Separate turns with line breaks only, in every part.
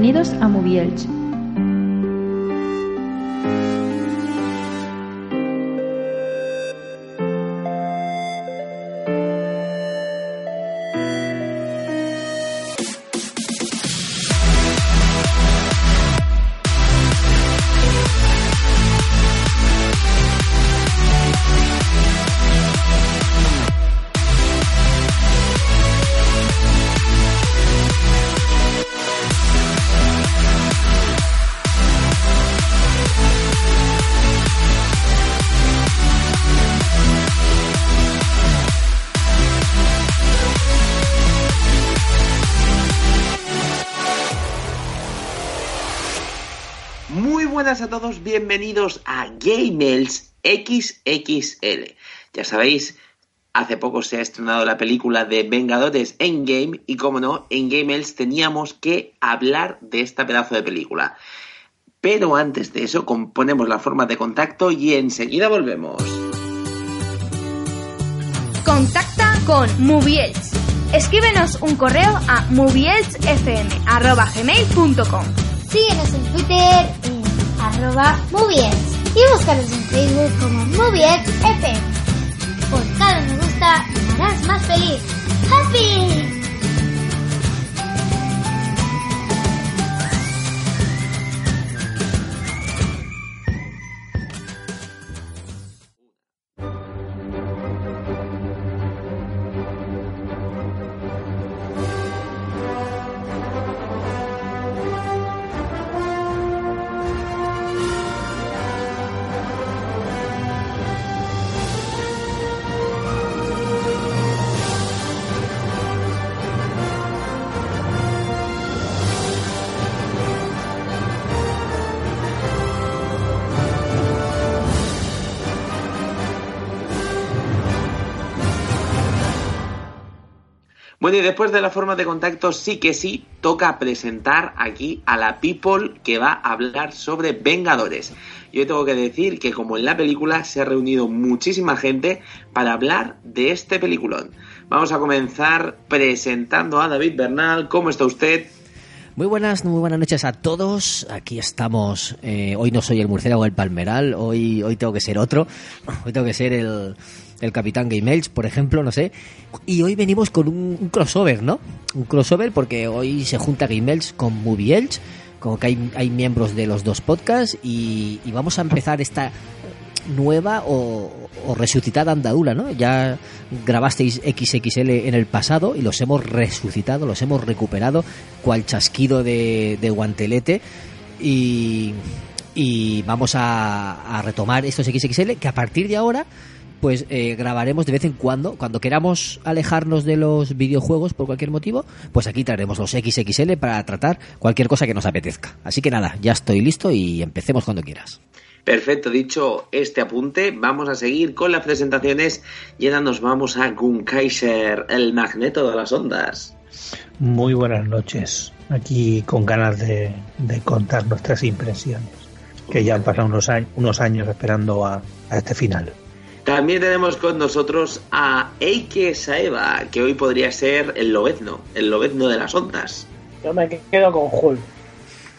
Bienvenidos a Movie
a todos, bienvenidos a Gamels XXL. Ya sabéis, hace poco se ha estrenado la película de Vengadores Endgame y como no, en Gamels teníamos que hablar de esta pedazo de película. Pero antes de eso, componemos la forma de contacto y enseguida volvemos.
Contacta con Moviels. Escríbenos un correo a movielsfm.gmail.com
Síguenos en Twitter, arroba Movies y búscanos en Facebook como Movies FM. Por cada me gusta me harás más feliz. ¡Happy!
Bueno, y después de la forma de contacto, sí que sí, toca presentar aquí a la people que va a hablar sobre Vengadores. Yo tengo que decir que como en la película se ha reunido muchísima gente para hablar de este peliculón. Vamos a comenzar presentando a David Bernal. ¿Cómo está usted?
Muy buenas, muy buenas noches a todos. Aquí estamos. Eh, hoy no soy el murciélago del palmeral. Hoy, hoy tengo que ser otro. Hoy tengo que ser el, el Capitán Game Elch, por ejemplo, no sé. Y hoy venimos con un, crossover, ¿no? Un crossover porque hoy se junta Game Elch con Movie Elch, como que hay, hay miembros de los dos podcasts y, vamos a empezar esta nueva o, resucitada andadura, ¿no? Ya grabasteis XXL en el pasado y los hemos resucitado, los hemos recuperado, cual chasquido de, guantelete y, y vamos a, a retomar estos XXL que a partir de ahora pues eh, grabaremos de vez en cuando, cuando queramos alejarnos de los videojuegos por cualquier motivo, pues aquí traeremos los XXL para tratar cualquier cosa que nos apetezca. Así que nada, ya estoy listo y empecemos cuando quieras.
Perfecto, dicho este apunte, vamos a seguir con las presentaciones y ahora nos vamos a Gunkaiser, el magneto de las ondas.
Muy buenas noches, aquí con ganas de, contar nuestras impresiones, que ya han pasado unos, años, unos años esperando a este final.
También tenemos con nosotros a Eike Saeva, que hoy podría ser el lobezno, el lobezno de las ondas.
Yo me quedo con Hulk.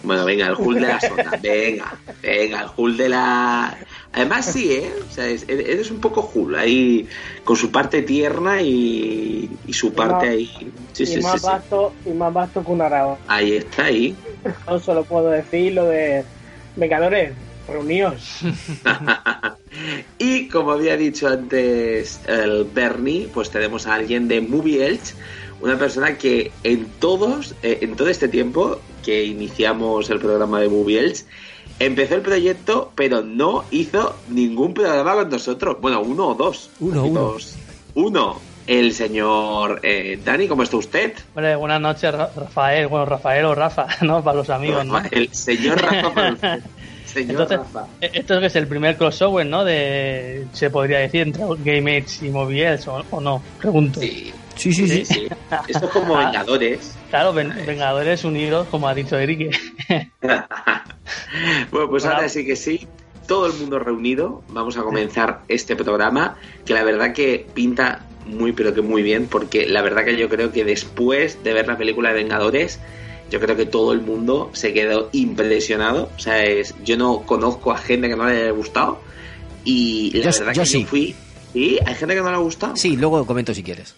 Bueno, venga, el Hulk de las ondas, venga, venga, el Hulk de la... Además sí, ¿eh? O sea, eres un poco Hulk, ahí con su parte tierna y, su parte ahí...
Sí, y, sí, más vasto, y más vasto que un arao.
Ahí está, ahí.
No solo puedo decir lo de Vengadores, reunidos.
y como había dicho antes el Bernie, pues tenemos a alguien de Movie Elch, una persona que en todos, eh, en todo este tiempo que iniciamos el programa de Movie Elch, empezó el proyecto, pero no hizo ningún programa con nosotros. Bueno, uno o dos.
Uno, uno.
Uno. el señor eh, Dani. ¿Cómo está usted?
Hombre, buenas noches, Ra- Rafael. Bueno, Rafael o Rafa, ¿no? Para los amigos, ¿no?
El señor Rafa para usted. Señor
Entonces,
Rafa.
eh, esto es el primer crossover, ¿no? De, se podría decir, entre Game Age y Mobiles, ¿o, o no? Pregunto.
Sí,
Sí, sí, sí.
sí, sí. Esto es como
Ah.
Vengadores.
Claro, Ven- Vengadores Unidos, como ha dicho Eric.
bueno, pues ahora sí que sí. Todo el mundo reunido. Vamos a comenzar este programa que la verdad que pinta muy pero que muy bien porque la verdad que yo creo que después de ver la película de Vengadores yo creo que todo el mundo se quedó impresionado. O sea, es, yo no conozco a gente que no le haya gustado y la
Yo-
verdad
yo
que
sí.
yo fui... Sí, hay gente que no le ha gustado.
Sí, luego comento si quieres.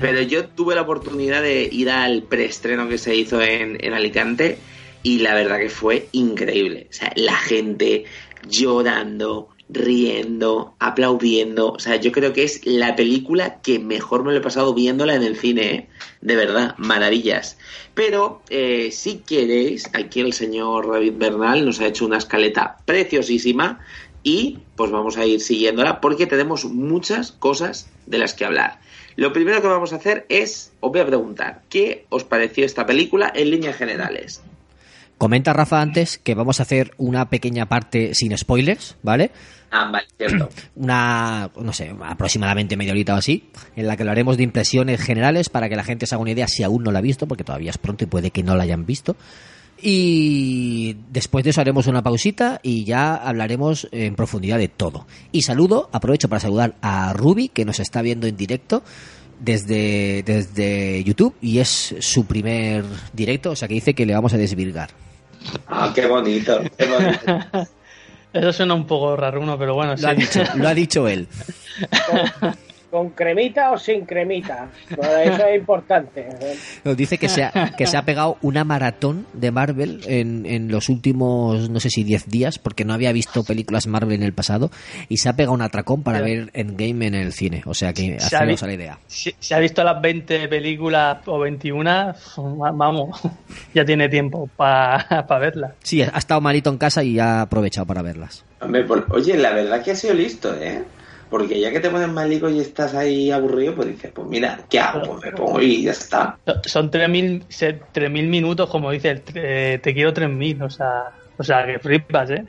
Pero yo tuve la oportunidad de ir al preestreno que se hizo en, en Alicante y la verdad que fue increíble. O sea, la gente llorando, riendo, aplaudiendo. O sea, yo creo que es la película que mejor me lo he pasado viéndola en el cine, ¿eh? De verdad, maravillas. Pero eh, si queréis, aquí el señor David Bernal nos ha hecho una escaleta preciosísima y pues vamos a ir siguiéndola porque tenemos muchas cosas de las que hablar. Lo primero que vamos a hacer es, os voy a preguntar, ¿qué os pareció esta película en líneas generales?
Comenta Rafa antes que vamos a hacer una pequeña parte sin spoilers, ¿vale?
Ah, vale, cierto.
Una, no sé, aproximadamente media horita o así, en la que lo haremos de impresiones generales para que la gente se haga una idea si aún no la ha visto, porque todavía es pronto y puede que no la hayan visto. Y después de eso haremos una pausita y ya hablaremos en profundidad de todo. Y saludo, aprovecho para saludar a Ruby, que nos está viendo en directo desde, desde YouTube y es su primer directo, o sea que dice que le vamos a desvirgar.
Ah, qué bonito, qué bonito.
Eso suena un poco raro, uno, pero bueno, sí.
Lo ha dicho, lo ha dicho él.
¿Con cremita o sin cremita? Pues eso es importante.
Nos dice que se, ha, que se ha pegado una maratón de Marvel en, en los últimos, no sé si 10 días, porque no había visto películas Marvel en el pasado, y se ha pegado un atracón para ver Endgame en el cine. O sea que
Se ha
hacemos
vi-
la idea.
Si ha visto las 20 películas o 21, va- vamos, ya tiene tiempo para verlas.
Sí, ha estado malito en casa y ha aprovechado para verlas.
Hombre, por- oye, la verdad que ha sido listo, ¿eh? Porque ya que te pones malico y estás ahí aburrido, pues dices, pues mira, ¿qué hago? Pues me pongo y ya está.
Son 3.000 se- 3.000 minutos, como dice, tre- te quiero 3.000, o sea, o sea, que flipas, ¿eh?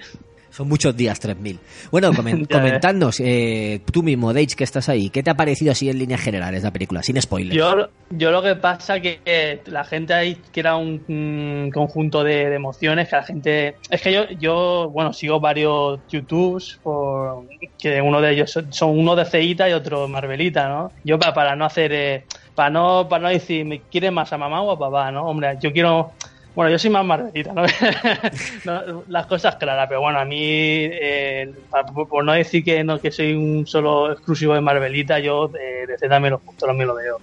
Son muchos días, 3.000. Bueno, comen-
Ya ves.
comentadnos, eh, tú mismo, Deitch, que estás ahí, ¿qué te ha parecido así en líneas generales la película? Sin spoilers.
Yo, yo lo que pasa que, que la gente ahí que era un, conjunto de, de emociones, que la gente... Es que yo, yo bueno, sigo varios YouTubes, por, que uno de ellos son, son uno de Ceita y otro Marvelita, ¿no? Yo para, para no hacer... eh, para no, para no decir, ¿me quieres más a mamá o a papá, no? Hombre, yo quiero... Bueno, yo soy más Marvelita, ¿no? Las cosas claras, pero bueno, a mí, eh, por no decir que no que soy un solo exclusivo de Marvelita, yo de, de Z también lo, también lo veo.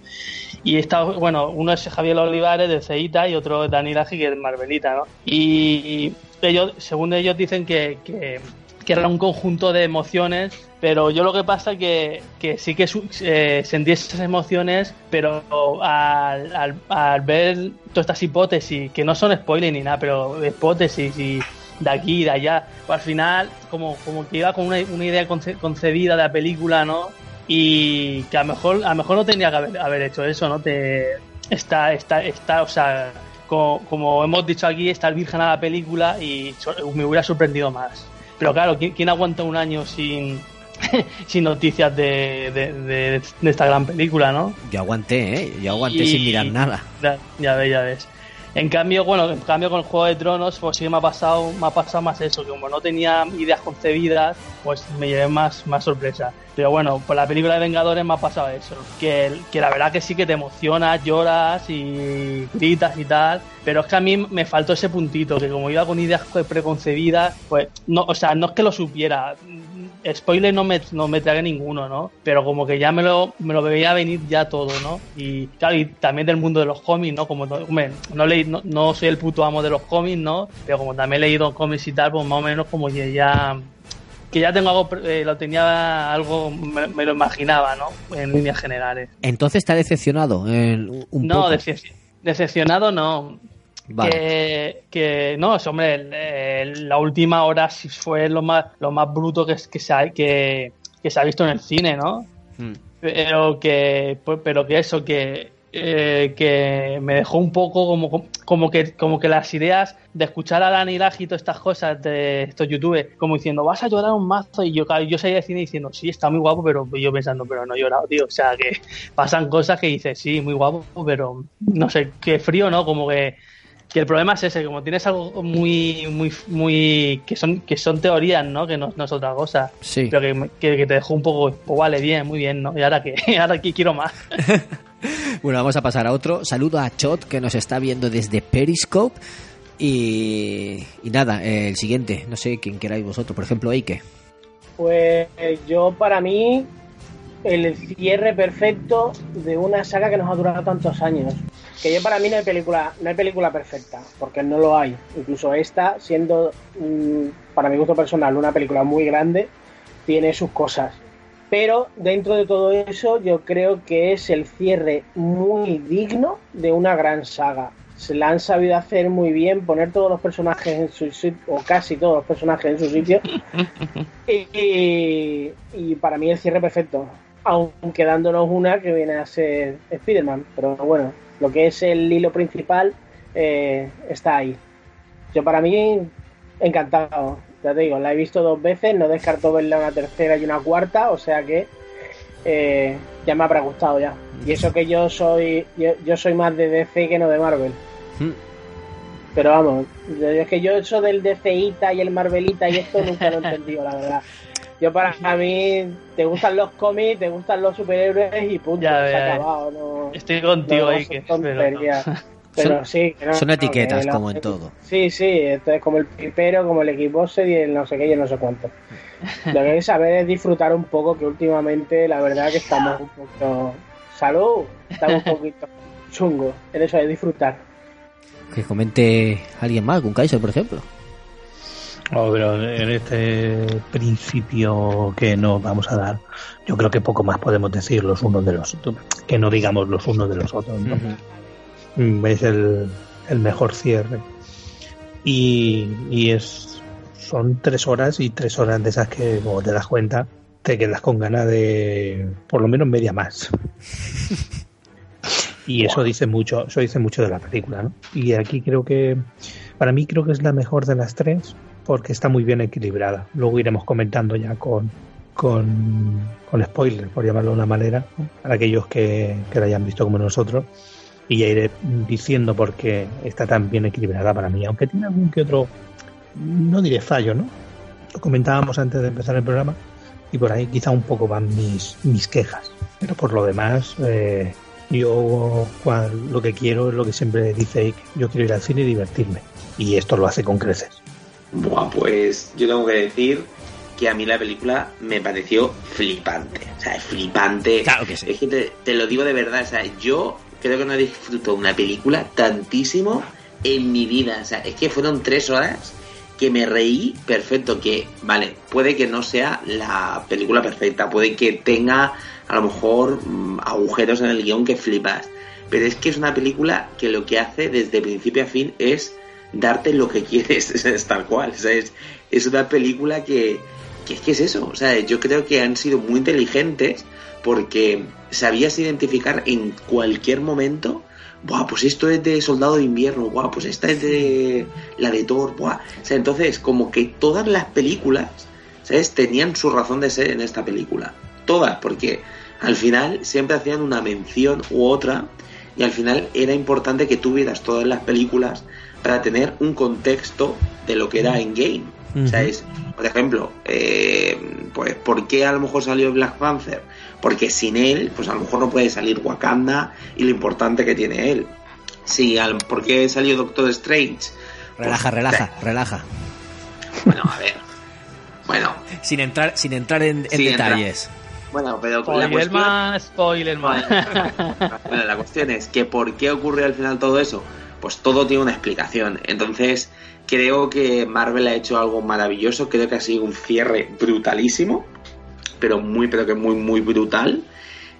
Y está, bueno, uno es Javier Olivares de Ceita y otro es Dani Laji, que es Marvelita, ¿no? Y ellos, según ellos dicen que, que, que era un conjunto de emociones, pero yo lo que pasa que, que sí que eh, sentí esas emociones, pero al, al, ver todas estas hipótesis, que no son spoilers ni nada, pero hipótesis y de aquí y de allá, pues al final como, como que iba con una, una idea conce- concebida de la película, ¿no? Y que a lo mejor, a mejor no tenía que haber, haber hecho eso, ¿no? Te, está, está, está, o sea, como, como hemos dicho aquí, está virgen a la película y me hubiera sorprendido más. Pero claro, ¿quién, quién aguanta un año sin, sin noticias de, de, de- de esta gran película, no?
Yo aguanté, ¿eh? Yo aguanté
Y-
sin mirar nada.
Ya, ya ves, ya ves. En cambio, bueno, en cambio con Juego de Tronos, pues sí me ha pasado, me ha pasado más eso, que como no tenía ideas concebidas, pues me llevé más, más sorpresa. Pero bueno, por la película de Vengadores me ha pasado eso, que, que la verdad que sí que te emocionas, lloras y gritas y tal, pero es que a mí me faltó ese puntito, que como iba con ideas preconcebidas, pues no, o sea, no es que lo supiera, spoiler no me, no me tragué ninguno, ¿no? Pero como que ya me lo, me lo veía venir ya todo, ¿no? Y claro, y también del mundo de los cómics, ¿no? Como, no, hombre, no, leí, no, no soy el puto amo de los cómics, ¿no? Pero como también he leído cómics y tal, pues más o menos como que ya que ya tengo algo, eh, lo tenía algo, me, me lo imaginaba, ¿no? En líneas generales.
Entonces ha decepcionado eh, un
no,
poco.
decep- decepcionado no.
Vale.
Que, que no, es, hombre, el- el- la última hora sí fue lo más, lo más bruto que, que, se ha, que, que se ha visto en el cine, ¿no?
Mm.
pero que pues, pero que eso que eh, que me dejó un poco como, como que como que las ideas de escuchar a Dani Laji y todas estas cosas de estos youtubers como diciendo vas a llorar un mazo y yo yo salí de cine diciendo sí está muy guapo pero yo pensando pero no he llorado tío o sea que pasan cosas que dices sí muy guapo pero no sé qué frío no como que que el problema es ese, como tienes algo muy, muy, muy, que son, que son teorías, ¿no? Que no, no es otra cosa.
Sí.
Pero que, que, que te dejó un poco, pues vale, bien, muy bien, ¿no? Y ahora que, ahora aquí quiero más.
Bueno, vamos a pasar a otro. Saludo a Chot, que nos está viendo desde Periscope. Y, y nada, eh, el siguiente, no sé quién queráis vosotros, por ejemplo, Eike.
Pues yo para mí el cierre perfecto de una saga que nos ha durado tantos años. Que yo para mí no hay película, no hay película perfecta, porque no lo hay. Incluso esta, siendo mm, para mi gusto personal una película muy grande, tiene sus cosas. Pero dentro de todo eso, yo creo que es el cierre muy digno de una gran saga. Se la han sabido hacer muy bien, poner todos los personajes en su sitio, o casi todos los personajes en su sitio. y, y para mí el cierre perfecto. Aunque dándonos una que viene a ser Spider-Man. Pero bueno, lo que es el hilo principal eh, está ahí. Yo para mí, encantado. Ya te digo, la he visto dos veces, no descarto verla una tercera y una cuarta, o sea que eh, ya me habrá gustado ya. Y eso que yo soy yo, yo soy más de DC que no de Marvel.
Hmm.
Pero vamos, es que yo eso del DCita y el Marvelita y esto nunca lo he entendido, la verdad. Yo para mí, te gustan los cómics, te gustan los superhéroes y punto,
Ya,
se
ya,
acabado. No,
Estoy contigo
no,
ahí, que pero no.
Pero
Son-
sí, que no,
son etiquetas, como en todo.
Sí, sí, esto es como el pipero, como el Xboxer y el no sé qué y el no sé cuánto. Lo que hay que saber es disfrutar un poco, que últimamente la verdad que estamos un poquito... ¡Salud! Estamos un poquito chungos en eso de disfrutar.
Que comente alguien más, con Kaiser, por ejemplo.
No, pero en este principio que nos vamos a dar, yo creo que poco más podemos decir los unos de los otros, que no digamos los unos de los otros. ¿no? Es el, el mejor cierre. Y, y es son tres horas y tres horas de esas que, como te das cuenta, te quedas con ganas de por lo menos media más. Y eso dice mucho, eso dice mucho de la película, ¿no? Y aquí creo que, para mí creo que es la mejor de las tres, porque está muy bien equilibrada. Luego iremos comentando ya con, con, con spoilers, por llamarlo de una manera, para aquellos que, que la hayan visto como nosotros. Y ya iré diciendo por qué está tan bien equilibrada para mí, aunque tiene algún que otro, no diré fallo, ¿no? Lo comentábamos antes de empezar el programa, y por ahí quizá un poco van mis, mis quejas. Pero por lo demás, eh, yo lo que quiero es lo que siempre dice Ike, yo quiero ir al cine y divertirme. Y esto lo hace con creces.
Buah, pues yo tengo que decir que a mí la película me pareció flipante. O sea, flipante.
Claro que sí.
Es que te, te lo digo de verdad. O sea, yo creo que no disfruto una película tantísimo en mi vida. O sea, es que fueron tres horas que me reí perfecto. Que, vale, puede que no sea la película perfecta. Puede que tenga a lo mejor mm, agujeros en el guion que flipas. Pero es que es una película que lo que hace desde principio a fin es darte lo que quieres, es tal cual. Es, es una película que, que es que es eso. O sea, yo creo que han sido muy inteligentes porque sabías identificar en cualquier momento. Buah, pues esto es de Soldado de Invierno, buah, pues esta es de la de Thor, buah. O sea, entonces, como que todas las películas, ¿sabes? Tenían su razón de ser en esta película. Todas, porque al final siempre hacían una mención u otra y al final era importante que tuvieras todas las películas para tener un contexto de lo que era en game. O sea, es, por ejemplo, eh, pues, ¿por qué a lo mejor salió Black Panther? Porque sin él, pues a lo mejor no puede salir Wakanda y lo importante que tiene él. Sí, al, ¿por qué salió Doctor Strange?
Relaja,
Pues,
relaja, relaja.
Bueno, a ver. Bueno,
Sin entrar, sin entrar en, en
Sin entrar.
detalles.
bueno, pero la cuestión...
Spoilerman, Spoilerman.
Bueno, la cuestión es que ¿por qué ocurre al final todo eso? Pues todo tiene una explicación. Entonces, creo que Marvel ha hecho algo maravilloso. Creo que ha sido un cierre brutalísimo. Pero muy, pero que muy, muy brutal.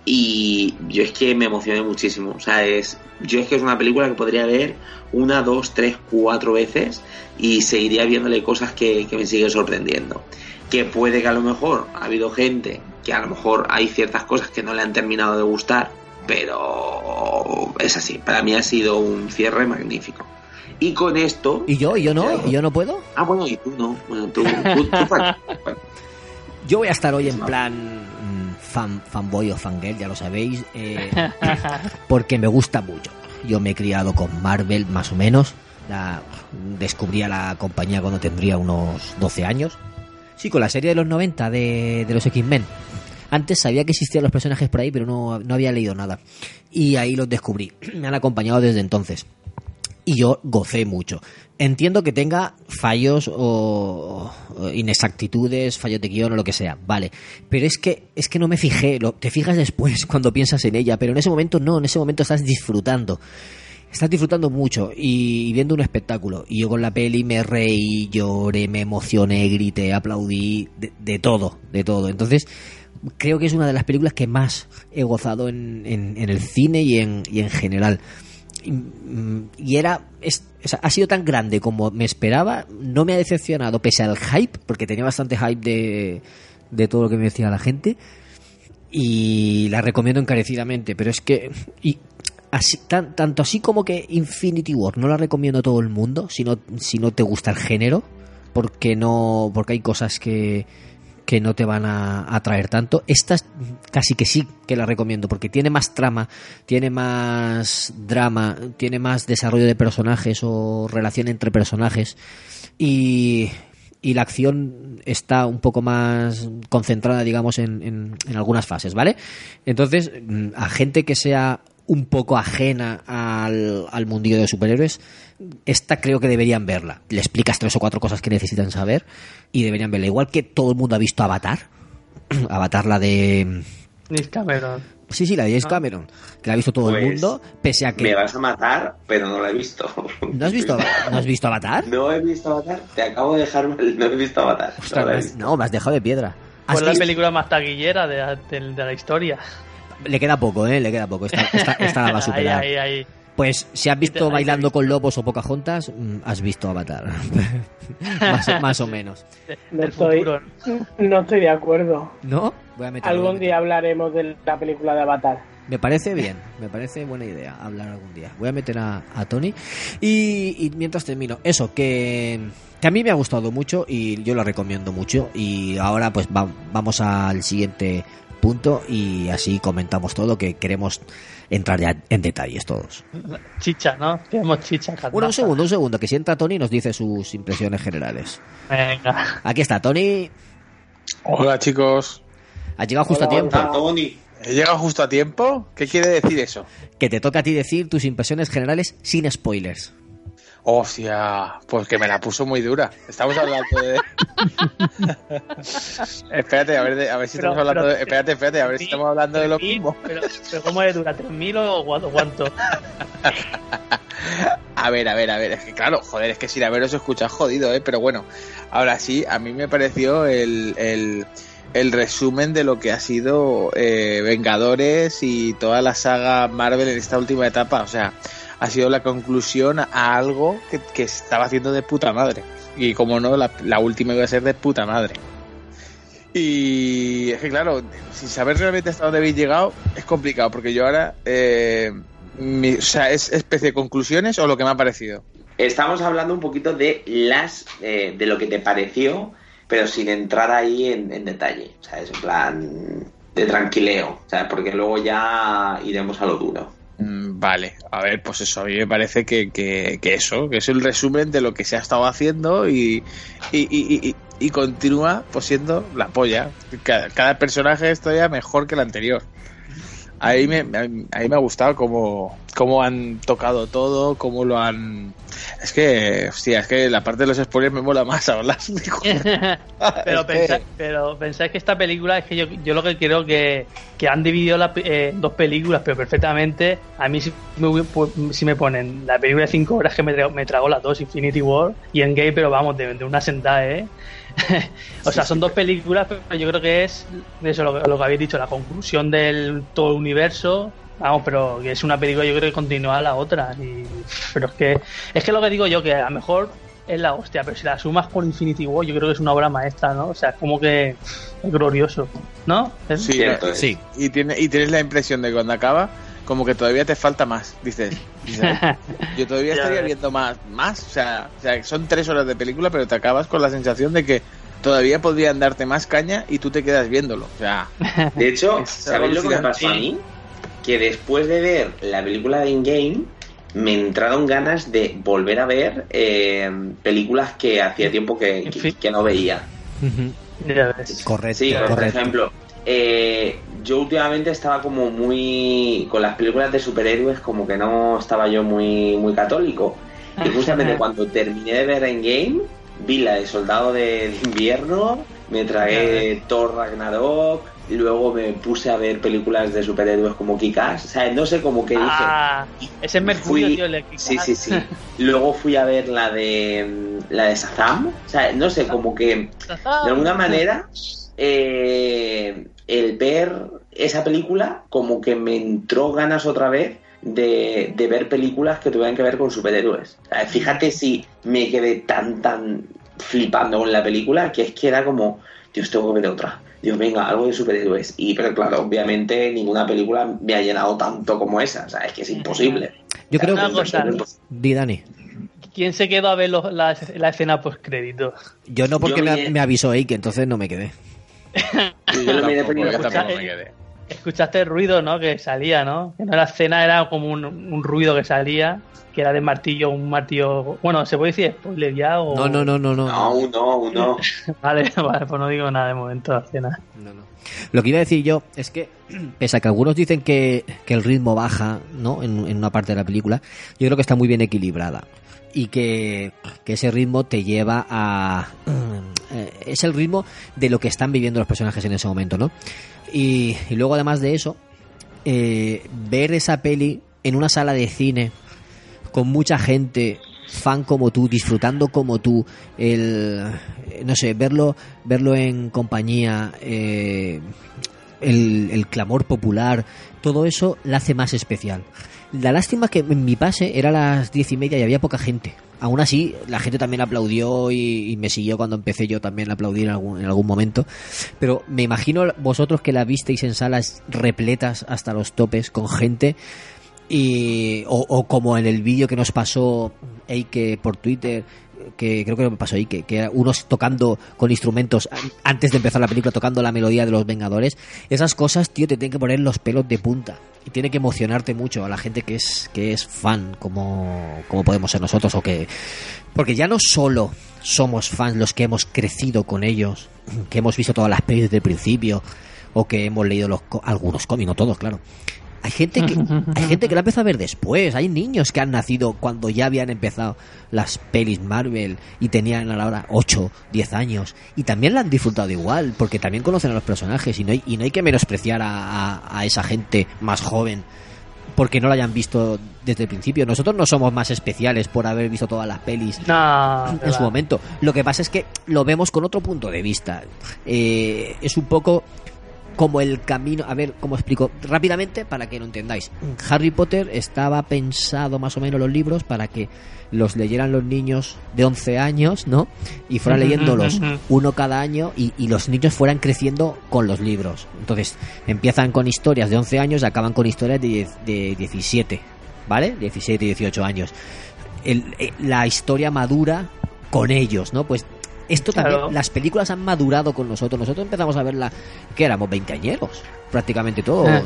Y yo es que me emocioné muchísimo. O sea, es. Yo es que es una película que podría ver una, dos, tres, cuatro veces. Y seguiría viéndole cosas que, que me siguen sorprendiendo. Que puede que a lo mejor ha habido gente que a lo mejor hay ciertas cosas que no le han terminado de gustar, pero es así. Para mí ha sido un cierre magnífico. Y con esto.
¿Y yo? ¿Y yo no? ¿Y yo no puedo?
Ah, bueno, y tú no. Bueno, tú. tú,
Yo voy a estar hoy en plan mm, fan, fanboy o fangirl, ya lo sabéis, eh, porque me gusta mucho. Yo me he criado con Marvel, más o menos. La, descubrí a la compañía cuando tendría unos 12 años. Sí, con la serie de los 90 de, de los X-Men. Antes sabía que existían los personajes por ahí, pero no, no había leído nada. Y ahí los descubrí. Me han acompañado desde entonces y yo gocé mucho. Entiendo que tenga fallos o, inexactitudes, fallos de guion o lo que sea, vale. Pero es que es que no me fijé, lo, te fijas después cuando piensas en ella, pero en ese momento no, en ese momento estás disfrutando. Estás disfrutando mucho y viendo un espectáculo. Y yo con la peli me reí, lloré, me emocioné, grité, aplaudí, de, de todo, de todo. Entonces, creo que es una de las películas que más he gozado en, en- el cine y en, y en general. Y, mm, era es- ha sido tan grande como me esperaba no me ha decepcionado pese al hype porque tenía bastante hype de, de todo lo que me decía la gente y la recomiendo encarecidamente pero es que y así, tan- tanto así como que Infinity War no la recomiendo a todo el mundo si no, si no te gusta el género porque no porque hay cosas que que no te van a atraer tanto. Esta es- casi que sí que la recomiendo porque tiene más trama, tiene más drama, tiene más desarrollo de personajes o relación entre personajes y, y la acción está un poco más concentrada, digamos, en, en- en algunas fases, ¿vale? Entonces, mm, a gente que sea un poco ajena al, al mundillo de superhéroes, esta creo que deberían verla. Le explicas tres o cuatro cosas que necesitan saber y deberían verla. Igual que todo el mundo ha visto Avatar. Avatar, la de.
Nick Cameron.
Sí, sí, la de James Cameron. Que la ha visto todo el
Pues,
mundo, pese a
Me
que.
vas a matar, pero no la he visto.
¿No has visto, ¿no has visto Avatar?
No he visto Avatar. Te acabo de dejar mal. No he visto Avatar.
Ostras,
no la
me
visto.
no, me has dejado de piedra. ¿Has
Fue la
visto?
película más taquillera de, de- de la historia.
Le queda poco, ¿eh? Le queda poco. Esta, esta, esta la va a superar.
Ahí, ahí, ahí.
Pues si has visto
te
Bailando con Lobos o Pocahontas, mm, has visto Avatar. más, o- más o menos.
No estoy, no estoy de acuerdo.
¿No? Voy a voy a
Algún día hablaremos de la película de Avatar.
Me parece bien, me parece buena idea hablar algún día. Voy a meter a, a Tony. Y, y mientras termino, eso, que, que a mí me ha gustado mucho y yo lo recomiendo mucho. Y ahora pues va- vamos al siguiente punto y así comentamos todo, que queremos entrar ya en detalles todos.
Chicha, ¿no? Queremos chicha.
Bueno, un segundo, un segundo, que sienta Tony y nos dice sus impresiones generales.
Venga.
Aquí está, Tony.
Hola chicos,
Ha llegado justo a tiempo.
Tony.
¿he llegado justo a tiempo? ¿Qué quiere decir eso?
Que te toca a ti decir tus impresiones generales sin spoilers.
Hostia, pues que me la puso muy dura. Estamos hablando de. espérate, a ver, de- a ver si
Pero-
estamos hablando
pero-
de. Espérate, espérate, a ver si estamos hablando de lo
¿3.000?
mismo.
Pero, pero ¿cómo es dura? ¿3.000 o gu- o cuánto?
A ver, a ver, a ver, es que claro, joder, es que sin haberos escuchado jodido, ¿eh? Pero bueno, ahora sí, a mí me pareció el, el, el resumen de lo que ha sido eh, Vengadores y toda la saga Marvel en esta última etapa. O sea, ha sido la conclusión a algo que, que estaba haciendo de puta madre. Y como no, la, última iba a ser de puta madre. Y es que claro, sin saber realmente hasta dónde habéis llegado, es complicado, porque yo ahora... Eh, mi- o sea, ¿es especie de conclusiones o lo que me ha parecido?
Estamos hablando un poquito de las eh, de lo que te pareció, pero sin entrar ahí en, en detalle. O sea, es en plan de tranquileo. O sea, porque luego ya iremos a lo duro.
Mm, Vale, a ver, pues eso, a mí me parece que, que, eso, que es el resumen de lo que se ha estado haciendo y, y, y, y- continúa pues siendo la polla. Cada, cada personaje es todavía mejor que el anterior. Ahí me, ahí ahí me ha gustado cómo, cómo han tocado todo, cómo lo han... Es que, hostia, es que la parte de los spoilers me mola más hablar.
pero, pensáis, pero pensáis que esta película es que yo, yo lo que creo que, que han dividido las eh, dos películas, pero perfectamente. A mí si me, pu- si me ponen la película de 5 horas que me, trago- me trago las dos, Infinity War y Endgame, pero vamos, de, de una sentada, ¿eh? o sea, son dos películas, pero yo creo que es eso lo, que- lo que habéis dicho, la conclusión del todo el universo. Vamos, pero que es una película yo creo que continúa la otra. Y, pero es que es que lo que digo yo, que a lo mejor es la hostia, pero si la sumas con Infinity War, yo creo que es una obra maestra, ¿no? O sea, como que es glorioso, ¿no? Es-
Sí,
Cierto es.
Sí.
Y, tiene, y tienes la impresión de que cuando acaba, como que todavía te falta más. Dices, dices, yo todavía estaría viendo más. más o, sea, o sea, son tres horas de película, pero te acabas con la sensación de que todavía podrían darte más caña y tú te quedas viéndolo. O sea,
De hecho,
Es
¿sabéis lo que me pasó a mí? Que después de ver la película de In-Game, me entraron ganas de volver a ver eh, películas que hacía tiempo que, que- no veía.
Correcto,
Sí, por ejemplo, eh, yo últimamente estaba como muy. con las películas de superhéroes, como que no estaba yo muy, muy católico. Y justamente cuando terminé de ver Endgame, vi la de Soldado de Invierno, me tragué Thor Ragnarok, luego me puse a ver películas de superhéroes como Kikas. O sea, no sé, como que dije.
Ah, ese es Mercurio,
Fui-
tío, el de
Sí, sí, sí. Luego fui a ver la de mm, la de Shazam. O sea, no sé, como que de alguna manera eh, el ver esa película como que me entró ganas otra vez de, de ver películas que tuvieran que ver con superhéroes. O sea, fíjate si me quedé tan, tan flipando con la película que es que era como, Dios, tengo que ver otra. Dios, venga, algo de superhéroes. Y, pero claro, obviamente ninguna película me ha llenado tanto como esa. O sea, es que es imposible.
Yo creo que...
cosa.
Di, Dani.
¿Quién se quedó a ver los- la, la escena post crédito?
Yo no porque
Yo
me, me avisó Ike, entonces no me quedé.
Yo lo miré
tampoco, me quedé.
Escuchaste el ruido, ¿no? Que salía, ¿no? Que no era escena, era como un, un ruido que salía, que era de martillo, un martillo. Bueno, ¿se puede decir spoiler ya? O...
No, no, no, no, no.
No, uno, uno.
Vale, vale, pues no digo nada de momento de la escena.
No, no. Lo que iba a decir yo es que, pese a que algunos dicen que, que el ritmo baja, ¿no? En, en una parte de la película, yo creo que está muy bien equilibrada. Y que, que ese ritmo te lleva a. eh, Es el ritmo de lo que están viviendo los personajes en ese momento, ¿no? Y, luego, además de eso, eh, ver esa peli en una sala de cine con mucha gente fan como tú disfrutando como tú el no sé verlo verlo en compañía eh, el, el clamor popular todo eso la hace más especial la lástima es que en mi pase era las diez y media y había poca gente. Aún así la gente también aplaudió y, me siguió cuando empecé yo también a aplaudir en algún, en algún momento. Pero me imagino vosotros que la visteis en salas repletas hasta los topes con gente y o, o como en el vídeo que nos pasó Eike por Twitter que creo que me pasó Eike que era unos tocando con instrumentos an- antes de empezar la película tocando la melodía de los Vengadores. Esas cosas tío te tienen que poner los pelos de punta. Y tiene que emocionarte mucho a la gente que es que es fan como como podemos ser nosotros o que porque ya no solo somos fans los que hemos crecido con ellos que hemos visto todas las pelis desde el principio o que hemos leído los algunos cómics no todos claro hay gente que hay gente que la empezó a ver después. Hay niños que han nacido cuando ya habían empezado las pelis Marvel y tenían a la hora 8, 10 años y también la han disfrutado igual porque también conocen a los personajes y no hay, y no hay que menospreciar a, a- a esa gente más joven porque no la hayan visto desde el principio. Nosotros no somos más especiales por haber visto todas las pelis
No,
en
verdad.
su momento. Lo que pasa es que lo vemos con otro punto de vista. Eh, es un poco como el camino. A ver, ¿cómo explico? Rápidamente, para que lo entendáis. Harry Potter estaba pensado más o menos los libros para que los leyeran los niños de 11 años, ¿no? Y fueran leyéndolos uno cada año y, y los niños fueran creciendo con los libros. Entonces, empiezan con historias de 11 años y acaban con historias de, 10 de 17, ¿vale? 17 y 18 años. El- eh, la historia madura con ellos, ¿no? Pues esto también, las películas han madurado con nosotros. Nosotros empezamos a verla, que éramos veinteañeros, prácticamente todos.
Ah.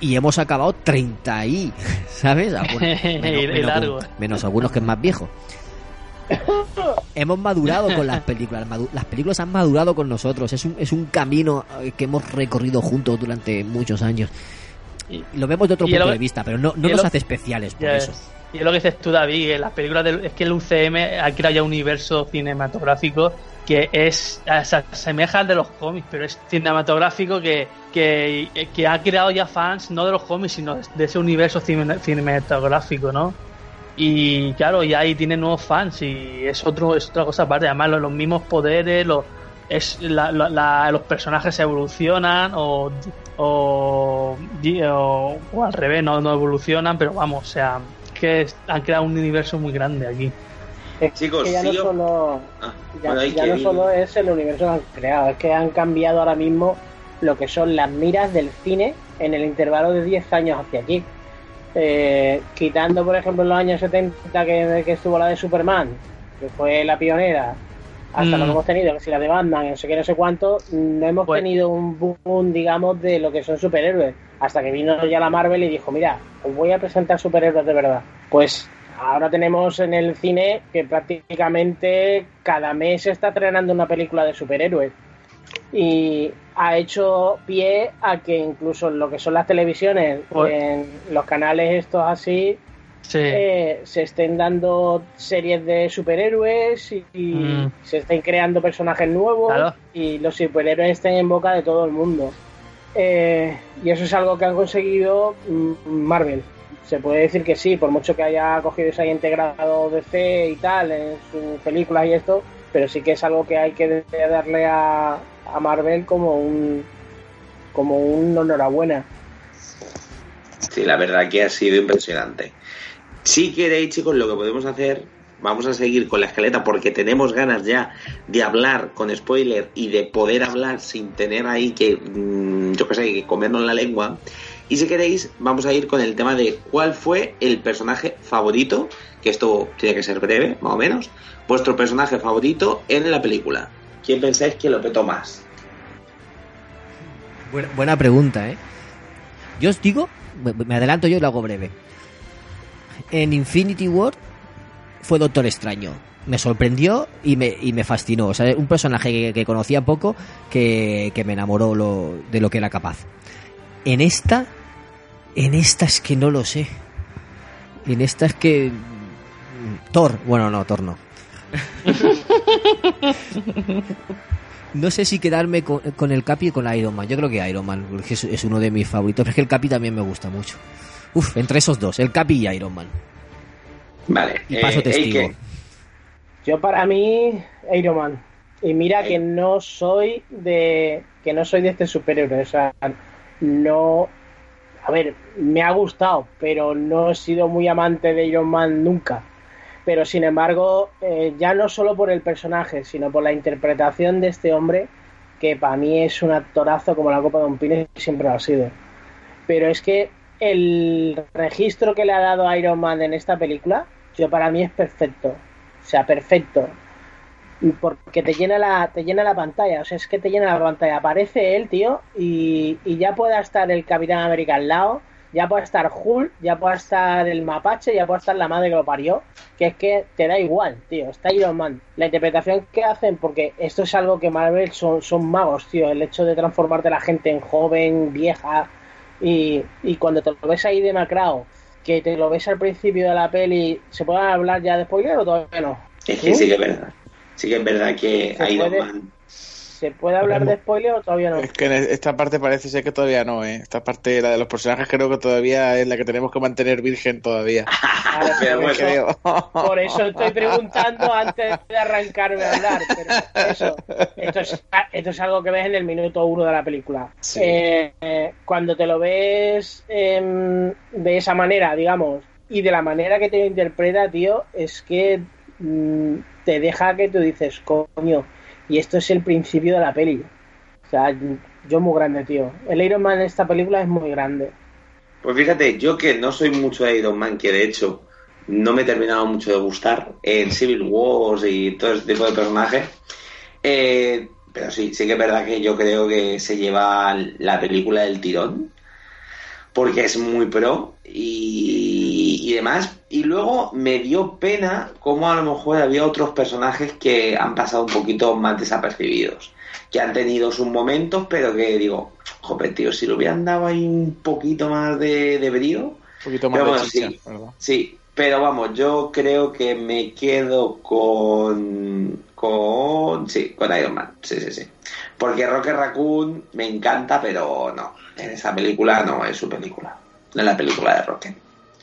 Y hemos acabado 30 y, ¿sabes? Algunos-
Y- y largo.
menos algunos que es más viejo. Hemos madurado con las películas, las películas han madurado con nosotros, es un, es un camino eh, que hemos recorrido juntos durante muchos años.
Y-
Lo vemos de otro punto de vista, pero no, no nos hace especiales por eso.
es. Y es lo que dices tú, David, que las películas del, es que el UCM ha creado ya un universo cinematográfico que es se asemeja al de los cómics, pero es cinematográfico que, que, que ha creado ya fans no de los cómics, sino de ese universo cine- cinematográfico, ¿no? Y claro, y ahí tiene nuevos fans y es otro es otra cosa aparte. Además, los, mismos poderes, los, es la- los personajes evolucionan o, o, o- o al revés, no, no evolucionan, pero vamos, o sea, que han creado un universo muy grande aquí.
Es
Chicos,
que ya no solo
Ah,
ya,
bueno, hay
ya
que
no
ir-
solo es el universo que han creado, es que han cambiado ahora mismo lo que son las miras del cine en el intervalo de 10 años hacia aquí. Eh, quitando, por ejemplo, en los años 70 que, que estuvo la de Superman, que fue la pionera, hasta
Mm.
lo que hemos tenido, que si la de Batman, no sé qué, no sé cuánto, no hemos
Pues-
tenido un boom, digamos, de lo que son superhéroes. Hasta que vino ya la Marvel y dijo, mira, os voy a presentar superhéroes de verdad. Pues ahora tenemos en el cine que prácticamente cada mes se está estrenando una película de superhéroes. Y ha hecho pie a que incluso en lo que son las televisiones,
Pues-
en los canales estos así,
Sí.
eh, se estén dando series de superhéroes y, y
Mm.
se estén creando personajes nuevos
Claro.
y los superhéroes estén en boca de todo el mundo. Eh, y eso es algo que han conseguido mm, Marvel. Se puede decir que sí, por mucho que haya cogido ese integrado DC y tal en sus películas y esto, pero sí que es algo que hay que darle a, a Marvel como un como un enhorabuena.
Sí, la verdad que ha sido impresionante. Si queréis, chicos, lo que podemos hacer, vamos a seguir con la escaleta porque tenemos ganas ya de hablar con spoiler y de poder hablar sin tener ahí que, mm, yo qué sé, que comernos la lengua. Y si queréis, vamos a ir con el tema de cuál fue el personaje favorito, que esto tiene que ser breve, más o menos, vuestro personaje favorito en la película. ¿Quién pensáis que lo petó más?
Buena, pregunta, ¿eh? Yo os digo, me adelanto yo y lo hago breve. En Infinity War fue Doctor Extraño. Me sorprendió y me, y me fascinó. O sea, un personaje que, que conocía poco que, que me enamoró lo, de lo que era capaz. En esta, en esta es que no lo sé. En esta es que... mm, Thor, bueno, no, Thor no. No sé si quedarme con, con el Capi o con Iron Man. Yo creo que Iron Man, porque es, es uno de mis favoritos. Pero es que el Capi también me gusta mucho. Uf, entre esos dos, el Capi y Iron Man.
Vale.
Y paso
eh,
testigo.
Eike.
Yo para mí, Iron Man. Y mira que no soy de que no soy de este superhéroe, o sea, no a ver, me ha gustado, pero no he sido muy amante de Iron Man nunca. Pero sin embargo, eh, ya no solo por el personaje, sino por la interpretación de este hombre, que para mí es un actorazo como la copa de un pino y siempre lo ha sido. Pero es que el registro que le ha dado Iron Man en esta película, yo para mí es perfecto. O sea, perfecto. Porque te llena la, te llena la pantalla, o sea, es que te llena la pantalla. Aparece él, tío, y, y ya pueda estar el Capitán América al lado, ya puede estar Hulk, ya puede estar el Mapache, ya puede estar la madre que lo parió, que es que te da igual, tío, está Iron Man. La interpretación que hacen, porque esto es algo que Marvel son, son magos, tío, el hecho de transformarte la gente en joven, vieja, y, y cuando te lo ves ahí demacrado, que te lo ves al principio de la peli, ¿se puede hablar ya de spoiler o todavía no?
Es que sí que es verdad. Sí que es verdad que Iron
puede-
Man.
¿Se puede hablar de spoiler o todavía no?
Es que en esta parte parece ser que todavía no, ¿eh? Esta parte, la de los personajes, creo que todavía es la que tenemos que mantener virgen todavía.
Pero
por, eso,
Creo.
por eso estoy preguntando antes de arrancarme a hablar. Pero eso, esto es, esto es algo que ves en el minuto uno de la película.
Sí.
Eh, eh, cuando te lo ves em, de esa manera, digamos, y de la manera que te lo interpreta, tío, es que mm, te deja que tú dices, coño, y esto es el principio de la peli. O sea, yo muy grande, tío. El Iron Man en esta película es muy grande.
Pues fíjate, yo que no soy mucho de Iron Man, que de hecho no me he terminado mucho de gustar en Civil Wars y todo ese tipo de personajes. eh, pero sí, sí que es verdad que yo creo que se lleva la película del tirón. Porque es muy pro y, y demás. Y luego me dio pena cómo a lo mejor había otros personajes que han pasado un poquito más desapercibidos. Que han tenido sus momentos, pero que digo, joder, tío, si le hubieran dado ahí un poquito más de, de brío.
Un poquito más
Pero
de
bueno,
chicha,
sí.
¿verdad?
Sí, pero vamos, yo creo que me quedo con. con. Sí, con Iron Man. Sí, sí, sí. Porque Rocket Raccoon me encanta, pero no. En esa película no es su película. Es la película de Rocket.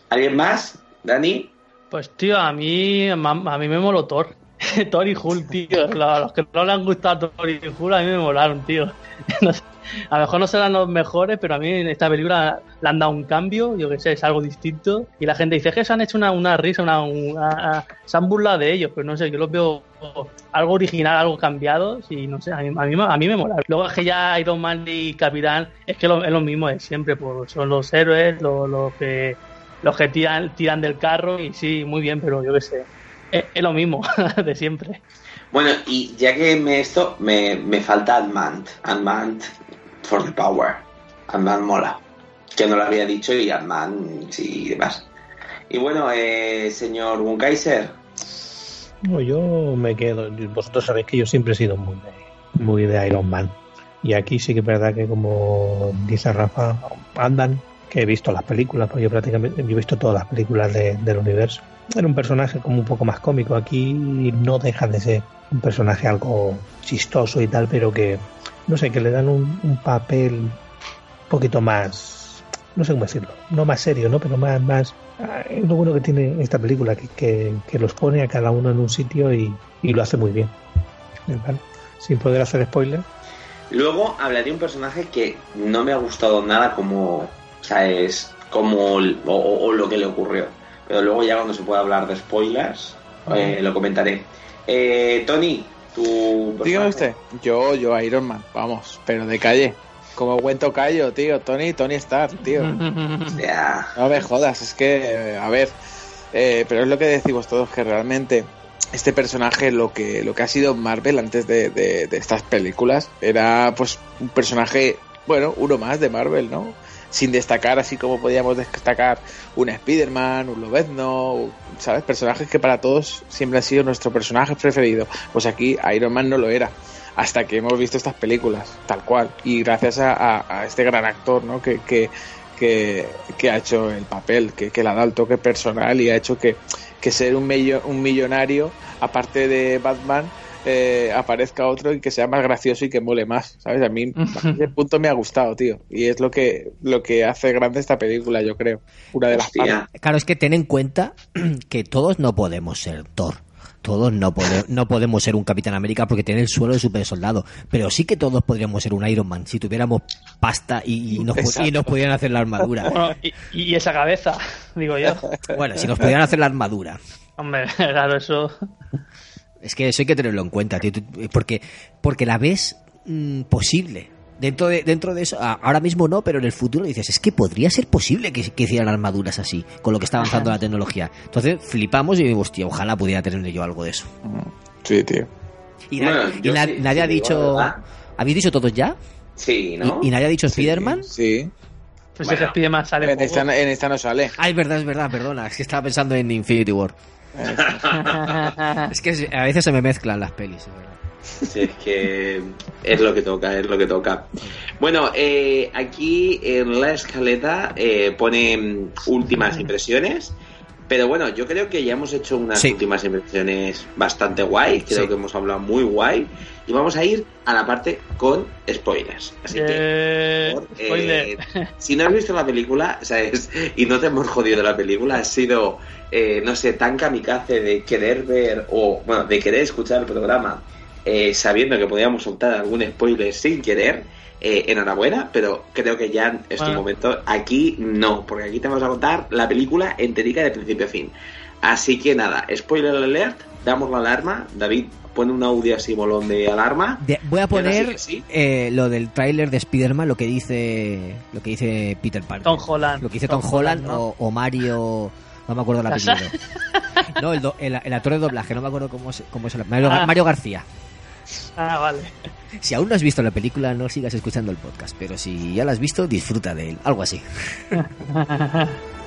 ¿Alguien más? ¿Dani?
Pues tío, a mí, a mí me moló Thor. Thor y Hulk, tío. A los que no le han gustado Thor y Hulk, a mí me molaron, tío. No sé. a lo mejor no serán los mejores, pero a mí en esta película le han dado un cambio, yo que sé, es algo distinto. Y la gente dice que se han hecho una, risa, una, una- se han burlado de ellos, pero no sé, yo los veo algo original, algo cambiado, y no sé, a mí, a mí, a mí me mola. Luego es que ya Iron Man y Capitán es que lo- es lo mismo de siempre, pues son los héroes, los, que los que tiran, tiran del carro, y sí, muy bien, pero yo que sé, es, es lo mismo de siempre.
Bueno, y ya que me esto, me, me falta Ant-Man. Ant-Man for the power. Ant-Man mola. Que no lo había dicho y Ant-Man sí y demás. Y bueno, eh, señor Wunkaiser.
No, yo me quedo. Vosotros sabéis que yo siempre he sido muy de, muy de Iron Man. Y aquí sí que es verdad que, como dice Rafa, andan, que he visto las películas, pues yo prácticamente he visto todas las películas de- del universo. Era un personaje como un poco más cómico. Aquí no deja de ser un personaje algo chistoso y tal, pero que, no sé, que le dan un, un papel un poquito más, no sé cómo decirlo, no más serio, ¿no? Pero más, más, ah, es lo bueno que tiene esta película, que, que, que los pone a cada uno en un sitio y, y lo hace muy bien. ¿Vale? Sin poder hacer spoiler.
Luego hablaré de un personaje que no me ha gustado nada como, o sea, es como el- o, o- o lo que le ocurrió. Pero luego ya cuando se pueda hablar de spoilers, eh, lo comentaré. Eh, Tony, tu
Dígame usted. Yo, yo Iron Man, vamos, pero de calle. Como buen tocayo, tío. Tony, Tony Stark, tío.
Ya.
No me jodas, es que, a ver, eh, pero es lo que decimos todos, que realmente este personaje, lo que, lo que ha sido Marvel antes de, de- de estas películas, era pues un personaje, bueno, uno más de Marvel, ¿no? Sin destacar así como podíamos destacar un Spider-Man, un Lobezno, ¿sabes? Personajes que para todos siempre han sido nuestro personaje preferido. Pues aquí Iron Man no lo era hasta que hemos visto estas películas, tal cual. Y gracias a, este gran actor, ¿no? Que, que, que, que ha hecho el papel, que, que le ha dado el toque personal y ha hecho que, que ser un, un millonario, aparte de Batman, eh, aparezca otro y que sea más gracioso y que mole más, ¿sabes? A mí a ese punto me ha gustado, tío. Y es lo que, lo que hace grande esta película, yo creo. Una de las partes.
Claro, es que ten en cuenta que todos no podemos ser Thor. Todos no, pode- no podemos ser un Capitán América porque tiene el suelo de super soldado. Pero sí que todos podríamos ser un Iron Man si tuviéramos pasta y, y nos, y nos pudieran hacer la armadura.
Bueno, y, y esa cabeza, digo yo.
Bueno, si nos pudieran hacer la armadura.
Hombre, claro, eso.
Es que eso hay que tenerlo en cuenta, tío, porque, porque la ves mm, posible. Dentro de, dentro de eso, ahora mismo no, pero en el futuro dices, es que podría ser posible que, que hicieran armaduras así, con lo que está avanzando la tecnología. Entonces flipamos y digo, hostia, ojalá pudiera tener yo algo de eso.
Sí, tío.
Y,
Bueno,
y
yo
na-
sí-
nadie
sí
ha dicho... ¿Habéis dicho todos ya?
Sí, ¿no?
¿Y, y nadie ha dicho Spider-Man?
Sí.
Pues
Bueno.
ese Spiderman sale
En esta, en esta no sale.
Ah, es verdad, es verdad, perdona, es que estaba pensando en Infinity War. Es que a veces se me mezclan las pelis, es
que es lo que toca, es lo que toca. Bueno, eh, aquí en la escaleta eh, pone últimas impresiones. Pero bueno, yo creo que ya hemos hecho unas
Sí.
últimas impresiones bastante guay. Creo
Sí.
que hemos hablado muy guay. Y vamos a ir a la parte con spoilers. Así que,
Eh,
por eh, si no has visto la película, ¿sabes? Y no te hemos jodido la película, has sido, eh, no sé, tan kamikaze de querer ver o, bueno, de querer escuchar el programa eh, sabiendo que podíamos soltar algún spoiler sin querer. Eh, enhorabuena, pero creo que ya es tu
Bueno.
momento. Aquí no, porque aquí te vamos a contar la película enterica de principio a fin. Así que nada, spoiler alert, damos la alarma. David, pone un audio así molón de alarma.
De- voy a poner
sí.
eh, lo del tráiler de Spider-Man, lo que dice lo que dice Peter Parker.
Tom Holland.
Lo que dice Tom, Holland,
¿no?
o, o Mario... No me acuerdo
¿Casa?
apellido. No, el, do- el, el actor de doblaje, no me acuerdo cómo es, cómo es el Mario,
Ah.
Mario García.
Ah, vale.
Si aún no has visto la película, no sigas escuchando el podcast, pero si ya la has visto, disfruta de él. Algo así.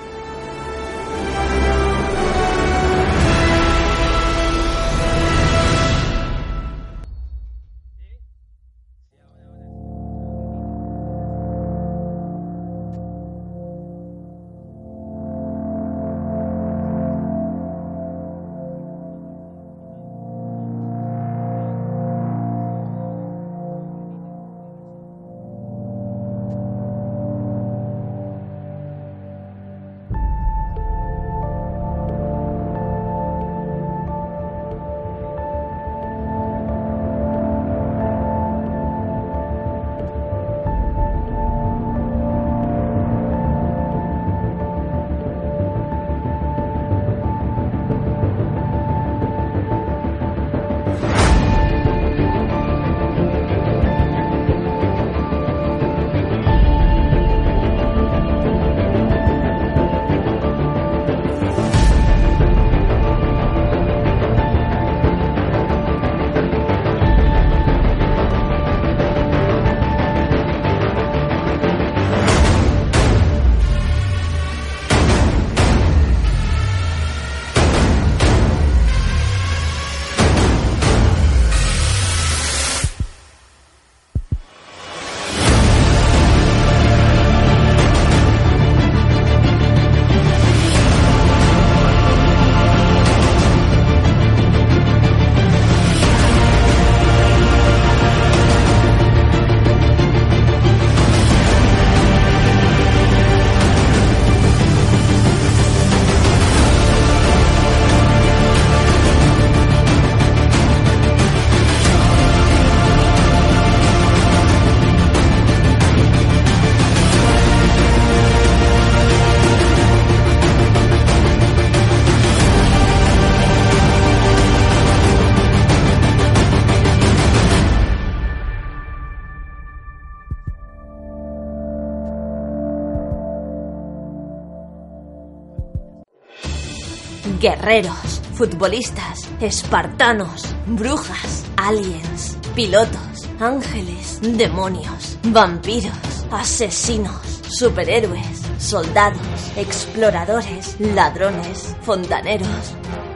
guerreros, futbolistas, espartanos, brujas, aliens, pilotos, ángeles, demonios, vampiros, asesinos, superhéroes, soldados, exploradores, ladrones, fontaneros.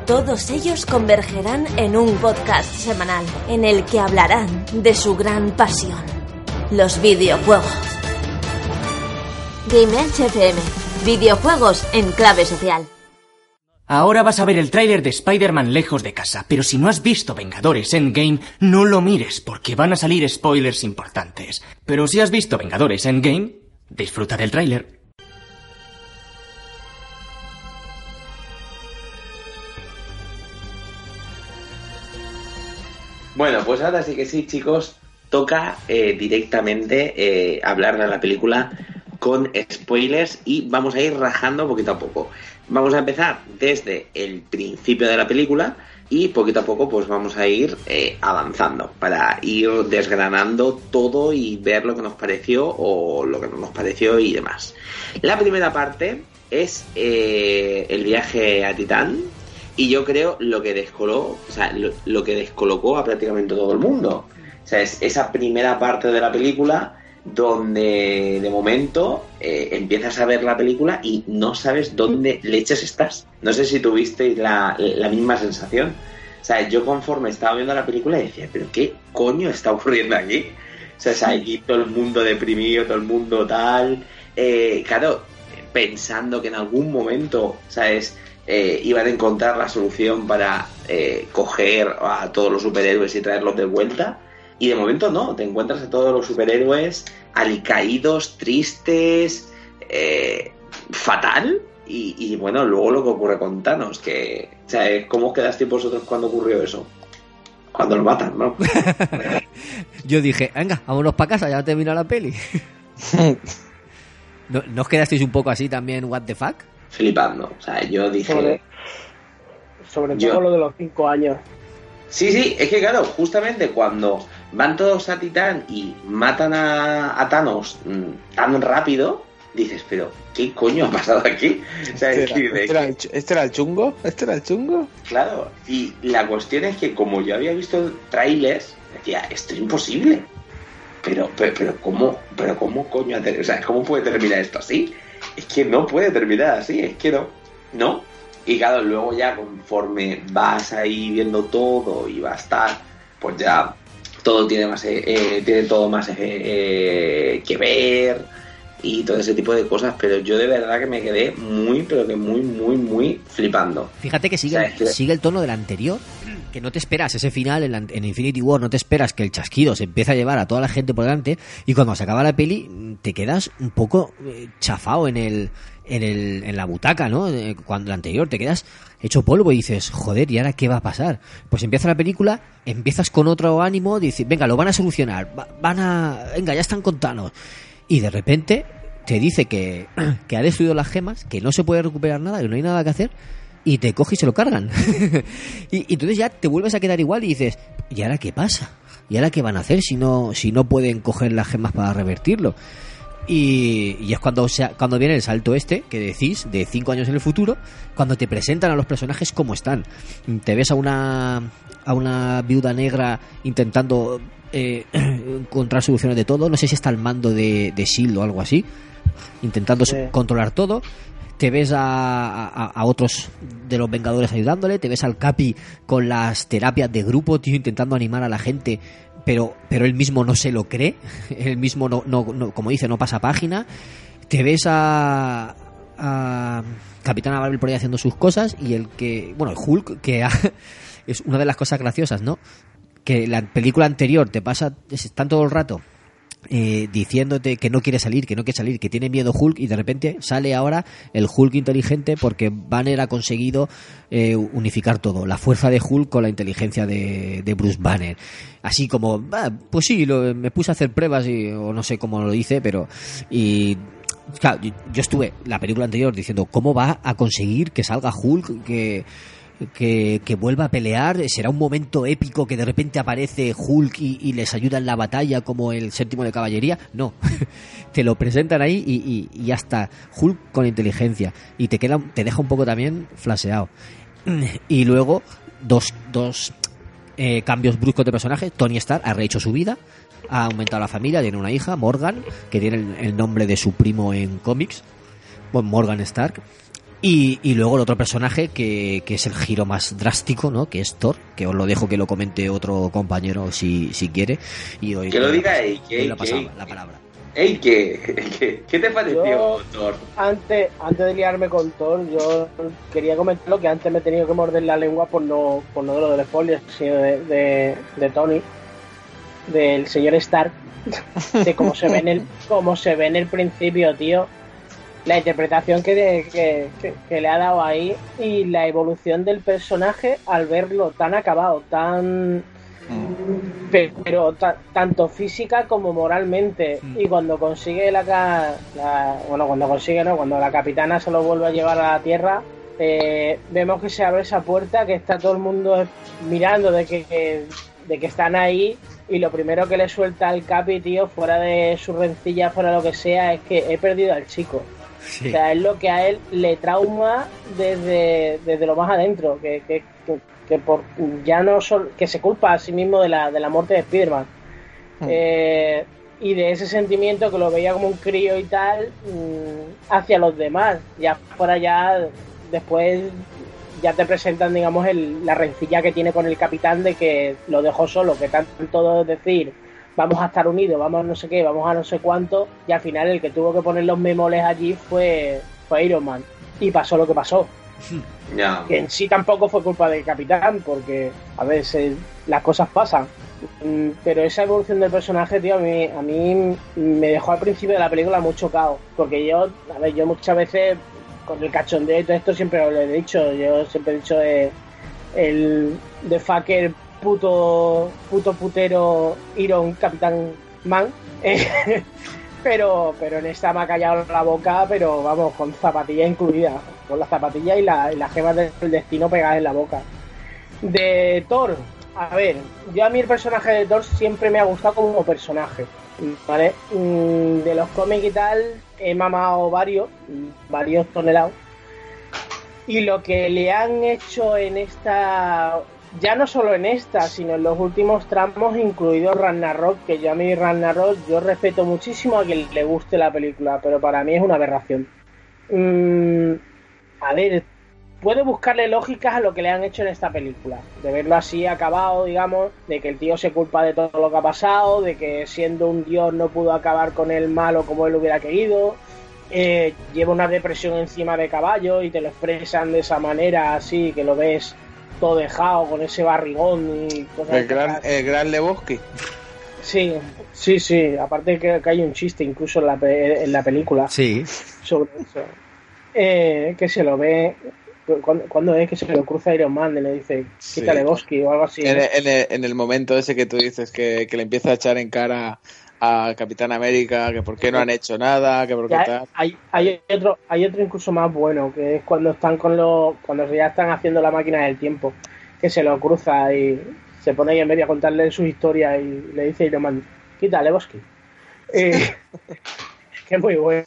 Todos ellos convergerán en un podcast semanal en el que hablarán de su gran pasión, los videojuegos. Game FM, videojuegos en clave social.
Ahora vas a ver el tráiler de Spider-Man lejos de casa, pero si no has visto Vengadores Endgame, no lo mires porque van a salir spoilers importantes. Pero si has visto Vengadores Endgame, disfruta del tráiler.
Bueno, pues ahora sí que sí, chicos, toca eh, directamente eh, hablar de la película con spoilers y vamos a ir rajando poquito a poco. Vamos a empezar desde el principio de la película y poquito a poco pues vamos a ir eh, avanzando para ir desgranando todo y ver lo que nos pareció o lo que no nos pareció y demás. La primera parte es eh, el viaje a Titán y yo creo lo que descoló, o sea, lo, lo que descolocó a prácticamente todo el mundo. O sea, es esa primera parte de la película donde de momento eh, empiezas a ver la película y no sabes dónde leches estás. No sé si tuvisteis la, la misma sensación. O sea, yo conforme estaba viendo la película decía, pero ¿qué coño está ocurriendo aquí? O sea, es aquí todo el mundo deprimido, todo el mundo tal. Eh, claro, pensando que en algún momento, ¿sabes? Eh, iban a encontrar la solución para eh, coger a todos los superhéroes y traerlos de vuelta. Y de momento no, te encuentras a todos los superhéroes alicaídos, tristes, eh, fatal. Y, y, bueno, luego lo que ocurre con Thanos, que, o sea, ¿cómo quedasteis vosotros cuando ocurrió eso? Cuando lo matan, ¿no?
Yo dije, venga, vámonos para casa, ya termina la peli. ¿No, ¿No os quedasteis un poco así también, what the fuck?
Flipando, o sea, yo dije...
Sobre, sobre todo
Yo-
lo de los cinco años.
Sí, sí, es que claro, justamente cuando van todos a Titán y matan a, a Thanos mm, tan rápido, dices, pero ¿qué coño ha pasado aquí? O sea, es
¿Este era, este el, ch- este era el chungo? ¿Este era el chungo?
Claro, y la cuestión es que como yo había visto trailers, decía, esto es imposible. Pero, pero, pero ¿cómo, pero cómo coño, o sea, cómo puede terminar esto así? Es que no puede terminar así, es que no, no. Y claro, luego ya conforme vas ahí viendo todo y va a estar, pues ya todo tiene más, eh, eh, tiene todo más eh, eh, que ver y todo ese tipo de cosas. Pero yo de verdad que me quedé muy, pero que muy, muy, muy flipando.
Fíjate que sigue,
O sea, es que-
sigue el tono del anterior, que no te esperas ese final en, la- en Infinity War, no te esperas que el chasquido se empiece a llevar a toda la gente por delante y cuando se acaba la peli te quedas un poco chafado en el, en el en la butaca, ¿no? Cuando el anterior te quedas hecho polvo y dices, joder, ¿y ahora qué va a pasar? Pues empieza la película, empiezas con otro ánimo, dices, venga, lo van a solucionar, va- van a, venga, ya están con Thanos. Y de repente te dice que, que ha destruido las gemas, que no se puede recuperar nada, que no hay nada que hacer, y te coge y se lo cargan. y, y entonces ya te vuelves a quedar igual y dices, ¿y ahora qué pasa? ¿Y ahora qué van a hacer si no, si no pueden coger las gemas para revertirlo? Y, y es cuando, se- cuando viene el salto este, que decís, de cinco años en el futuro, cuando te presentan a los personajes como están. Te ves a una, a una viuda negra intentando eh, encontrar soluciones de todo. No sé si está al mando de, de S.H.I.E.L.D. o algo así, intentando
Sí.
controlar todo. Te ves a, a- a otros de los Vengadores ayudándole, te ves al Capi con las terapias de grupo, tío, intentando animar a la gente, pero, pero él mismo no se lo cree, él mismo no, no, no- como dice, no pasa página. Te ves a, a Capitana Marvel por ahí haciendo sus cosas y el que, bueno, el Hulk, que ha- es una de las cosas graciosas, ¿no? Que la película anterior te pasa, están todo el rato eh, diciéndote que no quiere salir, que no quiere salir, que tiene miedo Hulk y de repente sale ahora el Hulk inteligente porque Banner ha conseguido eh, unificar todo, la fuerza de Hulk con la inteligencia de, de Bruce Banner. Así como, "Ah, pues sí, lo- me puse a hacer pruebas y, o no sé cómo lo dice, pero... Y, Claro, yo yo estuve la película anterior diciendo cómo va a conseguir que salga Hulk, que que, vuelva a pelear, será un momento épico que de repente aparece Hulk y, les ayuda en la batalla como el séptimo de caballería. No, te lo presentan ahí y, y, y ya está. Hulk con inteligencia y te queda, te deja un poco también flaseado. Y luego dos, dos eh, cambios bruscos de personaje. Tony Stark ha rehecho su vida, ha aumentado la familia, tiene una hija, Morgan, que tiene el, el nombre de su primo en cómics, Morgan Stark. Y, y luego el otro personaje que, que es el giro más drástico, ¿no? Que es Thor, que os lo dejo que lo comente otro compañero si, si quiere. Y hoy
Que lo diga Eike,
la,
Eike,
pasada-
Eike.
la palabra.
Ey, ¿qué, qué, qué te pareció,
Yo-
Thor?
Antes, antes de liarme con Thor, yo quería comentar lo que antes me he tenido que morder la lengua por no, por no de lo del spoiler, sino de, de, de Tony, del señor Stark, de cómo se ve en el, cómo se ve en el principio, tío. La interpretación que, de- que, que- que le ha dado ahí y la evolución del personaje al verlo tan acabado, tan pe- pero ta- tanto física como moralmente. Y cuando consigue la, bueno cuando consigue no cuando la capitana se lo vuelve a llevar a la tierra eh, vemos que se abre esa puerta que está todo el mundo mirando de que, que- de que están ahí y lo primero que le suelta al capi tío fuera de su rencilla fuera de lo que sea es que he perdido al chico o sea, es lo que a él le trauma desde, desde lo más adentro, que, que, que, que por ya no sol- que se culpa a sí mismo de la, de la muerte de Spider-Man. Eh, y de ese sentimiento que lo veía como un crío y tal mm, hacia los demás. Ya fuera ya después ya te presentan, digamos, el- la rencilla que tiene con el capitán de que lo dejó solo, que tanto es decir, vamos a estar unidos, vamos a no sé qué, vamos a no sé cuánto, y al final el que tuvo que poner los memoles allí fue, fue Iron Man. Y pasó lo que pasó.
Ya.
Que en sí tampoco fue culpa del capitán, porque a veces las cosas pasan. Mm, Pero esa evolución del personaje, tío, a mí, a mí me dejó al principio de la película muy chocado. Porque yo, a ver, yo muchas veces con el cachondeo y todo esto siempre lo he dicho. Yo siempre he dicho de, el de fucker puto, puto putero Iron Capitán Man. Eh, pero, pero en esta me ha callado la boca, pero vamos, con zapatilla incluida. Con la zapatilla y, la, y las gemas del destino pegadas en la boca. De Thor, a ver, yo a mí el personaje de Thor siempre me ha gustado como personaje. ¿Vale? Mm, De los cómics y tal, he mamado varios, varios tonelados. Y lo que le han hecho en esta, ya no solo en esta, sino en los últimos tramos, incluido Ragnarok, que yo a mí Ragnarok, yo respeto muchísimo a quien le guste la película, pero para mí es una aberración. Mm, a ver, puede buscarle lógicas a lo que le han hecho en esta película. De verlo así acabado, digamos, de que el tío se culpa de todo lo que ha pasado, de que siendo un dios no pudo acabar con el malo como él hubiera querido. eh, lleva una depresión encima de caballo y te lo expresan de esa manera así, que lo ves todo dejado con ese barrigón y cosas
El gran, el gran Lebowski.
Sí, sí, sí. Aparte que, que hay un chiste incluso en la, pe- en la película
Sí.
sobre eso. Eh, que se lo ve. ¿Cuándo, cuándo es que se lo cruza Iron Man y le dice quítale Bosky o algo así?
En, el- en el, en el momento ese que tú dices que, que le empieza a echar en cara a Capitán América, que por qué no han hecho nada, que por qué tal.
hay, hay otro hay otro incluso más bueno que es cuando están con los cuando ya están haciendo la máquina del tiempo que se lo cruza y se pone ahí en medio a contarle su historia y le dice Iron Man quítale Bosky eh, que es muy bueno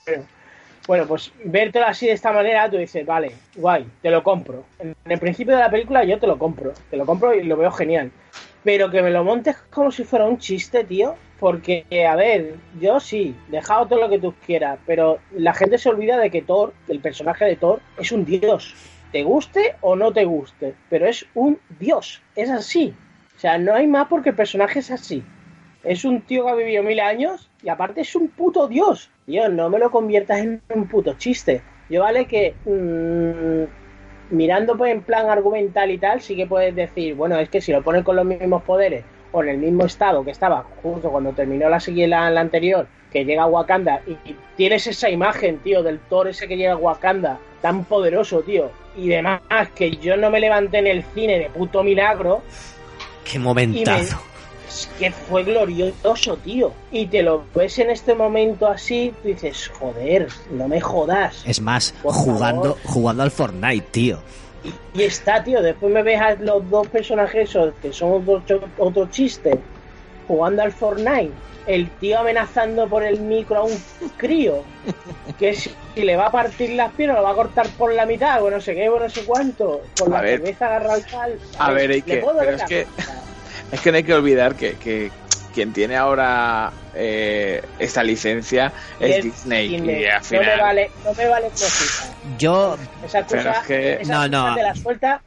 bueno pues vértelo así de esta manera tú dices vale guay te lo compro en el principio de la película yo te lo compro te lo compro y lo veo genial pero que me lo montes como si fuera un chiste, tío. Porque, a ver, yo sí, dejado todo lo que tú quieras, pero la gente se olvida de que Thor, el personaje de Thor, es un dios. Te guste o no te guste, pero es un dios. Es así. O sea, no hay más porque el personaje es así. Es un tío que ha vivido mil años y aparte es un puto dios. Tío, no me lo conviertas en un puto chiste. Yo vale que mm, mirando pues en plan argumental y tal, sí que puedes decir, bueno, es que si lo ponen con los mismos poderes o en el mismo estado que estaba justo cuando terminó la siguiente la, la anterior, que llega a Wakanda y, y tienes esa imagen, tío, del Thor ese que llega a Wakanda, tan poderoso, tío, y demás, que yo no me levanté en el cine de puto milagro,
Qué momentazo.
Es que fue glorioso, tío. Y te lo ves en este momento así, tú dices, joder, no me jodas.
Es más,
Por
jugando,
favor.
jugando al Fortnite, tío.
y está, tío. Después me ves a los dos personajes esos, que son otro, otro chiste, jugando al Fortnite. El tío amenazando por el micro a un crío. Que si, si le va a partir las piernas, lo va a cortar por la mitad, o no sé qué, o no sé cuánto. Con
A
la
ver.
cabeza agarrada al tal.
A ver,
¿le
hay que- pero
ver
es que-? Es que no hay que olvidar que, que quien tiene ahora eh, esta licencia es,
Es
Disney.
Disney.
Y al
No
final.
me vale, no me vale cosita.
Yo,
Esa
Pero
cosa,
es que-
esa
No,
cosa
no.
te la suelta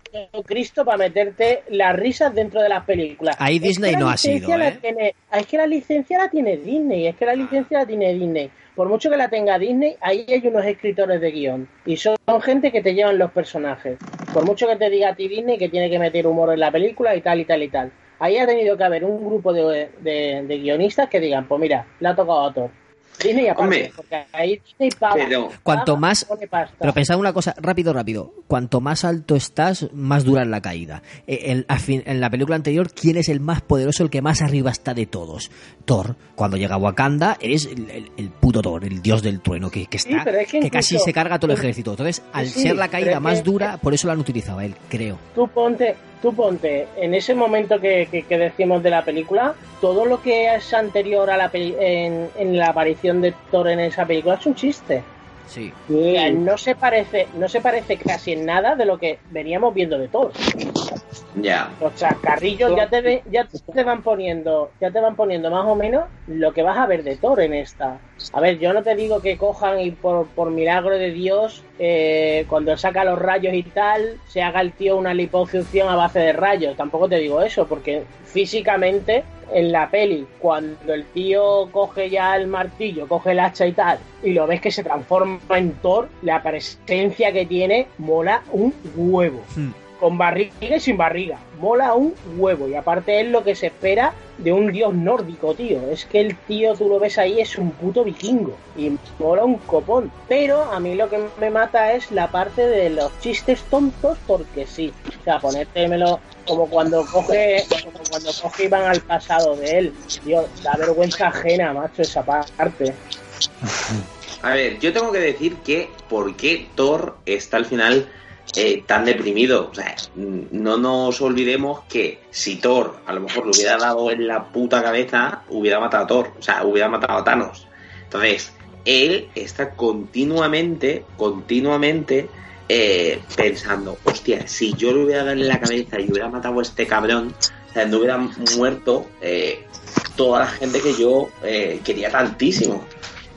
Cristo para meterte las risas dentro de las películas.
Ahí
Es que
Disney
la
no ha sido,
la
¿eh?
tiene- es que la licencia la tiene Disney, es que la licencia la tiene Disney. Por mucho que la tenga Disney, ahí hay unos escritores de guion. Y son gente que te llevan los personajes. Por mucho que te diga a ti Disney que tiene que meter humor en la película y tal y tal y tal. Ahí ha tenido que haber un grupo de, de- de guionistas que digan, pues mira, le ha tocado a Thor. Disney aparte,
Hombre,
porque ahí Disney paga.
pero-
Cuanto
paga,
más-
pone pasta.
Pero pensad una cosa, rápido, rápido. Cuanto más alto estás, más dura es la caída. Eh, En, al fin- en la película anterior, ¿quién es el más poderoso, el que más arriba está de todos? Thor. Cuando llega a Wakanda, eres el, el- el puto Thor, el dios del trueno, que, está,
es que
que casi se carga todo el ejército. Entonces, al
Sí,
ser la caída más
que-
dura, por eso lo han utilizado él, creo.
tú ponte, tú ponte, en ese momento que, que- que decimos de la película, todo lo que es anterior a la peli- en, en la aparición de Thor en esa película es un chiste.
Sí.
O sea, no se parece, no se parece casi en nada de lo que veníamos viendo de Thor.
Ya.
Los chascarrillos ya te, ya te van poniendo, ya te van poniendo más o menos lo que vas a ver de Thor en esta. A ver, yo no te digo que cojan y por, por milagro de Dios, eh, cuando saca los rayos y tal, se haga el tío una liposucción a base de rayos. Tampoco te digo eso, porque físicamente en la peli, cuando el tío coge ya el martillo, coge el hacha y tal, y lo ves que se transforma en Thor, la presencia que tiene mola un huevo con barriga y sin barriga. Mola un huevo. Y aparte es lo que se espera de un dios nórdico, tío. Es que el tío, tú lo ves ahí, es un puto vikingo. Y mola un copón. Pero a mí lo que me mata es la parte de los chistes tontos, porque sí. O sea, ponértemelo como cuando coge, como cuando coge y van al pasado de él. Tío, da vergüenza ajena, macho, esa parte.
A ver, yo tengo que decir que por qué Thor está al final eh, tan deprimido. O sea, no nos olvidemos que si Thor a lo mejor le hubiera dado en la puta cabeza, hubiera matado a Thor. O sea, hubiera matado a Thanos. Entonces, él está continuamente, continuamente eh, pensando, hostia, si yo le hubiera dado en la cabeza y hubiera matado a este cabrón, o sea, no hubiera muerto eh, toda la gente que yo quería tantísimo.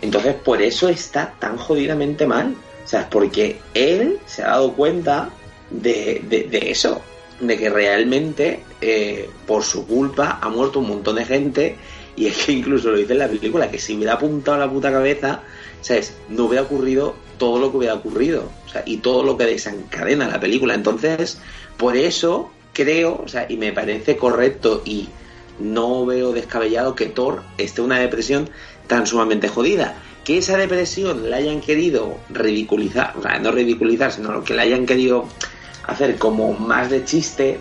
Entonces, por eso está tan jodidamente mal. Sea, porque él se ha dado cuenta de, de- de eso, de que realmente eh, por su culpa ha muerto un montón de gente y es que incluso lo dice en la película, que si hubiera apuntado la puta cabeza, ¿sabes? No hubiera ocurrido todo lo que hubiera ocurrido, o sea, y todo lo que desencadena la película. Entonces, por eso creo, o sea, y me parece correcto y no veo descabellado que Thor esté en una depresión tan sumamente jodida. Que esa depresión la hayan querido ridiculizar, o sea, no ridiculizar, sino que la hayan querido hacer como más de chiste,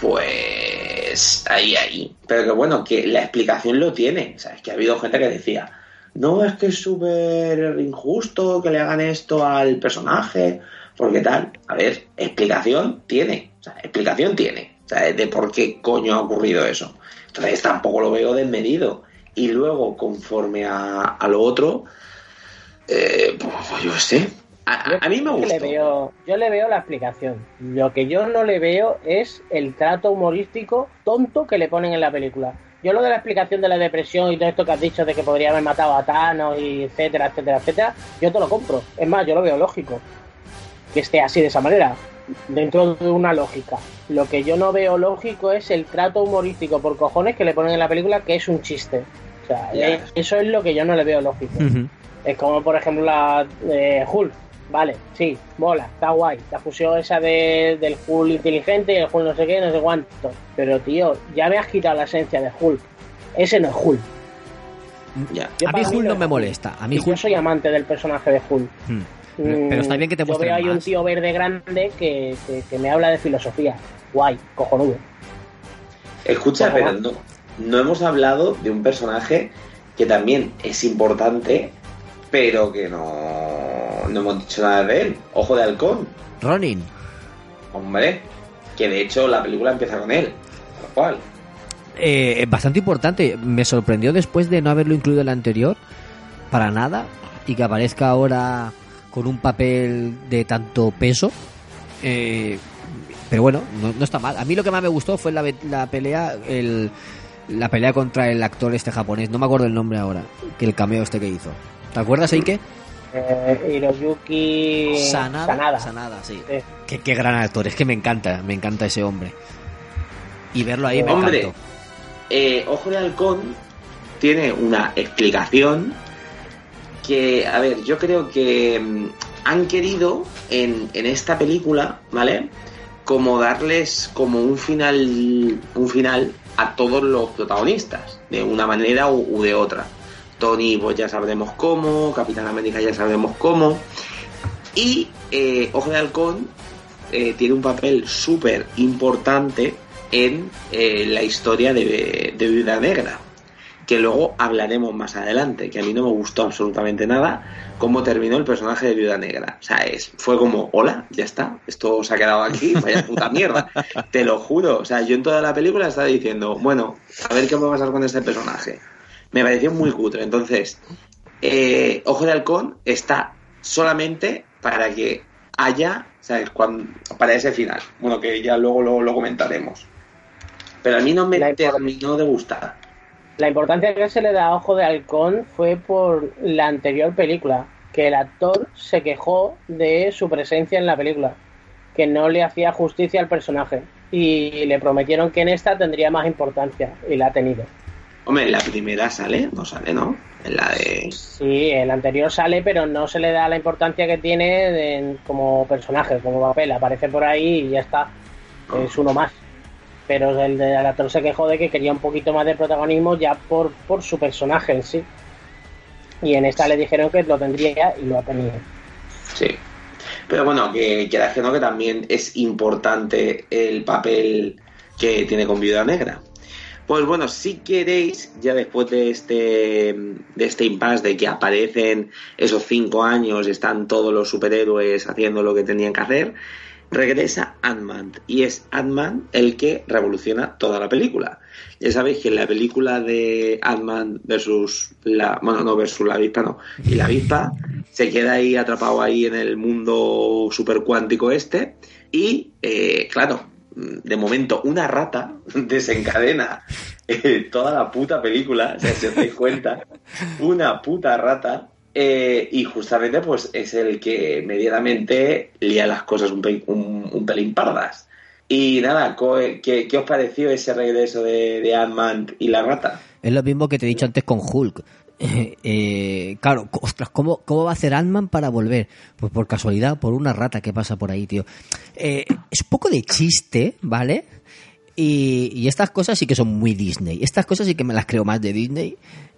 pues ahí, ahí. Pero que bueno, que la explicación lo tiene. O es que ha habido gente que decía, no, es que es súper injusto que le hagan esto al personaje, porque tal. A ver, explicación tiene. O sea, explicación tiene. O de por qué coño ha ocurrido eso. Entonces tampoco lo veo desmedido. Y luego, conforme a, a lo otro, eh, pues yo sé. A, a- mí me
Yo
gusta.
le veo, yo le veo la explicación. Lo que yo no le veo es el trato humorístico tonto que le ponen en la película. Yo lo de la explicación de la depresión y todo esto que has dicho de que podría haber matado a Thanos y etcétera, etcétera, etcétera, yo te lo compro. Es más, yo lo veo lógico. Que esté así de esa manera, dentro de una lógica. Lo que yo no veo lógico es el trato humorístico por cojones que le ponen en la película que es un chiste. O sea, eso es lo que yo no le veo lógico. Es como, por ejemplo, la eh, Hulk. Vale, sí, mola, está guay. La fusión esa de, del Hulk inteligente y el Hulk no sé qué, no sé cuánto. Pero, tío, ya me has quitado la esencia de Hulk. Ese no es Hulk.
Ya.
Yo
A mí Hulk
no
me
Hulk.
molesta. A mí
Y Yo
Hulk...
soy amante del personaje de Hulk.
Hmm. Pero pero está bien que te
Yo veo ahí un tío verde grande que, que, que me habla de filosofía. Guay, cojonudo.
Escucha, pero no, no hemos hablado de un personaje que también es importante, pero que no, no hemos dicho nada de él. Ojo de halcón.
Ronin.
Hombre, que de hecho la película empieza con él, tal cual.
Eh, es bastante importante. Me sorprendió después de no haberlo incluido en la anterior, para nada, y que aparezca ahora con un papel de tanto peso. Eh, pero bueno, no, no está mal. A mí lo que más me gustó fue la, la pelea, el, la pelea contra el actor este japonés. No me acuerdo el nombre ahora, que el cameo este que hizo. ¿Te acuerdas, Eike?
Eh, Hiroyuki
Sanada.
Sanada.
Sanada, sí.
Sí.
Qué, qué gran actor, es que me encanta, me encanta ese hombre. Y verlo ahí me
Hombre,
encantó.
eh, Ojo de Halcón tiene una explicación que, a ver, yo creo que mm, han querido en, en esta película, ¿vale? Como darles como un final, un final a todos los protagonistas, de una manera u, de otra. Tony, pues ya sabremos cómo, Capitán América ya sabremos cómo. Y eh, Ojo de Halcón eh, tiene un papel súper importante en eh, la historia de, de Viuda Negra, que luego hablaremos más adelante, que a mí no me gustó absolutamente nada cómo terminó el personaje de Viuda Negra. O sea, es, fue como, hola, ya está, esto se ha quedado aquí, vaya puta mierda. Te lo juro, o sea, yo en toda la película estaba diciendo, bueno, a ver qué va a pasar con este personaje. Me pareció muy cutre, entonces, eh, Ojo de Halcón está solamente para que haya, ¿sabes? Cuando, para ese final. Bueno, que ya luego lo, lo comentaremos. Pero a mí no me terminó de gustar.
La importancia que se le da a Ojo de Halcón fue por la anterior película, que el actor se quejó de su presencia en la película, que no le hacía justicia al personaje y le prometieron que en esta tendría más importancia y la ha tenido.
Hombre, en la primera sale, no sale, ¿no? En la de.
Sí, el anterior sale, pero no se le da la importancia que tiene de- como personaje, como papel. Aparece por ahí y ya está. Es uno más. Pero el del actor se quejó de que quería un poquito más de protagonismo ya por, por su personaje en sí. Y en esta le dijeron que lo tendría y lo ha tenido.
Sí. Pero bueno, que quieras que no, que también es importante el papel que tiene con Viuda Negra. Pues bueno, si queréis, ya después de este, de este impasse de que aparecen esos cinco años, están todos los superhéroes haciendo lo que tenían que hacer, regresa Ant-Man. Y es Ant-Man el que revoluciona toda la película. Ya sabéis que en la película de Ant-Man versus la. Bueno, no versus la avispa, no. Y la avispa se queda ahí atrapado ahí en el mundo super cuántico este. Y, eh, claro, de momento una rata desencadena eh, toda la puta película, si os dais cuenta, una puta rata. Eh, y justamente pues es el que medianamente lía las cosas un, pe- un, un pelín pardas. Y nada, ¿qué, qué os pareció ese regreso de, de Ant-Man y la rata?
Es lo mismo que te he dicho antes con Hulk. Eh, claro, ostras, ¿cómo, ¿cómo va a hacer Ant-Man para volver? Pues por casualidad, por una rata que pasa por ahí, tío. Eh, es un poco de chiste, ¿vale? Y, y estas cosas sí que son muy Disney. Estas cosas sí que me las creo más de Disney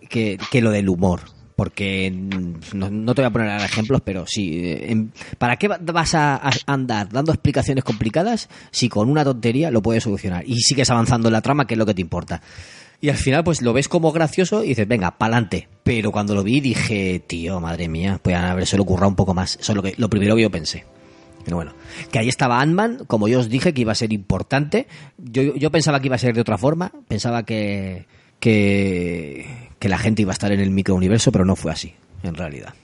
que, que lo del humor. Porque no, no te voy a poner ahora ejemplos, pero sí. eh, en- ¿Para qué va- vas a, andar dando explicaciones complicadas si con una tontería lo puedes solucionar? Y sigues avanzando en la trama, que es lo que te importa. Y al final, pues lo ves como gracioso y dices, venga, pa'lante. Pero cuando lo vi dije, tío, madre mía, podían haberse lo currado un poco más. Eso es lo, que, lo primero que yo pensé. Pero bueno, que ahí estaba Ant-Man, como yo os dije, que iba a ser importante. Yo, yo pensaba que iba a ser de otra forma, pensaba que, que, que la gente iba a estar en el microuniverso, pero no fue así, en realidad.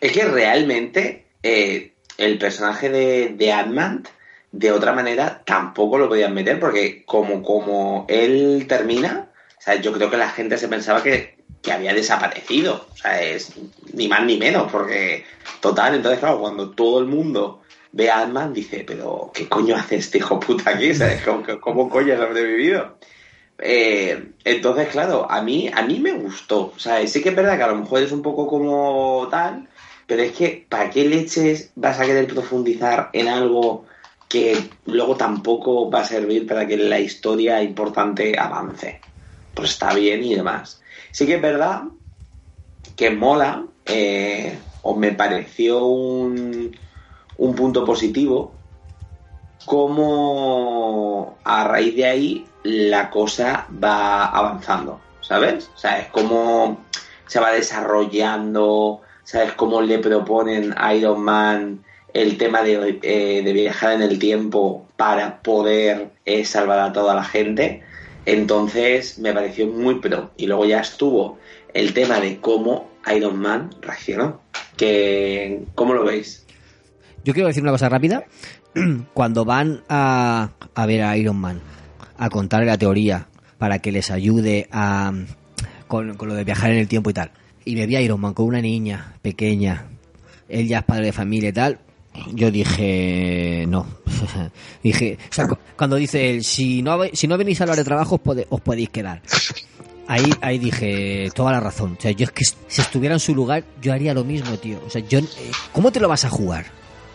Es que realmente eh, el personaje de, de Ant-Man, de otra manera, tampoco lo podían meter, porque como, como él termina, o sea, yo creo que la gente se pensaba que, que había desaparecido. O sea, es ni más ni menos, porque total, entonces, claro, cuando todo el mundo ve a dice, pero ¿qué coño hace este hijo puta aquí? ¿Sabes? ¿Cómo, cómo coño ha sobrevivido? Eh, entonces, claro, a mí, a mí me gustó. O sea, sí que es verdad que a lo mejor es un poco como tal, pero es que, ¿para qué leches vas a querer profundizar en algo que luego tampoco va a servir para que la historia importante avance? Pues está bien y demás. Sí que es verdad que mola, eh, o me pareció un, un punto positivo, como a raíz de ahí la cosa va avanzando, ¿sabes? O sea, es como se va desarrollando, ¿sabes? Cómo le proponen a Iron Man el tema de, eh, de viajar en el tiempo para poder eh, salvar a toda la gente. Entonces me pareció muy pro. Y luego ya estuvo el tema de cómo Iron Man reaccionó. Que, ¿Cómo lo veis?
Yo quiero decir una cosa rápida. Cuando van a, a ver a Iron Man, a contarle la teoría para que les ayude a, con, con lo de viajar en el tiempo y tal, y me vi a Iron Man con una niña pequeña, él ya es padre de familia y tal, yo dije no. dije, o sea, cu- cuando dice él, si no, si no venís a hablar de trabajo, os, pode- os podéis quedar. Ahí, ahí dije, toda la razón. O sea, yo es que si estuviera en su lugar, yo haría lo mismo, tío. O sea, yo, eh, ¿cómo te lo vas a jugar?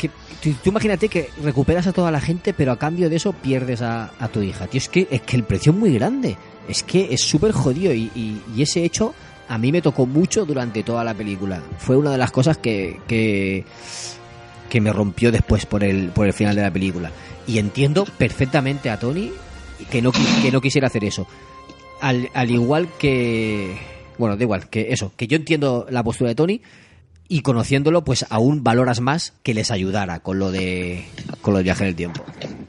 Que, tú, imagínate que recuperas a toda la gente, pero a cambio de eso pierdes a, tu hija. Tío, es que, es que el precio es muy grande. Es que es súper jodido y, ese hecho a mí me tocó mucho durante toda la película. Fue una de las cosas que, que, me rompió después por el, por el final de la película. Y entiendo perfectamente a Tony que no, que no quisiera hacer eso. Al, al igual que... Bueno, da igual, que eso, que yo entiendo la postura de Tony y conociéndolo, pues aún valoras más que les ayudara con lo de, con lo de viaje en el tiempo.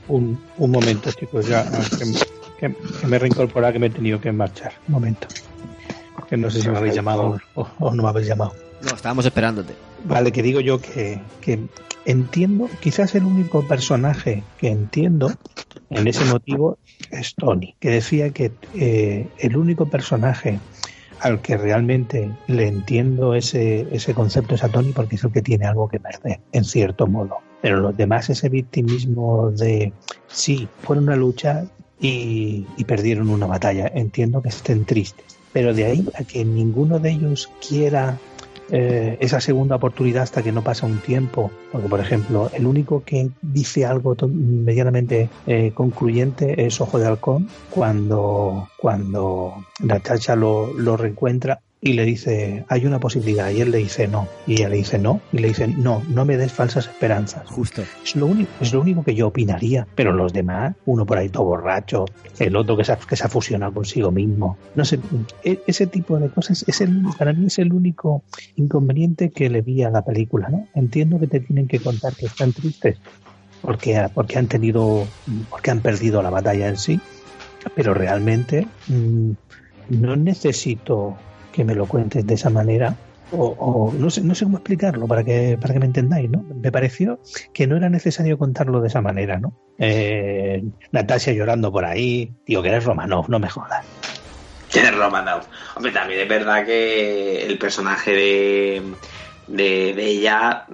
Un, un momento, chicos, ya ah, que, que- que me he reincorporado, que me he tenido que marchar. Un momento. Que no sé si me habéis llamado o, o no me habéis llamado.
No, estábamos esperándote.
Vale, que digo yo que, que entiendo, quizás el único personaje que entiendo en ese motivo es Tony, que decía que eh, el único personaje al que realmente le entiendo ese, ese concepto es a Tony porque es el que tiene algo que perder, en cierto modo. Pero los demás, ese victimismo de, sí, fueron una lucha y, y perdieron una batalla, entiendo que estén tristes. Pero de ahí a que ninguno de ellos quiera eh, esa segunda oportunidad hasta que no pasa un tiempo. Porque, por ejemplo, el único que dice algo medianamente eh, concluyente es Ojo de Halcón cuando, cuando Natasha lo, lo reencuentra y le dice, hay una posibilidad, y él le dice no, y ella le dice no, y le dice no, no me des falsas esperanzas.
Justo.
Es lo único, es lo único que yo opinaría, pero los demás, uno por ahí todo borracho, el otro que se ha, que se ha fusionado consigo mismo, no sé, e- ese tipo de cosas es el, para mí es el único inconveniente que le vi a la película, ¿no? Entiendo que te tienen que contar que están tristes porque, porque han tenido, porque han perdido la batalla en sí, pero realmente mm, no necesito que me lo cuentes de esa manera o, o no sé no sé cómo explicarlo para que para que me entendáis no me pareció que no era necesario contarlo de esa manera no eh, Natasha llorando por ahí tío que eres Romanov no me jodas
de Romanov. Hombre, también es verdad que el personaje de, de, de ella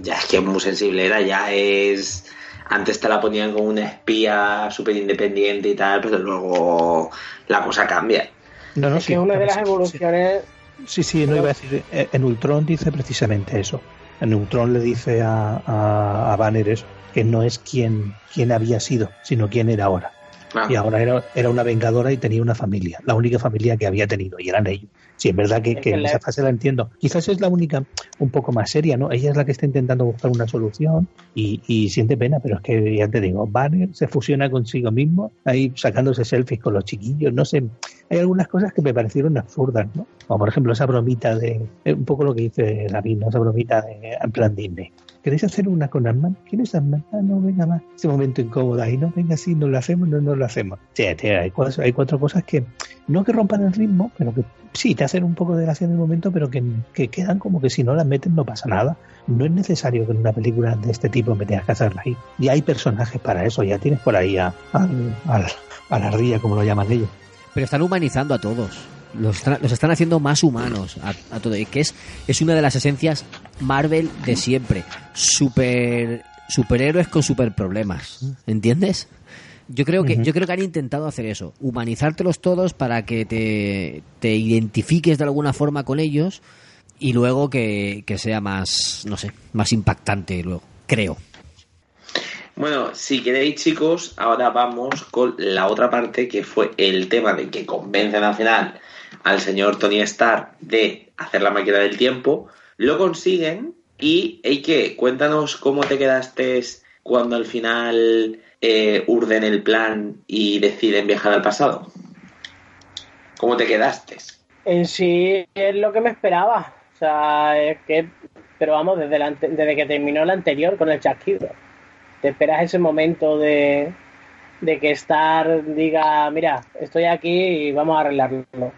ya es que es muy sensible, era ya es... Antes te la ponían como una espía súper independiente y tal, pero luego la cosa cambia.
No no
Es que es una de las evoluciones.
Sí, sí, no iba a decir. eh, En Ultron dice precisamente eso. En Ultron le dice a, a, a Banner eso, que no es quien, quien había sido, sino quién era ahora.
Ah.
Y ahora era, era una vengadora y tenía una familia, la única familia que había tenido, y eran ellos. Sí, es verdad que, que esa fase la entiendo. Quizás es la única un poco más seria, ¿no? Ella es la que está intentando buscar una solución y, y siente pena, pero es que ya te digo, Banner se fusiona consigo mismo, ahí sacándose selfies con los chiquillos, no sé. Hay algunas cosas que me parecieron absurdas, ¿no? Como por ejemplo esa bromita de, eh, un poco lo que dice David, ¿no? Esa bromita de, en plan Disney. ¿Queréis hacer una con Ant-Man? ¿Quién es Ant-Man? Ah, no, venga más. Ese momento incómodo ahí, no, venga, sí, no lo hacemos, no, no lo hacemos. Sí, tío, hay, cuatro, hay cuatro cosas que no que rompan el ritmo, pero que sí, te hacen un poco de gracia en el momento, pero que, que quedan como que si no las meten no pasa nada. No es necesario que en una película de este tipo me tengas que hacerla ahí. Y hay personajes para eso, ya tienes por ahí a, al- al- a la ardilla, como lo llaman ellos.
Pero están humanizando a todos. Los están, los están haciendo más humanos a, a todo. Y que es, es una de las esencias Marvel de siempre. Super, superhéroes con super problemas. ¿Entiendes? Yo creo que yo creo que han intentado hacer eso, humanizártelos todos para que te, te identifiques de alguna forma con ellos y luego que, que sea más, no sé, más impactante luego, creo.
Bueno, si queréis chicos, ahora vamos con la otra parte que fue el tema de que convencen al final al señor Tony Stark de hacer la máquina del tiempo, lo consiguen y, Eike, cuéntanos cómo te quedaste cuando al final eh, urden el plan y deciden viajar al pasado. ¿Cómo te quedaste?
En sí es lo que me esperaba. O sea, es que pero vamos, desde, la desde que terminó la anterior con el chasquido. Te esperas ese momento de, de que Star diga, mira, estoy aquí y vamos a arreglarlo.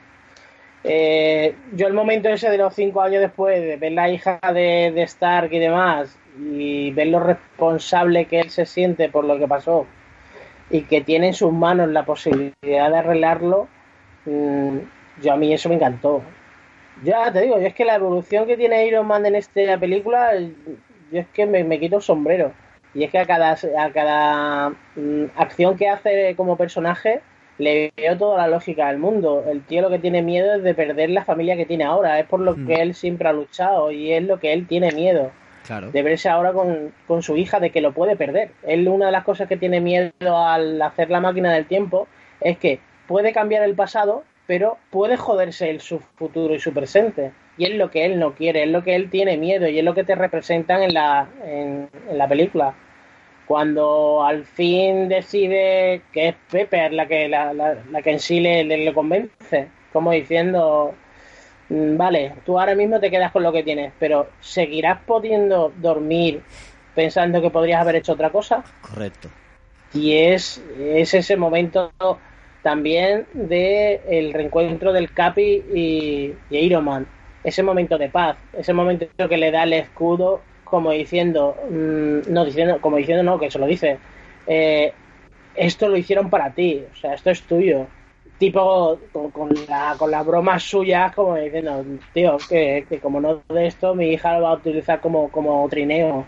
Eh, yo el momento ese de los cinco años después, de ver la hija de, Stark y demás, y ver lo responsable que él se siente por lo que pasó, y que tiene en sus manos la posibilidad de arreglarlo, mm, yo a mí eso me encantó. Ya te digo, yo es que la evolución que tiene Iron Man en esta película, yo es que me, me quito el sombrero. Y es que a cada, a cada mm, acción que hace como personaje le veo toda la lógica del mundo. El tío lo que tiene miedo es de perder la familia que tiene ahora. Es por lo
Mm.
que él siempre ha luchado y es lo que él tiene miedo.
Claro.
De verse ahora con, con su hija, de que lo puede perder. Él una de las cosas que tiene miedo al hacer la máquina del tiempo es que puede cambiar el pasado, pero puede joderse el su futuro y su presente. Y es lo que él no quiere, es lo que él tiene miedo y es lo que te representan en la, en, en la película. Cuando al fin decide que es Pepper la que, la, la- la que en sí le, le- le convence, como diciendo, "Mm, vale, tú ahora mismo te quedas con lo que tienes, pero ¿seguirás pudiendo dormir pensando que podrías haber hecho otra cosa?
Correcto.
y es, es ese momento también de el reencuentro del Capi y, y Iron Man ese momento de paz ese momento que le da el escudo como diciendo mm, no diciendo como diciendo no que se lo dice eh, esto lo hicieron para ti o sea esto es tuyo tipo con, con la, con las bromas suyas como diciendo tío que, que como no de esto mi hija lo va a utilizar como, como trineo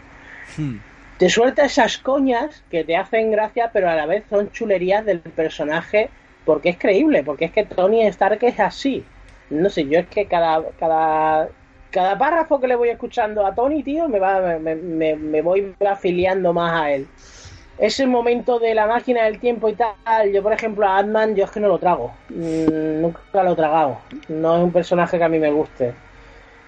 Hmm.
te suelta esas coñas que te hacen gracia, pero a la vez son chulerías del personaje, porque es creíble, porque es que Tony Stark es así. No sé, yo es que cada, cada, cada párrafo que le voy escuchando a Tony, tío, me va, me, me- me voy afiliando más a él. Ese momento de la máquina del tiempo y tal, yo por ejemplo a Ant-Man, yo es que no lo trago. Mm, nunca lo he tragado. No es un personaje que a mí me guste.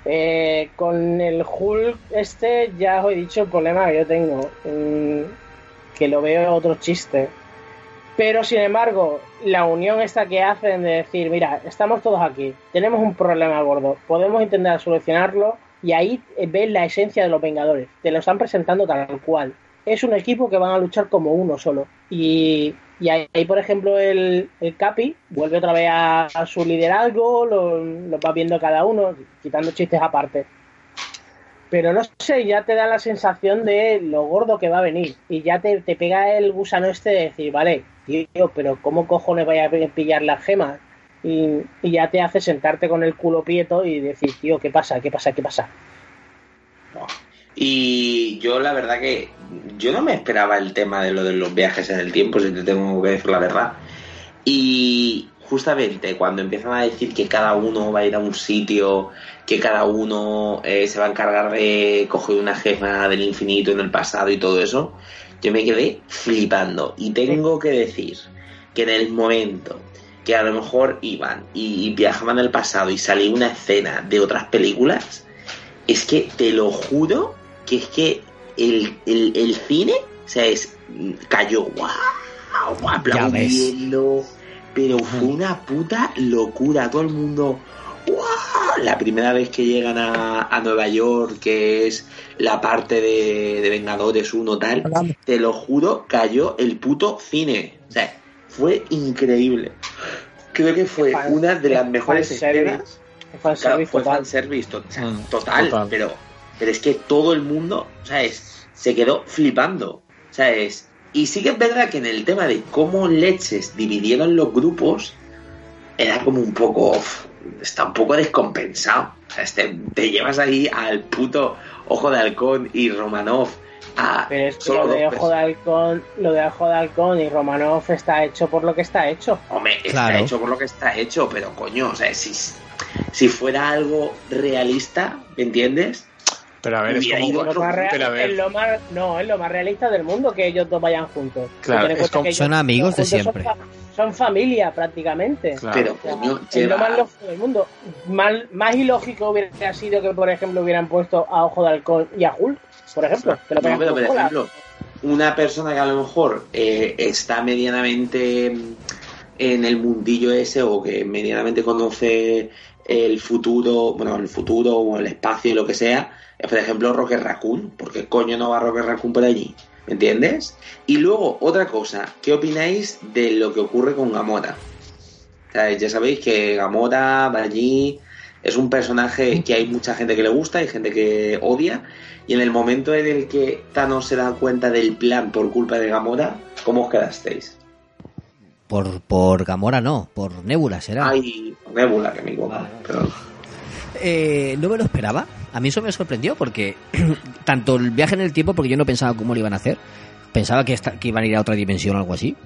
Eh, con el Hulk este ya os he dicho el problema que yo tengo, mm, que lo veo otro chiste. Pero sin embargo, la unión esta que hacen de decir, mira, estamos todos aquí, tenemos un problema gordo, podemos intentar solucionarlo y ahí ves la esencia de los Vengadores. Te lo están presentando tal cual. Es un equipo que van a luchar como uno solo. Y, y ahí, ahí, por ejemplo, el, el Capi vuelve otra vez a, a su liderazgo, lo, lo va viendo cada uno, quitando chistes aparte. Pero no sé, ya te da la sensación de lo gordo que va a venir. Y ya te, te pega el gusano este de decir, vale, tío, pero ¿cómo cojones vaya a pillar las gemas? Y, y ya te hace sentarte con el culo prieto y decir, tío, ¿qué pasa? ¿Qué pasa? ¿Qué pasa?
Y yo la verdad que yo no me esperaba el tema de lo de los viajes en el tiempo, si te tengo que decir la verdad. Y justamente cuando empiezan a decir que cada uno va a ir a un sitio, que cada uno eh, se va a encargar de coger una gema del infinito en el pasado y todo eso, yo me quedé flipando. Y tengo que decir que en el momento que a lo mejor iban y viajaban al pasado y salía una escena de otras películas, es que te lo juro que es que el, el, el cine, o sea, es, cayó, wow, aplaudiendo, pero fue una puta locura, todo el mundo, wow, la primera vez que llegan a, a Nueva York, que es la parte de, de Vengadores 1 tal, te lo juro, cayó el puto cine, o sea, fue increíble. Creo que fue una de las mejores escenas. Claro, fue fanservice to- o sea, total,
total.
Pero, pero es que todo el mundo, ¿sabes? Se quedó flipando, ¿sabes? Y sí que es verdad que en el tema de cómo leches dividieron los grupos, era como un poco. uf, Está un poco descompensado. O sea, este- te llevas ahí al puto Ojo de Halcón y Romanov a.
Pero es que
solo
lo de Ojo de Halcón, lo de Ojo de Halcón y Romanov está hecho por lo que está hecho.
Hombre, está
Claro.
hecho por lo que está hecho, pero coño, o sea, si, si fuera algo realista, ¿me entiendes?
Pero a ver, es como.
Lo más real-
Pero a ver.
es lo más, no, es lo más realista del mundo que ellos dos vayan juntos.
Claro, es como-
Son amigos de
son
siempre.
fa- Son, familia prácticamente.
Claro.
Pero,
O sea,
coño,
es lo más lógico del mundo. Más, más ilógico hubiera sido que, por ejemplo, hubieran puesto a Ojo de Halcón y a Hulk, por ejemplo. Que lo
No, pero por ejemplo, una persona que a lo mejor eh, está medianamente mm, en el mundillo ese o que medianamente conoce el futuro, bueno, el futuro o el espacio y lo que sea, por ejemplo, Rocket Raccoon. ¿Por qué coño no va Rocket Raccoon por allí? ¿Me entiendes? Y luego, otra cosa, ¿qué opináis de lo que ocurre con Gamora? Ya sabéis que Gamora va allí, es un personaje que hay mucha gente que le gusta y gente que odia. Y en el momento en el que Thanos se da cuenta del plan por culpa de Gamora, ¿cómo os quedasteis?
Por, por Gamora no, por Nebula será.
Ay, Nebula, que me equivoco. Perdón.
Eh, no me lo esperaba. A mí eso me sorprendió porque tanto el viaje en el tiempo, porque yo no pensaba cómo lo iban a hacer, pensaba que, esta- que iban a ir a otra dimensión o algo así.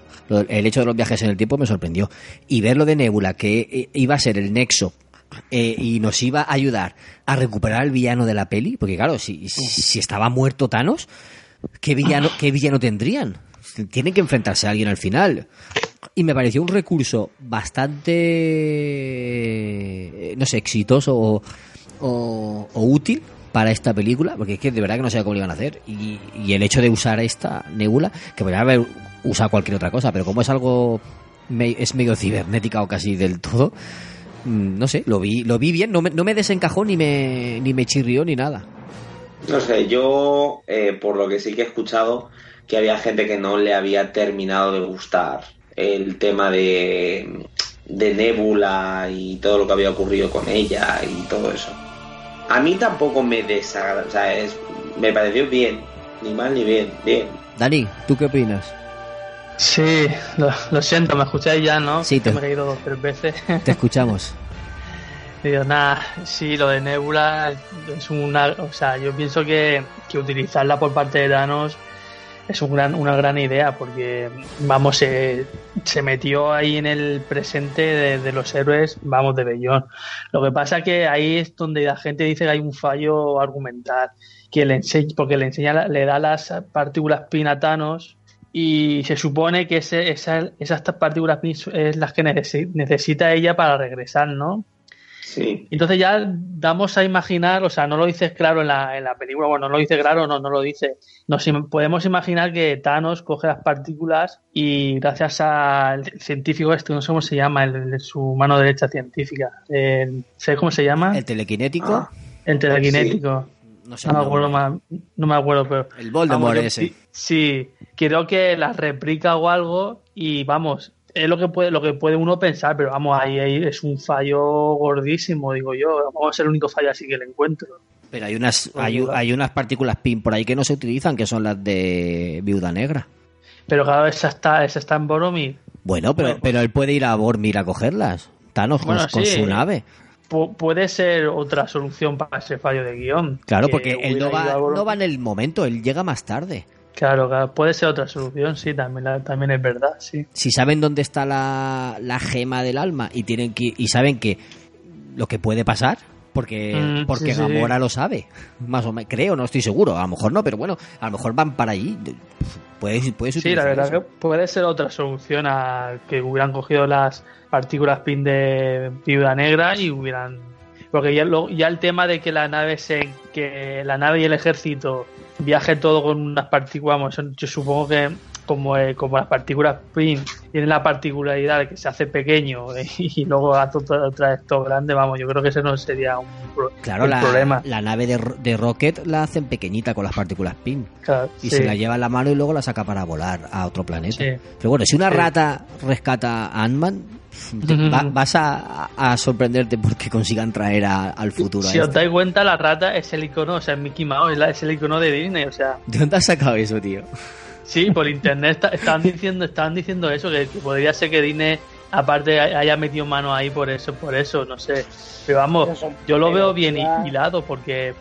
El hecho de los viajes en el tiempo me sorprendió. Y ver lo de Nebula, que eh, iba a ser el nexo eh, y nos iba a ayudar a recuperar al villano de la peli, porque claro, si, si estaba muerto Thanos, ¿qué villano, ¿qué villano tendrían? Tienen que enfrentarse a alguien al final. Y me pareció un recurso bastante, eh, no sé, exitoso o, o- útil para esta película, porque es que de verdad que no sé cómo lo iban a hacer. Y, el hecho de usar esta nebula, que podría haber usado cualquier otra cosa, pero como es algo, es medio cibernética o casi del todo, mm, no sé, lo vi, lo vi bien, no me, no me desencajó ni me, ni me chirrió ni nada.
No sé, yo, eh, por lo que sí que he escuchado, que había gente que no le había terminado de gustar el tema de, de Nebula y todo lo que había ocurrido con ella y todo eso. A mí tampoco me desagrada, o sea, es, me pareció bien, ni mal ni bien, bien.
Dani, ¿tú qué opinas?
Sí, lo, lo siento, me escucháis ya, ¿no?
Sí, te-
me he caído dos tres veces.
Te escuchamos.
Digo, nada, sí, lo de Nebula es una. O sea, yo pienso que, que utilizarla por parte de Thanos es un gran, una gran idea porque, vamos, se, se metió ahí en el presente de, los héroes, vamos, de Bellón. Lo que pasa que ahí es donde la gente dice que hay un fallo argumental, que le enseña, porque le enseña, le da las partículas pin a Thanos y se supone que ese, esa- esas partículas es las que necesi- necesita ella para regresar, ¿no?
Sí.
Entonces ya damos a imaginar, o sea, no lo dices claro en la, en la película, bueno, no lo dice claro, no, no lo dice. Nos im- podemos imaginar que Thanos coge las partículas y gracias al científico este, no sé cómo se llama, el, de su mano derecha científica, el- ¿sabes cómo se llama?
El telequinético,
El telequinético.
no sé.
No me
el
acuerdo, ma- no me acuerdo, pero...
El Voldemort
Vamos, yo-
ese.
Sí, creo que las replica o algo y vamos, es lo que puede, lo que puede uno pensar, pero vamos, ahí, ahí es un fallo gordísimo, digo yo. Vamos a ser el único fallo así que le encuentro.
Pero hay unas, hay, hay unas partículas PIN por ahí que no se utilizan, que son las de Viuda Negra.
Pero cada vez está, esa está en Boromir.
Bueno, pero, pero él puede ir a Bormir a cogerlas. Thanos con,
Bueno,
con
sí.
su nave.
Pu- puede ser otra solución para ese fallo de guion.
Claro,
que
porque él no va,
Boromir.
no va en el momento, él llega más tarde.
Claro, claro, puede ser otra solución, sí, también, la- también es verdad, sí.
Si saben dónde está la, la gema del alma y tienen que y saben que lo que puede pasar, porque,
Mm,
porque
sí, sí.
Gamora lo sabe, más o menos, creo, no estoy seguro, a lo mejor no, pero bueno, a lo mejor van para allí. Puedes, puedes
Sí, la verdad
eso.
que puede ser otra solución a que hubieran cogido las partículas PIN de Viuda Negra y hubieran porque ya, lo- ya el tema de que la nave se que la nave y el ejército viaje todo con unas partículas, vamos, yo supongo que como, eh, como las partículas PIN tienen la particularidad de que se hace pequeño eh, y luego hace otra, otra grande, vamos, yo creo que ese no sería un, pro-
Claro,
un
la,
problema.
la nave de, de Rocket la hacen pequeñita con las partículas PIN.
Claro,
Y
sí.
se la lleva en la mano y luego la saca para volar a otro planeta.
Sí.
Pero bueno, si una
Sí.
rata rescata a Ant-Man, va- vas a, a sorprenderte porque consigan traer a- al futuro. a
Si os
este.
dais cuenta, la rata es el icono, o sea, es Mickey Mouse, es, la- es el icono de Disney, o sea,
¿De dónde has sacado eso, tío?
sí, por internet está- estaban diciendo, estaban diciendo eso, que, que podría ser que Disney aparte haya metido mano ahí por eso, por eso, no sé. Pero vamos, yo lo veo bien hilado porque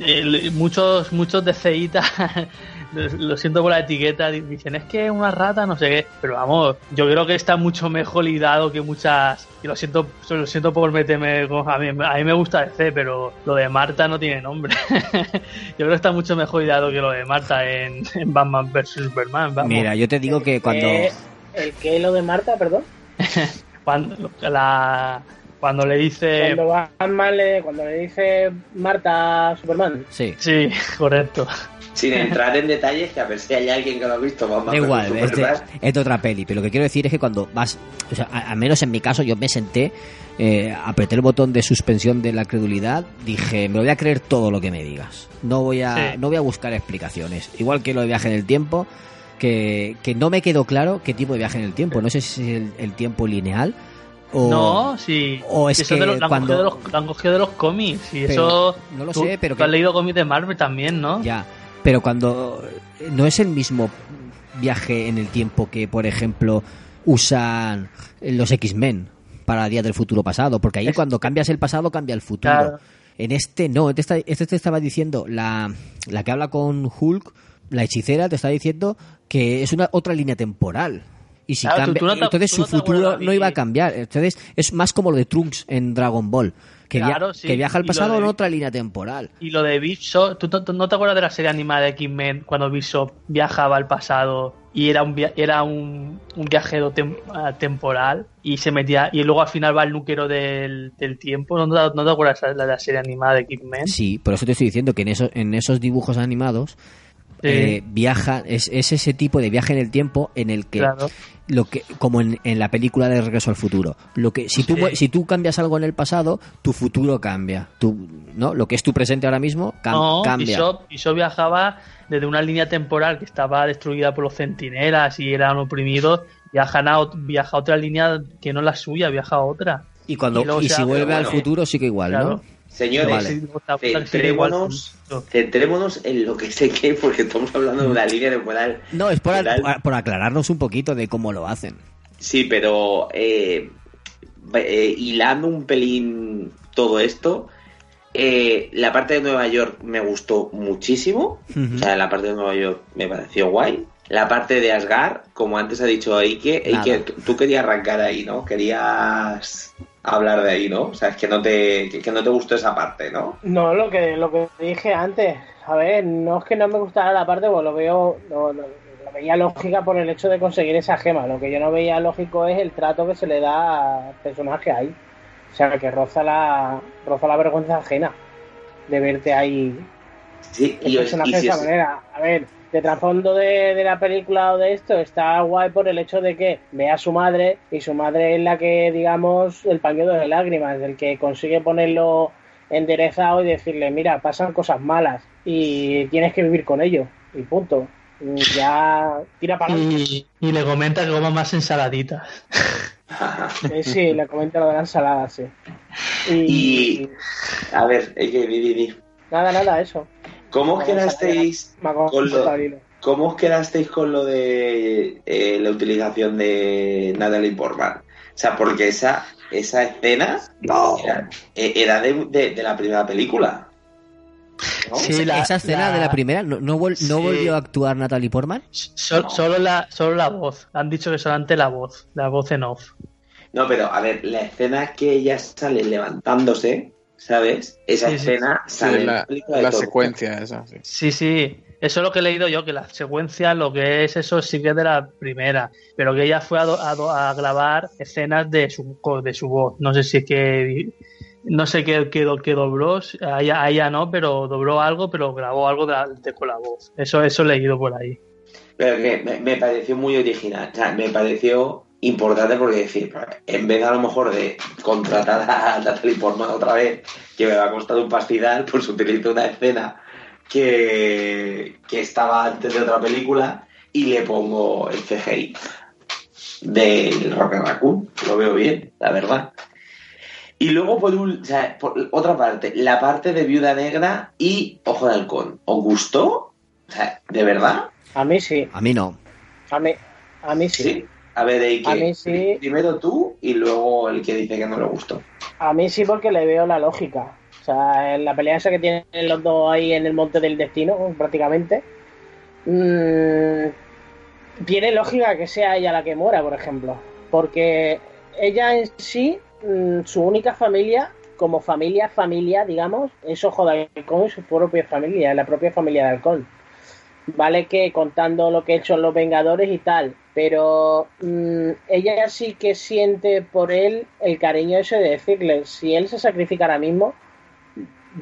eh, muchos, muchos de CEITA, lo siento por la etiqueta, di- dicen es que es una rata, no sé qué, pero vamos, yo creo que está mucho mejor hilado que muchas, y lo siento, lo siento por meterme con, a mí, a mí me gusta DC, pero lo de Marta no tiene nombre. yo creo que está mucho mejor hilado que lo de Marta en, en Batman vs Superman. vamos.
Mira, yo te digo que cuando...
Eh, ¿El que lo de Marta, perdón?
cuando, la, cuando le dice...
Cuando Batman le, cuando le dice Marta a Superman.
Sí.
Sí, correcto.
Sin entrar en detalles, que a ver si hay alguien que lo ha visto. Vamos
Da igual, es de, es de otra peli. Pero lo que quiero decir es que cuando vas, o sea, al menos en mi caso, yo me senté, eh, apreté el botón de suspensión de la credulidad, dije, me voy a creer todo lo que me digas. No voy a,
Sí.
no voy a buscar explicaciones. Igual que lo de viaje en el tiempo, que, que no me quedó claro qué tipo de viaje en el tiempo. No sé si es el, el tiempo lineal o...
No, sí.
o es
eso
que
de los, lo han
cuando-
cogido de los, lo han cogido de los cómics. Y
Pero,
eso.
no lo
tú-
sé, pero
tú
que-
has leído cómics de Marvel también, ¿no?
Ya, pero cuando no es el mismo viaje en el tiempo que, por ejemplo, usan los X-Men para Día del Futuro Pasado, porque ahí cuando cambias el pasado cambia el futuro.
Claro.
En este no, este, está- este te estaba diciendo, la, la que habla con Hulk, la hechicera, te está diciendo que es una otra línea temporal. Y si
Claro,
cambia,
tú no te-
entonces su
no
futuro no iba a cambiar. Entonces es más como lo de Trunks en Dragon Ball, que, via-
Claro, sí,
que viaja al
y lo
pasado
de-
en otra línea temporal.
Y lo de Bishop, ¿tú, tú- no te acuerdas de la serie animada de X-Men cuando Bishop viajaba al pasado y era un via- era un, un viajero tem- temporal y se metía y luego al final va el núquero del, del tiempo? ¿No, te- no te acuerdas de la, de la serie animada de X-Men?
Sí, por eso te estoy diciendo que en, esos en esos dibujos animados
Sí.
eh, viaja, es, es ese tipo de viaje en el tiempo en el que,
Claro.
lo que como en, en la película de Regreso al Futuro, lo que si tú
Sí.
si tú cambias algo en el pasado, tu futuro cambia, tu, ¿no? Lo que es tu presente ahora mismo cam-
No,
cambia.
Bishop, Bishop viajaba desde una línea temporal que estaba destruida por los centinelas y eran oprimidos, viajan a, viaja a otra línea que no es la suya, viaja a otra.
Y cuando
luego
y si vuelve al
bueno,
futuro sigue igual,
claro.
¿no?
Señores,
Vale.
Centrémonos, centrémonos en lo que sé que porque estamos hablando de una línea temporal.
No, es por, aclararnos un poquito de cómo lo hacen.
Sí, pero eh, eh, hilando un pelín todo esto, eh, la parte de Nueva York me gustó muchísimo. O sea, la parte de Nueva York me pareció guay. La parte de Asgard, como antes ha dicho Ike,
Nada.
Ike, tú- tú querías arrancar ahí, ¿no? Querías hablar de ahí, ¿no? O sea, es que no te, que, que no te gustó esa parte, ¿no?
No, lo que, lo que dije antes. A ver, no es que no me gustara la parte, pues lo veo, lo, lo- lo veía lógica por el hecho de conseguir esa gema. Lo que yo no veía lógico es el trato que se le da al personaje ahí. O sea, que roza la, roza la vergüenza ajena de verte ahí
Sí,
el
y,
personaje
y
de esa
es-
manera. A ver, de trasfondo de, de la película o de esto está guay por el hecho de que ve a su madre y su madre es la que, digamos, el pañuelo de lágrimas, el que consigue ponerlo enderezado y decirle, mira, pasan cosas malas y tienes que vivir con ello y punto. Y Ya tira para adelante.
Y, y le comenta que coma más ensaladitas.
Eh, sí, le comenta lo de la ensalada, sí. Y,
Y- A ver, Ike, di, di, di.
nada, nada, eso.
¿Cómo os quedasteis con lo. ¿Cómo os quedasteis con lo de eh, la utilización de Natalie Portman? O sea, porque esa, esa escena era, eh, era de, de- de la primera película. ¿no?
Sí,
esa,
la-
esa escena
la-
de la primera, ¿no, no, vol- no
Sí.
volvió a actuar Natalie Portman?
Sol-
No.
solo, la, solo la voz. Han dicho que solamente la voz. La voz en off.
No, pero a ver, la escena que ella sale levantándose, ¿sabes? Esa
Sí, sí.
escena
Sí,
sale en
la,
la película de
la
Thor.
secuencia esa, sí.
Sí, sí. Eso es lo que he leído yo, que la secuencia, lo que es eso, sí que es de la primera. Pero que ella fue a, grabar escenas de su, de su voz. No sé si es que. No sé qué, qué, do- qué dobló. A ella, a ella no, pero dobló algo, pero grabó algo de- con la voz. Eso, eso he leído por ahí.
Pero que me, me pareció muy original. O sea, me pareció importante porque decir, en vez a lo mejor de contratar a Natalie Portman otra vez, que me va a costar un pastizal, pues utilizo una escena que, que estaba antes de otra película y le pongo el CGI del Rocket Raccoon. Lo veo bien, la verdad. Y luego por, un, o sea, por otra parte, la parte de Viuda Negra y Ojo de Halcón. ¿Os gustó? O sea, ¿de verdad?
A mí sí.
A mí no.
A mí, a mí sí.
Sí. A ver, Eike,
A mí sí.
primero tú y luego el que dice que no le gustó.
A mí sí porque le veo la lógica. O sea, en la pelea esa que tienen los dos ahí en el monte del destino, prácticamente, mm, tiene lógica que sea ella la que muera, por ejemplo. Porque ella en sí, mm, su única familia, como familia, familia, digamos, es Ojo de Halcón y su propia familia, la propia familia de Halcón. Vale que contando lo que son los Vengadores y tal, pero mm, ella sí que siente por él el cariño ese de decirle, si él se sacrifica ahora mismo,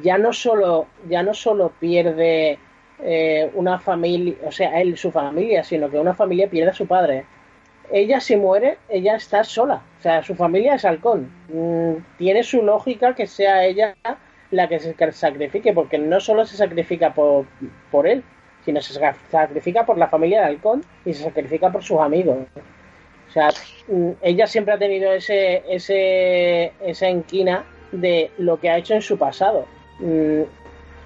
ya no solo, ya no solo pierde eh, una familia, o sea, él, su familia, sino que una familia pierde a su padre. Ella se muere, ella está sola, o sea, su familia es halcón. Mm, tiene su lógica que sea ella la que se sacrifique, porque no solo se sacrifica por, por él, sino se sacrifica por la familia de halcón y se sacrifica por sus amigos. O sea, mm, ella siempre ha tenido ese, ese, esa enquina de lo que ha hecho en su pasado. Mm,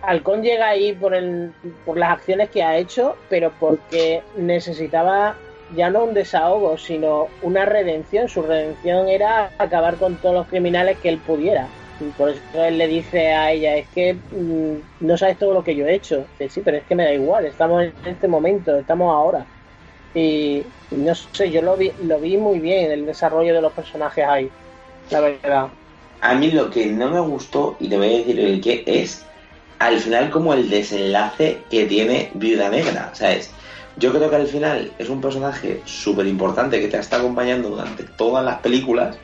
Halcón llega ahí por, el, por las acciones que ha hecho, pero porque necesitaba ya no un desahogo, sino una redención. Su redención era acabar con todos los criminales que él pudiera. Por eso él le dice a ella, es que mm, no sabes todo lo que yo he hecho. Sí, pero es que me da igual, estamos en este momento, estamos ahora. Y no sé, yo lo vi, lo vi muy bien, el desarrollo de los personajes ahí, la verdad.
A mí lo que no me gustó, y te voy a decir el que es al final como el desenlace que tiene Viuda Negra, ¿sabes? Yo creo que al final es un personaje súper importante que te está acompañando durante todas las películas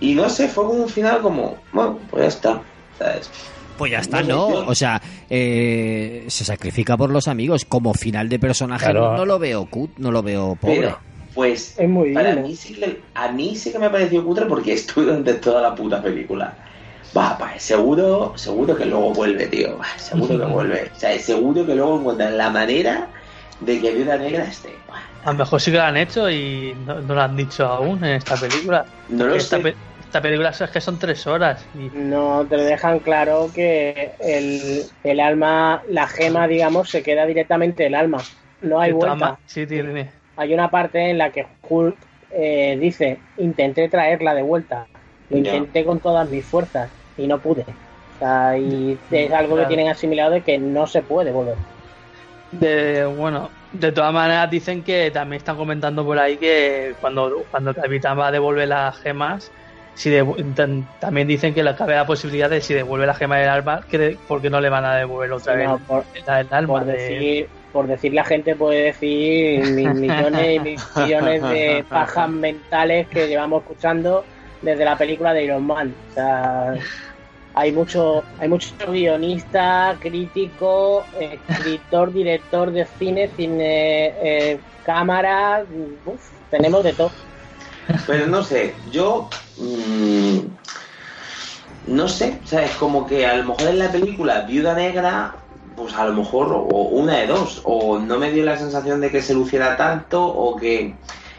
y no sé, fue como un final como, bueno, pues ya está, ¿sabes?
Pues ya está, ¿no? O sea, eh, se sacrifica por los amigos. Como final de personaje
Claro.
no lo veo cut, no lo veo pobre.
Pero, pues,
Es muy
para
digno.
mí sí que, a mí sí que me pareció cutre porque estuve durante toda la puta película. Va, va, seguro, seguro que luego vuelve, tío. Va, seguro que vuelve. O sea, seguro que luego encuentran la manera de que Viuda Negra esté. Va,
A lo mejor sí que lo han hecho y no, no lo han dicho aún en esta película.
No lo
esta,
sé.
pe- esta película es que son tres horas. Y
No te dejan claro que el, el alma, la gema, digamos, se queda directamente el alma. No hay vuelta.
Sí, tiene.
Hay una parte en la que Hulk eh, dice, intenté traerla de vuelta. Lo intenté con todas mis fuerzas y no pude. O sea, y es algo que tienen asimilado de que no se puede volver.
De, bueno, de todas maneras dicen que también están comentando por ahí que cuando, cuando el capitán va a devolver las gemas, si devu- tan- también dicen que le cabe la posibilidad de si devuelve la gema del alma, que de- porque no le van a devolver otra
No,
vez
por,
la del alma.
por
de-
decir, por decir la gente puede decir mil millones y mil millones de pajas mentales que llevamos escuchando desde la película de Iron Man. O sea, hay mucho, hay mucho guionista, crítico, escritor, director de cine, cine, eh, cámara, uf, tenemos de todo.
Pero no sé, yo. mm, no sé, ¿sabes? Como que a lo mejor en la película Viuda Negra, pues a lo mejor, o una de dos, o no me dio la sensación de que se luciera tanto, o que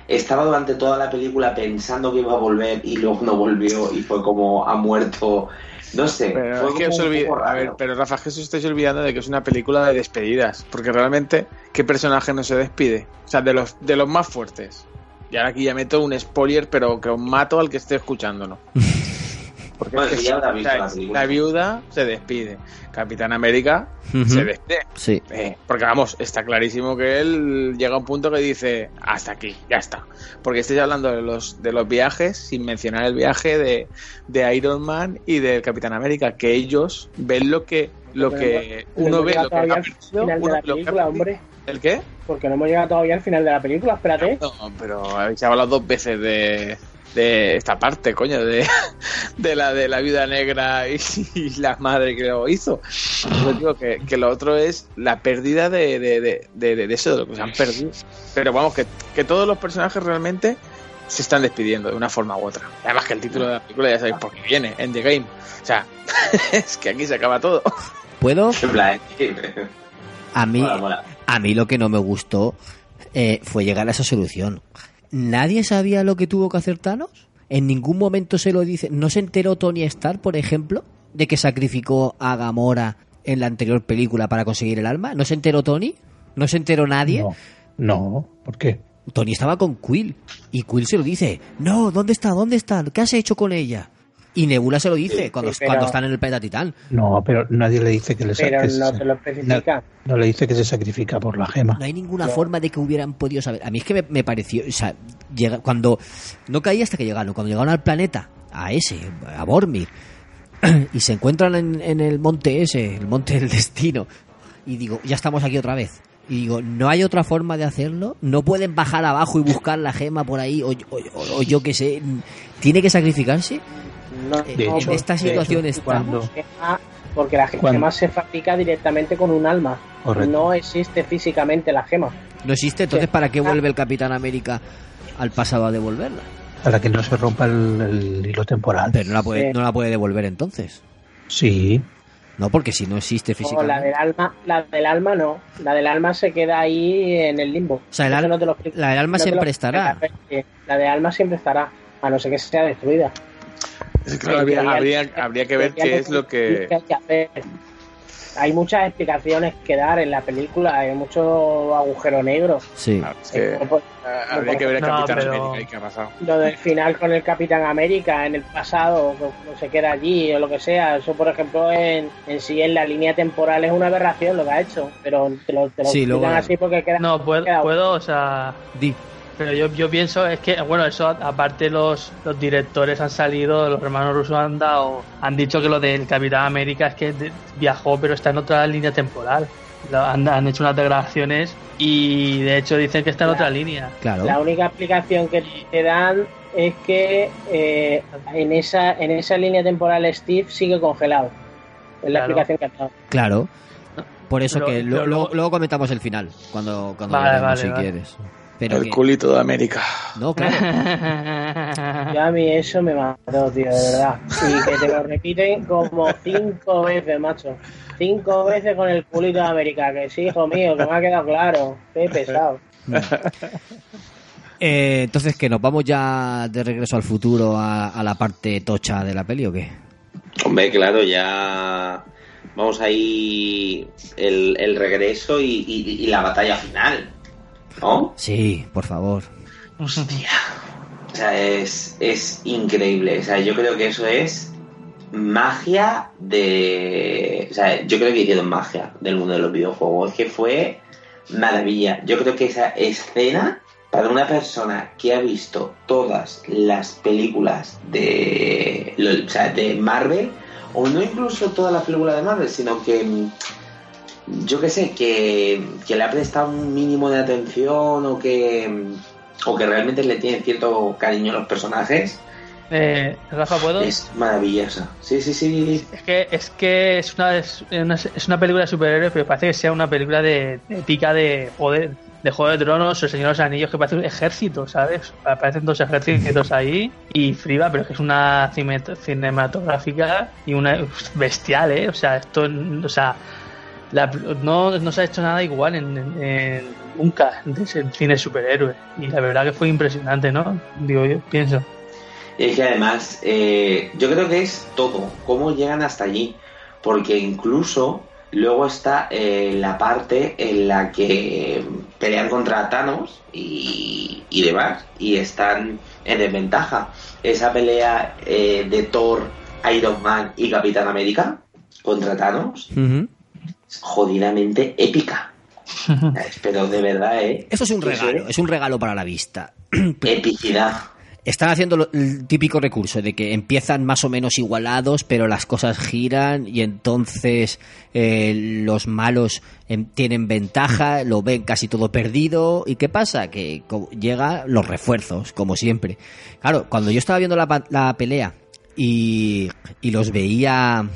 estaba durante toda la película pensando que iba a volver y luego no volvió y fue como ha muerto. No sé,
Pero es que os olvid- a ver, pero Rafa, es que os estáis olvidando de que es una película de despedidas. Porque realmente, ¿qué personaje no se despide? O sea, de los, de los más fuertes. Y ahora aquí ya meto un spoiler, pero que os mato al que esté escuchándonos. Porque
Bueno,
es que
la
viuda se despide. Capitán América se despide.
Sí.
Eh, porque vamos, está clarísimo que él llega a un punto que dice hasta aquí, ya está. Porque estáis hablando de los, de los viajes sin mencionar el viaje de, de Iron Man y del Capitán América, que ellos ven lo que lo que uno
no
ve, lo que ha uno lo que perdido. ¿El qué?
Porque no hemos llegado todavía al final de la película, espérate.
No, pero habéis hablado dos veces de, de esta parte, coño, de, de la de la vida negra y, y la madre que lo hizo. Yo digo que, que lo otro es la pérdida de, de, de, de- de eso, de lo que se han perdido. Pero vamos, que, que todos los personajes realmente se están despidiendo de una forma u otra. Además que el título de la película ya sabéis por qué viene, en The Game. O sea, es que aquí se acaba todo.
¿Puedo? A mí,
mola, mola.
A mí lo que no me gustó eh, fue llegar a esa solución. ¿Nadie sabía lo que tuvo que hacer Thanos? ¿En ningún momento se lo dice? ¿No se enteró Tony Stark, por ejemplo, de que sacrificó a Gamora en la anterior película para conseguir el alma? ¿No se enteró Tony? ¿No se enteró nadie?
No, no, ¿por qué?
Tony estaba con Quill y Quill se lo dice, no, ¿dónde está? ¿Dónde está? ¿Qué has hecho con ella? Y Nebula se lo dice cuando,
sí, pero-
cuando están en el planeta Titán.
No, pero nadie le dice que le
Pero
que
no
se-
lo especifica.
no le dice que se sacrifica por la gema.
No hay ninguna forma de que hubieran podido saber. A mí es que me, me pareció, o sea, llega, cuando no caía hasta que llegaron, cuando llegaron al planeta, a ese, a Bormir, y se encuentran en, en el monte ese, el monte del destino, y digo, ya estamos aquí otra vez. Y digo, no hay otra forma de hacerlo, no pueden bajar abajo y buscar la gema por ahí, o, o- o yo qué sé, tiene que sacrificarse.
No,
De hecho,
en esta
de
situación
hecho,
estamos.
cuando-
porque la gema
¿Cuándo?
se fabrica directamente con un alma.
Correcto.
No existe físicamente la gema.
No existe, entonces ¿para qué vuelve el Capitán América al pasado a devolverla?
Para que no se rompa el, el hilo temporal.
Pero no la puede,
Sí.
no la puede devolver entonces.
Sí.
No, porque si no existe
No, la
físicamente.
del alma, la del alma no. La del alma se queda ahí en el limbo.
O sea, el al-
no te lo explico.
la del alma
No
siempre estará.
La del alma siempre estará, a no ser que sea destruida.
Habría, habría, habría que ver qué es lo que...
hay que hacer. Hay muchas explicaciones que dar en la película, hay mucho agujero negro.
Sí.
Ah, es que
Eh, por-
habría que ver
No,
Capitán
pero-
América y qué ha pasado.
Lo del final con el Capitán América en el pasado, no se queda allí o lo que sea, eso por ejemplo en, en sí en la línea temporal es una aberración lo que ha hecho, pero te lo, te lo
Sí,
explican
luego-
así porque queda...
No, puedo,
queda-
puedo, o sea,
Di.
Pero yo, yo pienso es que, bueno, eso aparte los, los directores han salido, los hermanos rusos han dado, han dicho que lo del Capitán América es que de- viajó, pero está en otra línea temporal. Han, han hecho unas declaraciones y de hecho dicen que está en otra línea.
Claro.
La única explicación que te dan es que eh, en esa en esa línea temporal Steve sigue congelado. Es la
Claro.
explicación que han dado.
Claro. Por eso
Pero-
que lo- luego,
luego-
comentamos el final, cuando, cuando
Vale,
si
vale.
quieres. Pero
El
que-
culito de América.
No, claro.
Yo a mí eso me mató, tío, de verdad. Y que te lo repiten como cinco veces, macho. Cinco veces con el culito de América. Que sí, hijo mío, que me ha quedado claro. Qué pesado.
Eh, entonces, que nos vamos ya de regreso al futuro a, a la parte tocha de la peli o qué?
Hombre, claro, ya vamos ahí el, el regreso y, y- y la batalla final, ¿no?
Sí, por favor.
Hostia. O sea, es, es increíble. O sea, yo creo que eso es magia de... O sea, yo creo que hicieron magia del mundo de los videojuegos. Es que fue maravilla. Yo creo que esa escena, para una persona que ha visto todas las películas de, o sea, de Marvel, o no incluso todas las películas de Marvel, sino que mm, yo que sé, que, que le ha prestado un mínimo de atención o que, o que realmente le tiene cierto cariño a los personajes,
Eh, Rafa, ¿puedo?
es maravillosa. Sí, sí, sí.
Es que es que es una, es una, es una película de superhéroes, pero parece que sea una película de épica de joder, de Juego de Tronos o El Señor de los Anillos, que parece un ejército, ¿sabes? Aparecen dos ejércitos ahí y friva, pero es que es una cinematográfica y una bestial, ¿eh? O sea, esto, o sea, la- no, no se ha hecho nada igual en, en- en- nunca en ese cine superhéroe. Y la verdad que fue impresionante, ¿no? Digo yo, pienso.
Y es que además, eh, yo creo que es todo, cómo llegan hasta allí. Porque incluso luego está eh, la parte en la que pelean contra Thanos y, y demás, y están en desventaja. Esa pelea eh, de Thor, Iron Man y Capitán América contra Thanos, jodidamente épica. Pero de verdad, ¿eh?
Eso es un regalo, es un regalo para la vista.
Epicidad.
Están haciendo el típico recurso de que empiezan más o menos igualados, pero las cosas giran y entonces eh, los malos em, tienen ventaja, lo ven casi todo perdido. ¿Y qué pasa? Que llega los refuerzos, como siempre. Claro, cuando yo estaba viendo la, pelea y, y los veía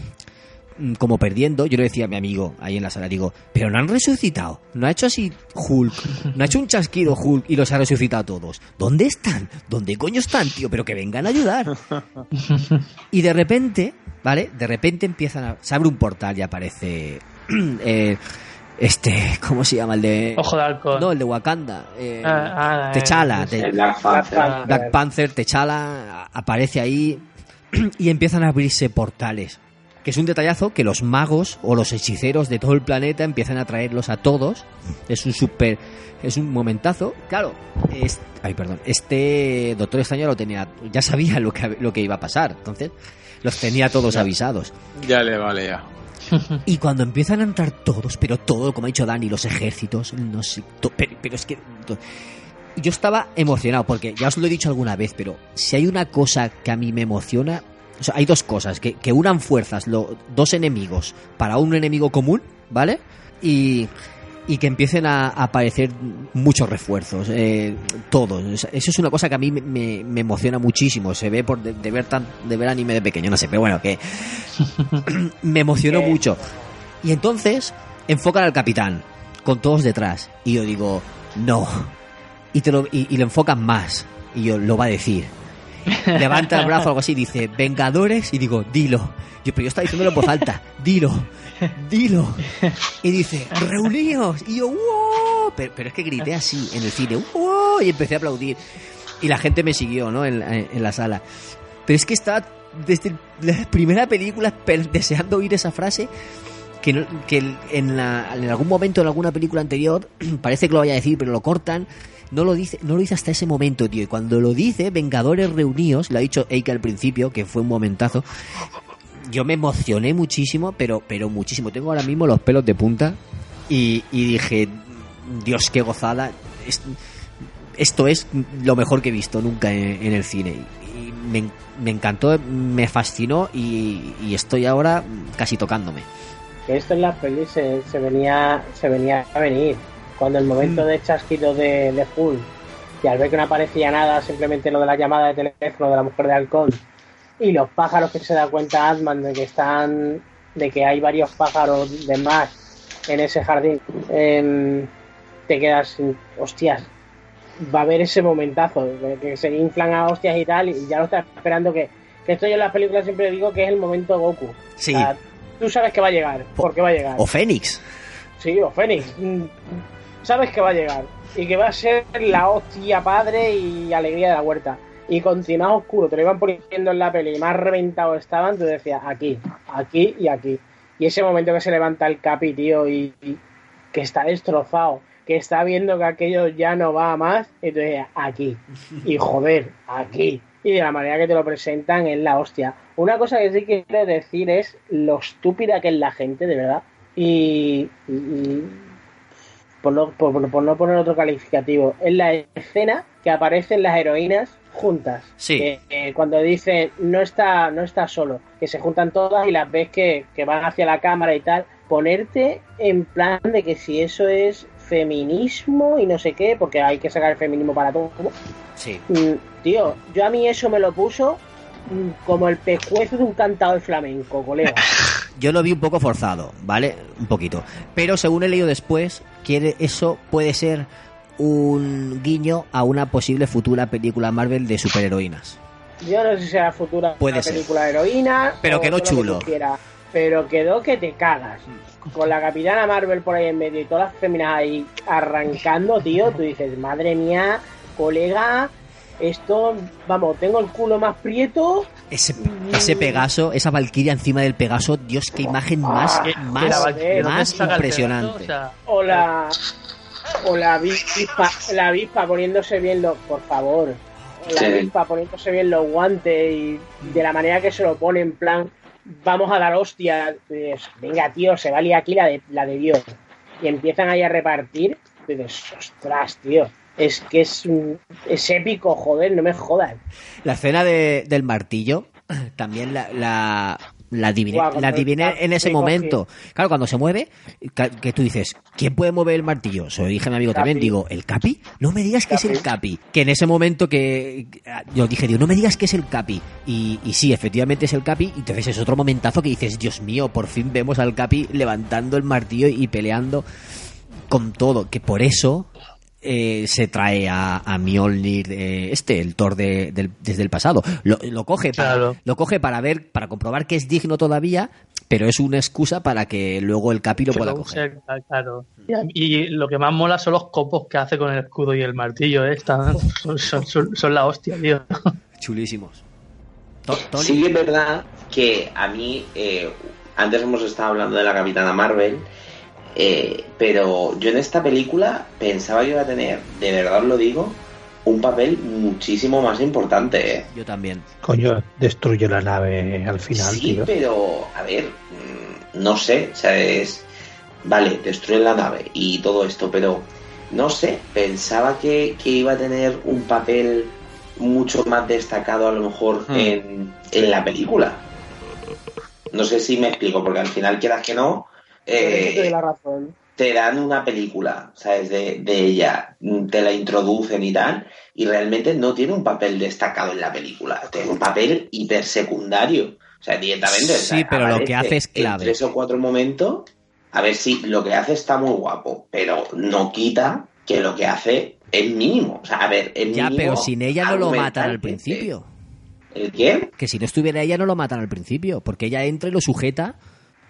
como perdiendo, yo le decía a mi amigo ahí en la sala, digo, pero no han resucitado, no ha hecho así Hulk, no ha hecho un chasquido Hulk y los ha resucitado a todos. ¿Dónde están? ¿Dónde coño están, tío? Pero que vengan a ayudar. Y de repente, ¿vale? De repente empiezan a... Se abre un portal y aparece... eh, este, ¿cómo se llama? El de...
Ojo de halcón.
No, el de Wakanda. eh,
Ah, ah, eh,
Te-
El Black Panther.
Panther.
Black Panther, T'Challa, a- aparece ahí y empiezan a abrirse portales. Que es un detallazo que los magos o los hechiceros de todo el planeta empiezan a traerlos a todos. Es un super. Es un momentazo. Claro, es- ay, perdón. Este Doctor Extraño lo tenía. Ya sabía lo que, lo que iba a pasar. Entonces, los tenía todos avisados.
Ya le vale ya.
Y cuando empiezan a entrar todos, pero todo, como ha dicho Dani, los ejércitos, no sé, to- pero, pero es que... to- Yo estaba emocionado, porque ya os lo he dicho alguna vez, pero si hay una cosa que a mí me emociona, o sea, hay dos cosas, que, que unan fuerzas, lo- dos enemigos para un enemigo común, ¿vale? Y, y que empiecen a, a aparecer muchos refuerzos, eh, todos. Eso es una cosa que a mí me, me- emociona muchísimo. Se ve por de, de ver tan, de ver anime de pequeño, no sé, pero bueno, que me emocionó mucho. Y entonces enfocan al capitán con todos detrás y yo digo no y te lo y, y lo enfocan más y yo lo va a decir. Levanta el brazo o algo así, dice Vengadores y digo dilo. Yo pero yo estaba diciéndolo en voz alta, dilo, dilo. Y dice, reuníos. Y yo, wow. Pero, pero es que grité así en el cine, wow. Y empecé a aplaudir. Y la gente me siguió, ¿no? En, en la sala. Pero es que estaba desde la primera película deseando oír esa frase. Que, en, la- en algún momento en alguna película anterior parece que lo vaya a decir, pero lo cortan. No lo dice, no lo dice hasta ese momento, tío. Y cuando lo dice, Vengadores reunidos, lo ha dicho Eike al principio, que fue un momentazo yo me emocioné muchísimo, pero, pero muchísimo. Tengo ahora mismo los pelos de punta y, dije, Dios, qué gozada. Es- esto es lo mejor que he visto nunca en, el cine. Y me, me encantó, me fascinó y, estoy ahora casi tocándome.
esto en las pelis se venía se venía a venir cuando el momento
Mm.
de chasquito de, de Hulk y al ver que no aparecía nada simplemente lo de la llamada de teléfono de la mujer de halcón y los pájaros que se da cuenta Atman de que están de que hay varios pájaros de más en ese jardín em, te quedas sin- hostias va a haber ese momentazo de que se inflan a hostias y tal y ya lo estás esperando que, que esto yo en las películas siempre digo que es el momento Goku
Sí.
O sea, tú sabes que va a llegar porque va a llegar
O Fénix.
Sí, o Fénix. Sabes que va a llegar. Y que va a ser la hostia padre y alegría de la huerta. Y contra más oscuro te lo iban poniendo en la peli y más reventado estaban, tú decías aquí, aquí y aquí. Y ese momento que se levanta el capi, tío, y, que está destrozado, que está viendo que aquello ya no va a más, dices, aquí. Y joder, aquí. Y de la manera que te lo presentan es la hostia. Una cosa que sí quiero decir es lo estúpida que es la gente, de verdad. Y por, no, por- por no poner otro calificativo, es la escena que aparecen las heroínas juntas.
Sí.
Eh, cuando dicen no está, no está solo, que se juntan todas y las ves que, que van hacia la cámara y tal, ponerte en plan de que si eso es feminismo y no sé qué, porque hay que sacar el feminismo para todo.
Sí.
Mm, tío, yo a mí eso me lo puso mm, como el pescuezo de un cantador flamenco, colega.
Yo lo vi un poco forzado, ¿vale? Un poquito. Pero según he leído después, quiere eso puede ser un guiño a una posible futura película Marvel de superheroínas.
Yo no sé si será futura
Puede
una
ser.
película de heroína.
Pero quedó chulo.
quieras, pero quedó que te cagas. Con la Capitana Marvel por ahí en medio y todas las féminas ahí arrancando, tío, tú dices, madre mía, colega, esto, vamos, tengo el culo más prieto.
Ese, ese Pegaso, esa Valkyria encima del Pegaso, Dios, qué imagen más, más,
que la Valkyria no
más
te saca el
impresionante.
O sea,
O la. O la avispa, la avispa poniéndose bien los. Por favor. La
Sí.
avispa poniéndose bien los guantes y de la manera que se lo pone en plan. Vamos a dar dices, Venga, tío, se va a liar aquí la de, la de Dios. Y empiezan ahí a repartir. Y dices, ostras, tío. Es que es, un- es épico, joder, no me jodas.
La escena de- del martillo, también la, la, la adiviné, la adiviné en ese momento. Claro, cuando se mueve, que tú dices, ¿quién puede mover el martillo? Se lo dije a mi amigo
Capi.
también, digo, ¿el Capi? No me digas que es el Capi. Que en ese momento que yo dije, digo, no me digas que es el Capi. Y, y sí, efectivamente es el Capi. Y entonces es otro momentazo que dices, Dios mío, por fin vemos al Capi levantando el martillo y peleando con todo. Que por eso eh, se trae a, a Mjolnir, eh, este, el Thor de- del- desde el pasado. Lo, lo coge para,
Claro.
lo coge para ver, para comprobar que es digno todavía, pero es una excusa para que luego el Capi lo pueda coger.
claro. Y, lo que más mola son los copos que hace con el escudo y el martillo, ¿eh? Están- son, son- son- son la hostia, tío.
Chulísimos. Tony.
Sí es verdad que a mí, eh, antes hemos estado hablando de la Capitana Marvel, eh, pero yo en esta película pensaba que iba a tener, de verdad lo digo, un papel muchísimo más importante. ¿eh?
Yo también.
Coño, destruye la nave al final,
sí,
tío.
pero a ver, mm, no sé, o sea, es... Vale, destruyen la nave y todo esto, pero no sé, pensaba que, que iba a tener un papel mucho más destacado a lo mejor
Hmm.
en, en la película. No sé si me explico, porque al final quieras que no,
Te
eh,
la razón.
te dan una película, ¿sabes? De, de ella, te la introducen y tal, y realmente no tiene un papel destacado en la película, tiene un papel hipersecundario. O sea, directamente. o sea,
Sí, pero lo que hace es
en
clave.
tres o cuatro momentos. A ver si lo que hace está muy guapo, pero no quita que lo que hace es mínimo. O sea, a ver, es
Ya,
mínimo
pero sin ella no lo matan al principio.
¿El qué?
Que si no estuviera ella no lo matan al principio, porque ella entra y lo sujeta.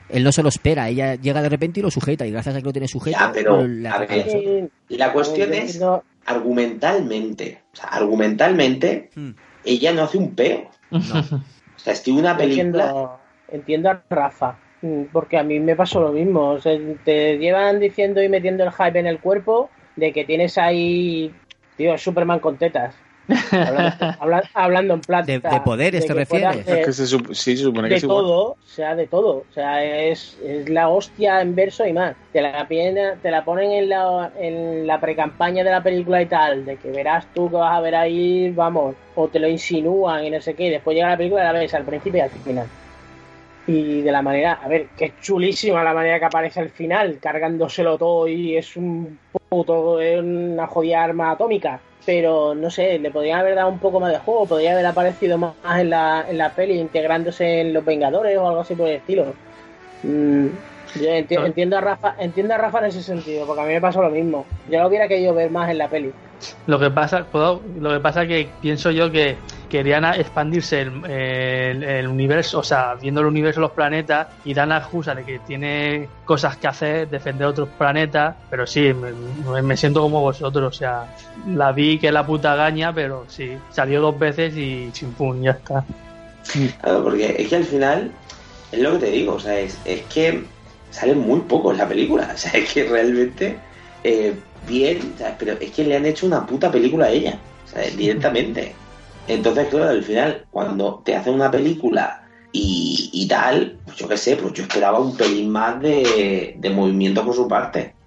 Él no se lo espera, ella llega de repente y lo sujeta, y gracias a que lo tiene sujeto,
Ya, pero, a ver,
nosotros.
La cuestión es argumentalmente. O sea, argumentalmente,
Hmm.
ella no hace un peo. O sea, estoy una película.
Entiendo, entiendo a Rafa, mm, porque a mí me pasó lo mismo. O sea, te llevan diciendo y metiendo el hype en el cuerpo de que tienes ahí, tío, Superman con tetas. Hablando, habla- hablando en plata.
De- de poderes, ¿te
que puede
refieres?
hacer
Es que se sup- sí, se supone que
de
es igual.
todo, o sea, de todo. O sea, es, es la hostia en verso y más. Te la, piden- te la ponen en la, en la precampaña de la película y tal, de que verás tú que vas a ver ahí, vamos, o te lo insinúan y no sé qué, y después llega la película y la ves al principio y al final. Y de la manera, a ver, que es chulísima la manera que aparece al final, cargándoselo todo y es un puto, es una jodida arma atómica. Pero no sé, le podrían haber dado un poco más de juego, podría haber aparecido más en la, en la peli, integrándose en los Vengadores o algo así por el estilo. Mm, yo enti-
No.
entiendo a Rafa, entiendo a Rafa en ese sentido, porque a mí me pasó lo mismo. Yo lo hubiera querido ver más en la peli.
Lo que pasa, puedo- lo que pasa que pienso yo que querían expandirse el, el- el universo, o sea, viendo el universo, los planetas, y dan la excusa de que tiene cosas que hacer, defender otros planetas, pero sí, me, siento como vosotros, o sea, la vi que es la puta gaña, pero sí, salió dos veces y chimpum, ya está.
Claro, porque es que al final, es lo que te digo, o sea, es, es que sale muy poco en la película. O sea, es que realmente, eh, bien, o sea, pero es que le han hecho una puta película a ella, o sea, directamente. Entonces, claro, al final, cuando te hacen una película y, y tal, pues yo qué sé, pues yo esperaba un pelín más de, de movimiento por su parte.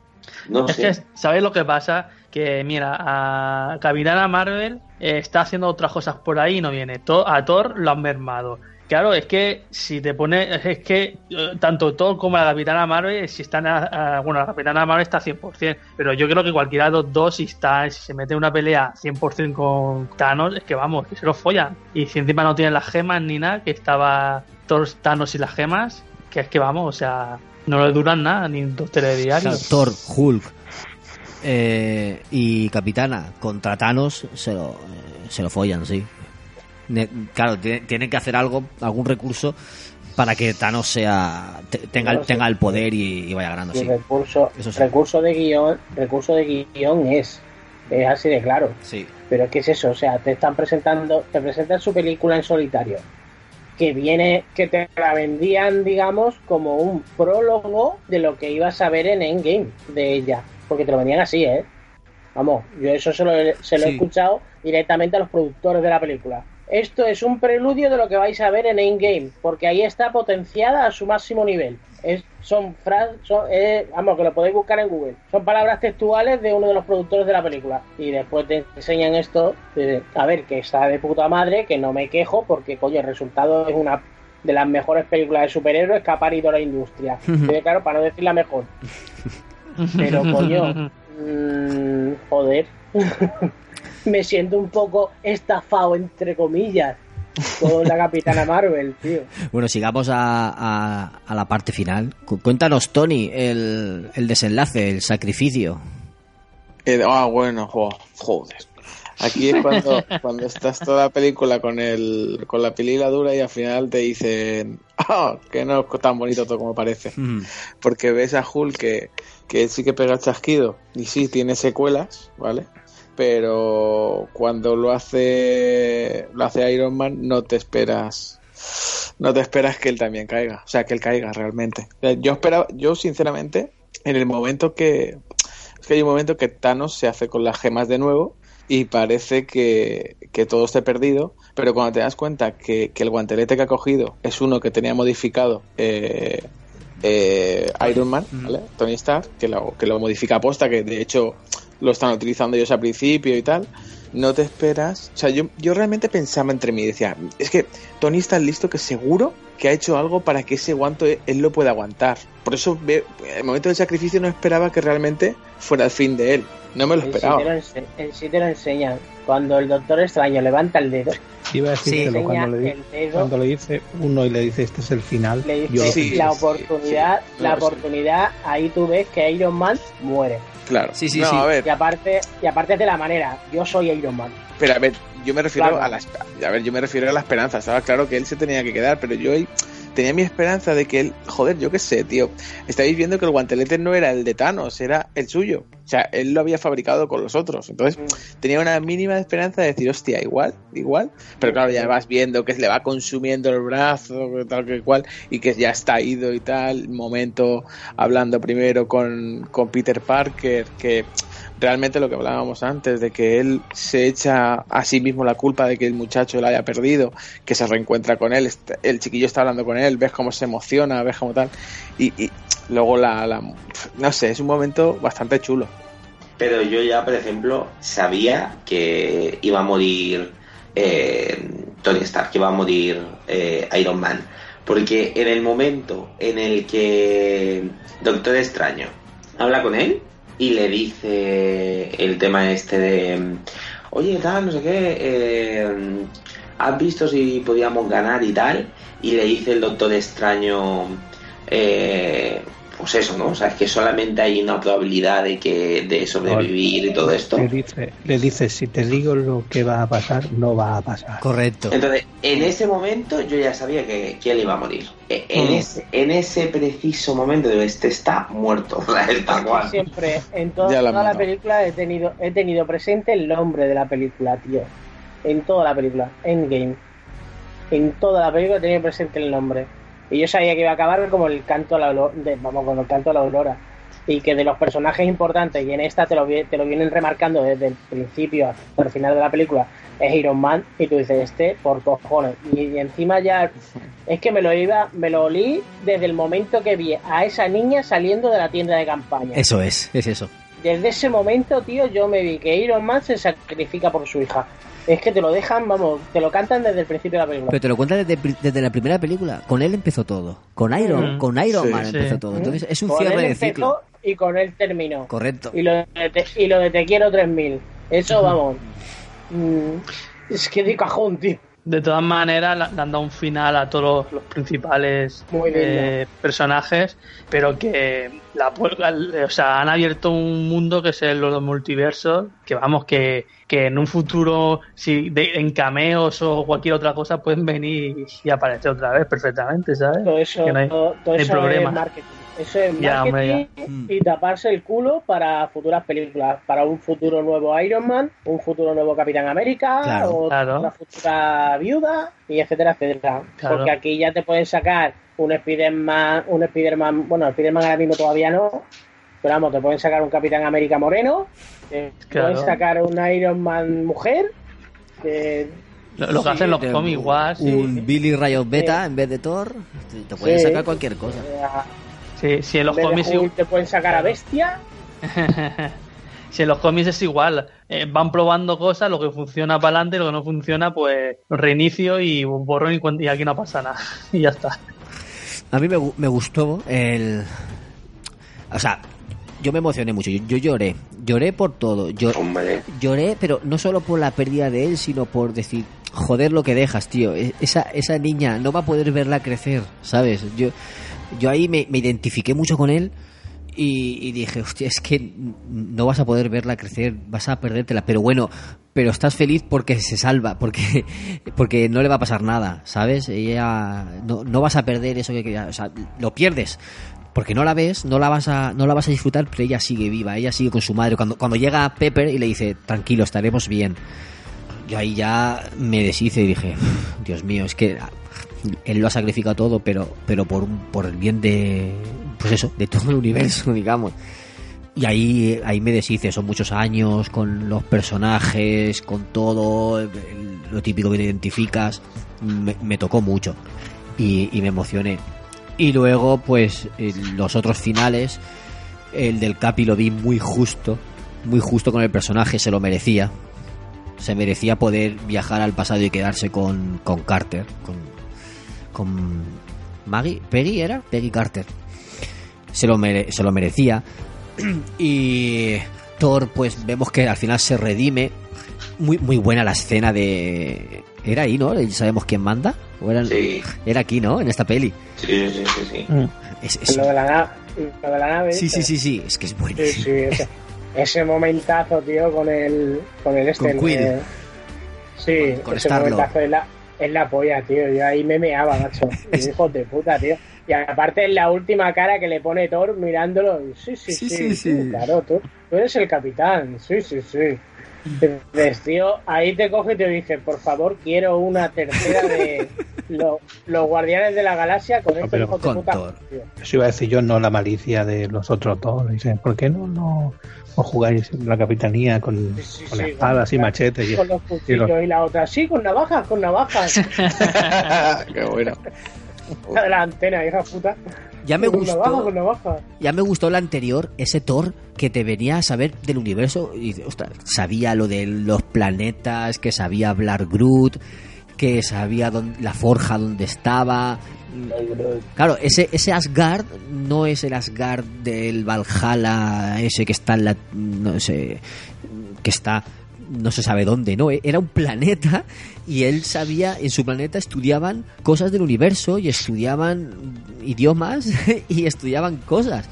No
Es
sé.
que, ¿sabes lo que pasa? Que, mira, a Capitana Marvel eh, está haciendo otras cosas por ahí y no viene. To- a Thor lo han mermado. Claro, es que si te pones. Es que eh, tanto Thor como la Capitana Marvel, si están. a- a- bueno, la Capitana Marvel está 100%, pero yo creo que cualquiera de los dos, si, está, si se mete en una pelea 100% con Thanos, es que vamos, que se lo follan. Y si encima no tienen las gemas ni nada, que estaba Thor, Thanos y las gemas, que es que vamos, o sea, no le duran nada, ni dos
O sea,
telediarios.
Thor, Hulk eh, y Capitana contra Thanos se lo, eh, se lo follan, sí. Claro, tiene- tienen que hacer algo, algún recurso para que Thanos sea te- tenga,
sí.
tenga el poder y, y vaya ganando,
Y
sí.
recurso,
Eso sí.
recurso de guion, recurso de guion es, es así de claro.
Sí.
Pero es que es eso, o sea, te están presentando, te presentan su película en solitario, que viene, que te la vendían, digamos, como un prólogo de lo que ibas a ver en Endgame de ella, porque te lo vendían así, ¿eh? Vamos, yo eso se lo, se lo he escuchado directamente a los productores de la película. Esto es un preludio de lo que vais a ver en Endgame, porque ahí está potenciada a su máximo nivel. Es, son frases, vamos, que lo podéis buscar en Google. Son palabras textuales de uno de los productores de la película. Y después te enseñan esto, a ver, que está de puta madre, que no me quejo, porque coño, el resultado es una de las mejores películas de superhéroes que ha parido la industria. Claro, para no decir la mejor. Pero coño, mm, joder. Me siento un poco estafado, entre comillas, con la Capitana Marvel, tío.
Bueno, sigamos a, a- a la parte final. Cu- Cuéntanos, Tony, el, el desenlace, el sacrificio.
Eh, ah, bueno, jo- joder. Aquí es cuando, cuando estás toda la película con el con la pilila dura y al final te dicen ah, que no es tan bonito todo como parece. Porque ves a Hulk que, que sí que pega el chasquido y sí tiene secuelas, ¿vale? Pero cuando lo hace lo hace Iron Man no te esperas no te esperas que él también caiga, o sea, que él caiga realmente. Yo esperaba, yo sinceramente, en el momento que es que hay un momento que Thanos se hace con las gemas de nuevo y parece que, que todo esté perdido, pero cuando te das cuenta que, que el guantelete que ha cogido es uno que tenía modificado eh, eh, Iron Man, ¿vale? Tony Stark, que lo, que lo modifica aposta, que de hecho lo están utilizando ellos al principio y tal, no te esperas. O sea, yo, yo realmente pensaba entre mí, decía, es que Tony está listo que seguro que ha hecho algo para que ese guante él lo pueda aguantar. Por eso, ve- en el momento del sacrificio no esperaba que realmente fuera el fin de él. No me lo
sí,
esperaba.
te lo ense- en sí te lo enseñan. Cuando el doctor extraño levanta el dedo,
Iba a
Sí.
decírtelo
Enseña
cuando, le,
el dedo.
cuando le dice uno y le dice este es el final.
le
yo
Sí,
la
sí,
oportunidad,
sí,
la oportunidad, ahí tú ves que Iron Man muere.
Claro.
Sí, sí,
no,
sí.
a ver,
Y aparte, y aparte de la manera, yo soy Iron Man.
pero a ver, yo me refiero
Claro.
a la a ver, yo me refiero a la esperanza. Estaba claro que él se tenía que quedar, pero yo ahí tenía mi esperanza de que él, joder, yo qué sé, tío. Estáis viendo que el guantelete no era el de Thanos, era el suyo. O sea, él lo había fabricado con los otros. Entonces, tenía una mínima esperanza de decir, hostia, igual, igual. Pero claro, ya vas viendo que se le va consumiendo el brazo, tal que cual, y que ya está ido y tal. Momento hablando primero con, con Peter Parker, que realmente lo que hablábamos antes, de que él se echa a sí mismo la culpa de que el muchacho la haya perdido, que se reencuentra con él, el chiquillo está hablando con él, ves cómo se emociona, ves cómo tal, y, y luego la, no sé, es un momento bastante chulo.
Pero yo ya, por ejemplo, sabía que iba a morir eh, Tony Stark, que iba a morir eh, Iron Man. Porque en el momento en el que Doctor Extraño habla con él y le dice el tema este de, oye, tal, no sé qué, eh, ¿has visto si podíamos ganar y tal? Y le dice el Doctor Extraño, eh, pues eso, ¿no? O sea, es que solamente hay una probabilidad de que de sobrevivir y todo esto.
Le dice, le dice, si te digo lo que va a pasar, no va a pasar.
Correcto.
Entonces, en ese momento yo ya sabía que, que él iba a morir. E- En,
Mm.
ese, en ese preciso momento, de este está muerto. O sea, es tal cual.
Siempre, en
la
toda la película he tenido, he tenido presente el nombre de la película, tío. En toda la película, Endgame. En toda la película tenido presente el nombre. Y yo sabía que iba a acabar como el canto a la aurora, vamos, con el canto a la aurora. Y que de los personajes importantes, y en esta te lo, te lo vienen remarcando desde el principio hasta el final de la película, es Iron Man, y tú dices, este, por cojones. Y, y encima ya, es que me lo iba, me lo olí desde el momento que vi a esa niña saliendo de la tienda de campaña.
Eso es, es eso.
Desde ese momento, tío, yo me vi que Iron Man se sacrifica por su hija. Es que te lo dejan, vamos, te lo cantan desde el principio de la película.
Pero te lo cuentan desde, desde la primera película. Con él empezó todo. Con Iron,
Mm.
con Iron
Sí,
Man
sí.
empezó todo. Entonces es un
Con
cierre
él
de
empezó
ciclo.
Y con él terminó.
Correcto.
Y lo de te, y lo de te quiero 3000. Eso, vamos. mm, es que de cajón, tío.
De todas maneras, le le han dado un final a todos los, principales eh, personajes, pero que la, pu- o sea, han abierto un mundo que es el los multiversos, que vamos, que, que en un futuro, si de- en cameos o cualquier otra cosa, pueden venir y aparecer otra vez perfectamente, ¿sabes?
Todo eso,
Que no hay-
todo, todo
hay
eso
problema.
es marketing. Eso es
Ya, hombre,
marketing y taparse el culo para futuras películas, para un futuro nuevo Iron Man, un futuro nuevo Capitán América,
Claro,
o
claro.
una futura viuda, y etcétera, etcétera.
Claro.
Porque aquí ya te pueden sacar un Spider-Man, un Spider-Man, bueno, Spider-Man ahora mismo todavía no, pero vamos, te pueden sacar un Capitán América moreno, te
Claro.
pueden sacar un Iron Man mujer, que
Lo, lo que hacen los
Te-
cómics, igual, sí.
Un Billy Riot Beta en vez de Thor. Te, te pueden
Sí.
sacar cualquier cosa.
Sí, sí, en los cómics
Hulk te pueden sacar a Bestia.
si en los cómics es igual, eh, van probando cosas, lo que funciona para adelante, lo que no funciona, pues reinicio y borrón y, y aquí no pasa nada. y ya está.
A mí me, me gustó el... O sea, yo me emocioné mucho. Yo, yo lloré. Lloré por todo. Yo,
Hombre,
lloré, pero no solo por la pérdida de él, sino por decir, joder lo que dejas, tío. E- Esa, esa niña no va a poder verla crecer, ¿sabes? Yo, yo ahí me, me identifiqué mucho con él y, dije, hostia, es que no vas a poder verla crecer, vas a perdértela. Pero bueno, pero estás feliz porque se salva, porque, porque no le va a pasar nada, ¿sabes? Ella, no, no vas a perder eso que querías, o sea, lo pierdes. Porque no la ves, no la vas a, no la vas a disfrutar, pero ella sigue viva, ella sigue con su madre. Cuando, cuando llega Pepper y le dice, tranquilo, estaremos bien. Yo ahí ya me deshice y dije, Dios mío, es que él lo ha sacrificado todo, pero, pero por, por el bien de, pues eso, de todo el universo, digamos. Y ahí, ahí me deshice, son muchos años con los personajes, con todo, lo típico que te identificas. Me, tocó mucho y, me emocioné. Y luego, pues, los otros finales, el del Capi lo vi muy justo, muy justo con el personaje, se lo merecía. Se merecía poder viajar al pasado y quedarse con, con Carter, con, con Maggie, Peggy era, Peggy Carter. Se lo, mere- se lo merecía. Y Thor, pues vemos que al final se redime. Muy, muy buena la escena de. Era ahí, ¿no? ¿Sabemos quién manda? ¿O era,
Sí.
era aquí, ¿no? En esta peli.
Sí, sí, sí, sí.
Es- es-
Lo de la, na- lo de la nave.
sí, sí, sí, sí. Es que es
Sí,
buenísimo.
sí, ese, ese momentazo, tío, con el. Con el este.
Con Quill.
eh, sí,
Con- con
ese momentazo es la, es la polla, tío. Yo ahí me meaba, macho. Hijos de puta, tío. Y aparte en la última cara que le pone Thor mirándolo. Sí, sí,
Sí,
sí.
sí, sí.
tú, Claro, tú, tú eres el capitán. Sí, sí, sí. Entonces, tío, ahí te coge y te dice, por favor, quiero una tercera de lo- los Guardianes de la Galaxia con estos
pero
hijos de puta.
Thor.
tío.
Eso iba a decir yo, no la malicia de los otros dos. Dicen, ¿por qué no, no, no jugáis la capitanía con,
Sí, sí,
con
sí,
espadas y
con-
machetes? Y,
Con los
y los-
y la otra, sí, con navajas, con navajas.
Qué bueno.
La de la antena, hija puta.
Ya me
con
gustó.
con.
Ya me gustó la anterior, ese Thor que te venía a saber del universo. Y ostras, sabía lo de los planetas, que sabía hablar Groot, que sabía dónde- la forja donde estaba. Claro, ese, Asgard no es el Asgard del Valhalla, ese que está en la. No sé. que está. no se sabe dónde, ¿no? Era un planeta y él sabía, en su planeta estudiaban cosas del universo y estudiaban idiomas y estudiaban cosas.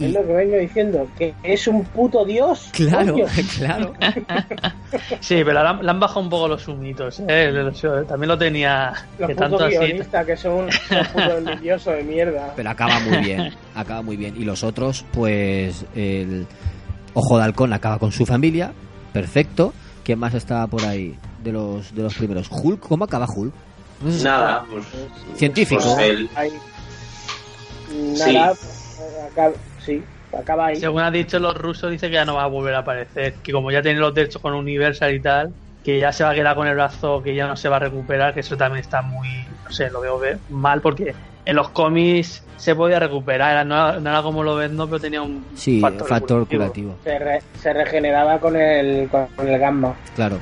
Es lo que vengo diciendo, que es un puto dios.
Claro,
coño.
claro.
Sí, pero le han, le han bajado un poco los humitos. ¿eh? Lo- También lo tenía
Los
que tanto
guionistas que son putos envidiosos de mierda.
Pero acaba muy bien, acaba muy bien. Y los otros, pues el Ojo de Halcón acaba con su familia, perfecto. ¿Quién más está por ahí de los de los primeros? Hulk, ¿cómo acaba Hulk? No sé si-
Nada, pues.
Científico.
pues.
Nada, pues, acaba, sí, acaba ahí.
Según ha dicho los rusos, dice que ya no va a volver a aparecer. Que como ya tiene los derechos con Universal y tal, que ya se va a quedar con el brazo, que ya no se va a recuperar, que eso también está muy, no sé, lo veo ve- mal porque en los cómics se podía recuperar, era- no, era, no era como lo ven, no, pero tenía un
Sí,
factor,
factor
curativo.
curativo,
Se, re- se regeneraba con el, con el gamma.
claro.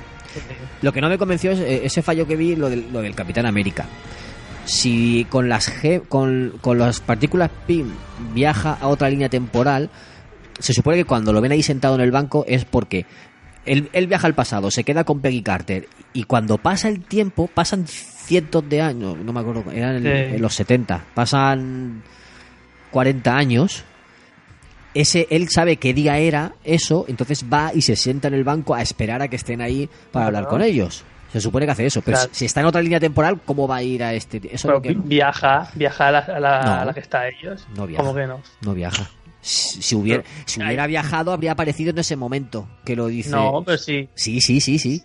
Lo que no me convenció es eh, ese fallo que vi, lo del, lo del Capitán América. Si con las G, con, con las partículas PIM viaja a otra línea temporal, se supone que cuando lo ven ahí sentado en el banco es porque él, él viaja al pasado, se queda con Peggy Carter y cuando pasa el tiempo, pasan cientos de años, no me acuerdo, eran en,
Sí.
en los 70, pasan 40 años. Ese, él sabe qué día era eso, entonces va y se sienta en el banco a esperar a que estén ahí para hablar con ellos. Se supone que hace eso, pero
Claro.
si está en otra línea temporal, ¿cómo va a ir a este? Eso es
Pero
lo que no,
viaja, viaja a la, a la-
No.
a la que está ellos.
No viaja.
¿Cómo que no?
no viaja. Si, si hubiera, si hubiera viajado, habría aparecido en ese momento que lo dice.
No, pero sí.
Sí, sí, sí, sí.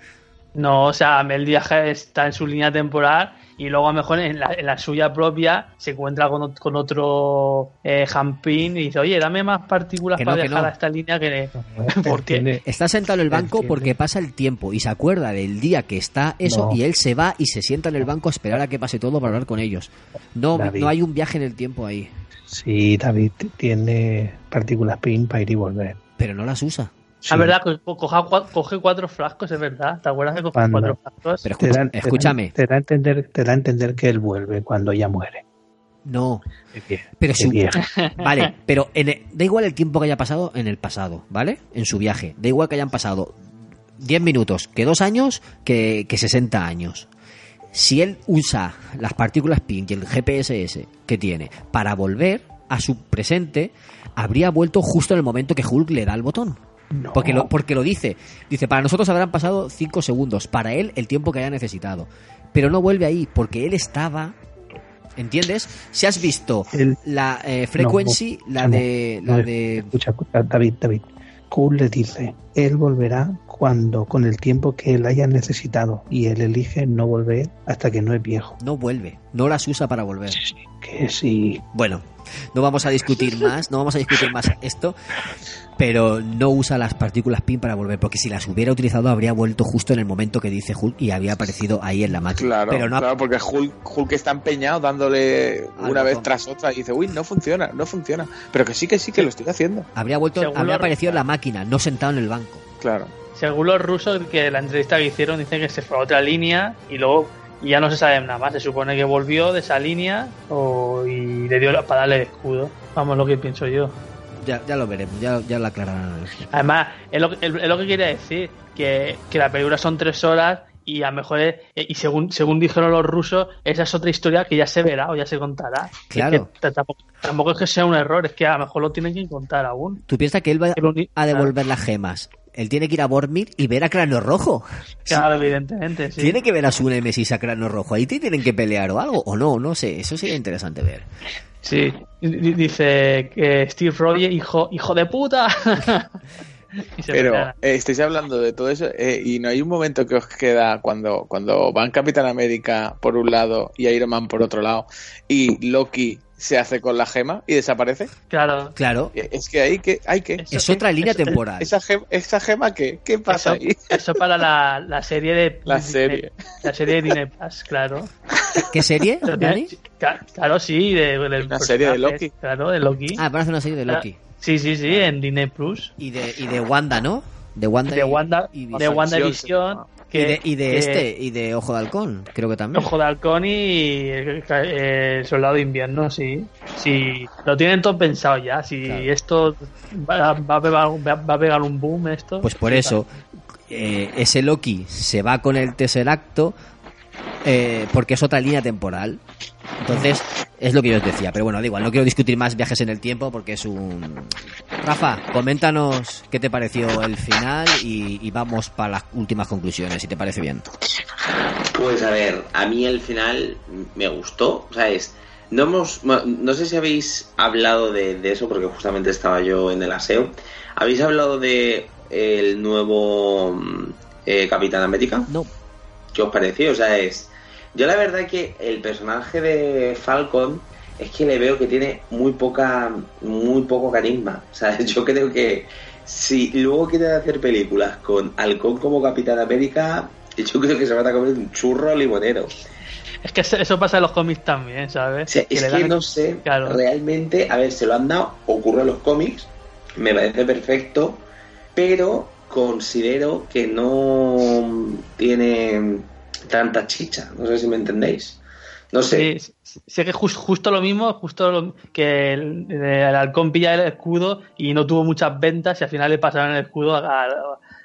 No, o sea, el viaje está en su línea temporal y luego a lo mejor en la, en la suya propia se encuentra con, con otro eh, Jampín y dice, oye, dame más partículas
Que no,
para
que no.
a esta línea que... ¿Por qué?
Tiene-
Está sentado en el banco porque pasa el tiempo y se acuerda del día que está eso
No.
y él se va y se sienta en el banco a esperar a que pase todo para hablar con ellos. No,
David.
no hay un viaje en el tiempo ahí,
Sí, David tiene partículas PIN para ir y volver.
pero no las usa.
Sí.
La verdad, co- coja coge cuatro frascos, es verdad. ¿Te acuerdas de coger
Cuando-
cuatro frascos?
Pero
Te
escucha-
dan- te dan-
escúchame,
Te da, a entender, te da a entender que él vuelve cuando ya muere.
no.
Viejo.
Pero
viejo.
Vale, pero en el- da igual el tiempo que haya pasado en el pasado, ¿vale? En su viaje. Da igual que hayan pasado 10 minutos, que dos años, que, que 60 años. Si él usa las partículas PIN y el GPSS que tiene para volver a su presente, habría vuelto justo en el momento que Hulk le da el botón.
No.
Porque lo, porque lo dice. Dice, para nosotros habrán pasado 5 segundos. Para él, el tiempo que haya necesitado. Pero no vuelve ahí, porque él estaba. ¿Entiendes? Si has visto
Él-
la eh, frequency, la
no,
de. La de
Escucha, escucha, David, David. Cool le dice, él volverá cuando, con el tiempo que él haya necesitado, y él elige no volver hasta que no es viejo.
no vuelve. No las usa para volver.
Que sí,
Bueno, no vamos a discutir más. No vamos a discutir más esto. pero no usa las partículas PIN para volver, porque si las hubiera utilizado habría vuelto justo en el momento que dice Hulk y había aparecido ahí en la máquina.
Claro,
pero no
claro, porque Hulk, Hulk está empeñado dándole una vez tras otra y dice, uy, no funciona, no funciona. Pero que sí, que sí, que lo estoy haciendo.
habría vuelto,
Según
habría aparecido en la máquina, no sentado en el banco.
Claro.
Según los rusos, que la entrevista que hicieron, dicen que se fue a otra línea y luego ya no se sabe nada más. Se supone que volvió de esa línea o- y le dio la- para darle el escudo. Vamos, lo que pienso yo.
Ya, ya lo veremos, ya, ya lo aclararán.
Además, es lo, que- es lo que quería decir, que, que la película son tres horas y a lo mejor, es- y según, según dijeron los rusos, esa es otra historia que ya se verá o ya se contará.
Claro.
Es que t- tampoco, tampoco es que sea un error, es que a lo mejor lo tienen que contar aún.
¿Tú piensas que él va a devolver las gemas? Él tiene que ir a Bormir y ver a Cráneo Rojo.
Claro, evidentemente, sí.
Tiene que ver a su Nemesis a Cráneo Rojo. Ahí te tienen que pelear o algo, o no, no sé. Eso sería interesante ver.
Sí, D- dice que Steve Rogers, hijo, hijo de puta.
Pero eh, estáis hablando de todo eso eh, y no hay un momento que os queda cuando, cuando van Capitán América por un lado y Iron Man por otro lado y Loki se hace con la gema y desaparece.
Claro.
Claro,
Es que hay que... Hay que
Eso
es otra línea
eso-
temporal.
esa, gema, esa gema, ¿qué? ¿Qué pasa
Eso,
ahí?
eso para la, la serie de
La
de-
serie.
la serie de Disney Plus, claro.
¿Qué serie, Dani?
Claro, sí, de,
Una serie de Loki.
Claro, de Loki.
Ah, parece una serie de Loki.
Sí, sí, sí, en Disney Plus.
Y de, y de Wanda, ¿no? De Wanda.
De
y-
Wanda,
y,
de WandaVision.
Y de, y de
que-
este, y de Ojo de Halcón, creo que también.
Ojo de Halcón y eh, Soldado de Invierno, sí. Sí, lo tienen todo pensado ya. Si
Claro.
esto va, va a pegar, va, va a pegar un boom, esto.
Pues por eso, eh, ese Loki se va con el Tesseracto eh, porque es otra línea temporal. Entonces, es lo que yo os decía. Pero bueno, da igual, no quiero discutir más viajes en el tiempo porque es un... Rafa, coméntanos qué te pareció el final y, y vamos para las últimas conclusiones, si te parece bien.
Pues a ver, a mí el final me gustó, ¿sabes? No hemos, no sé si habéis hablado de, de eso porque justamente estaba yo en el aseo. ¿Habéis hablado de el nuevo mm, eh, Capitán América?
No.
¿Qué os pareció? O sea, es. Yo la verdad que el personaje de Falcon es que le veo que tiene muy poca, muy poco carisma. O sea, yo creo que si luego quieren hacer películas con Halcón como Capitán América, yo creo que se van a comer un churro limonero.
Es que eso- pasa en los cómics también, ¿sabes?
O sea, es que
dan-
no sé
Claro.
realmente, a ver, se lo han dado, ocurre en los cómics, me parece perfecto, pero considero que no tiene tanta chicha, no sé si me entendéis. No sé.
Sí, sí, sí que jus- justo lo mismo, justo lo- que el, el halcón pilla el escudo y no tuvo muchas ventas y al final le pasaron el escudo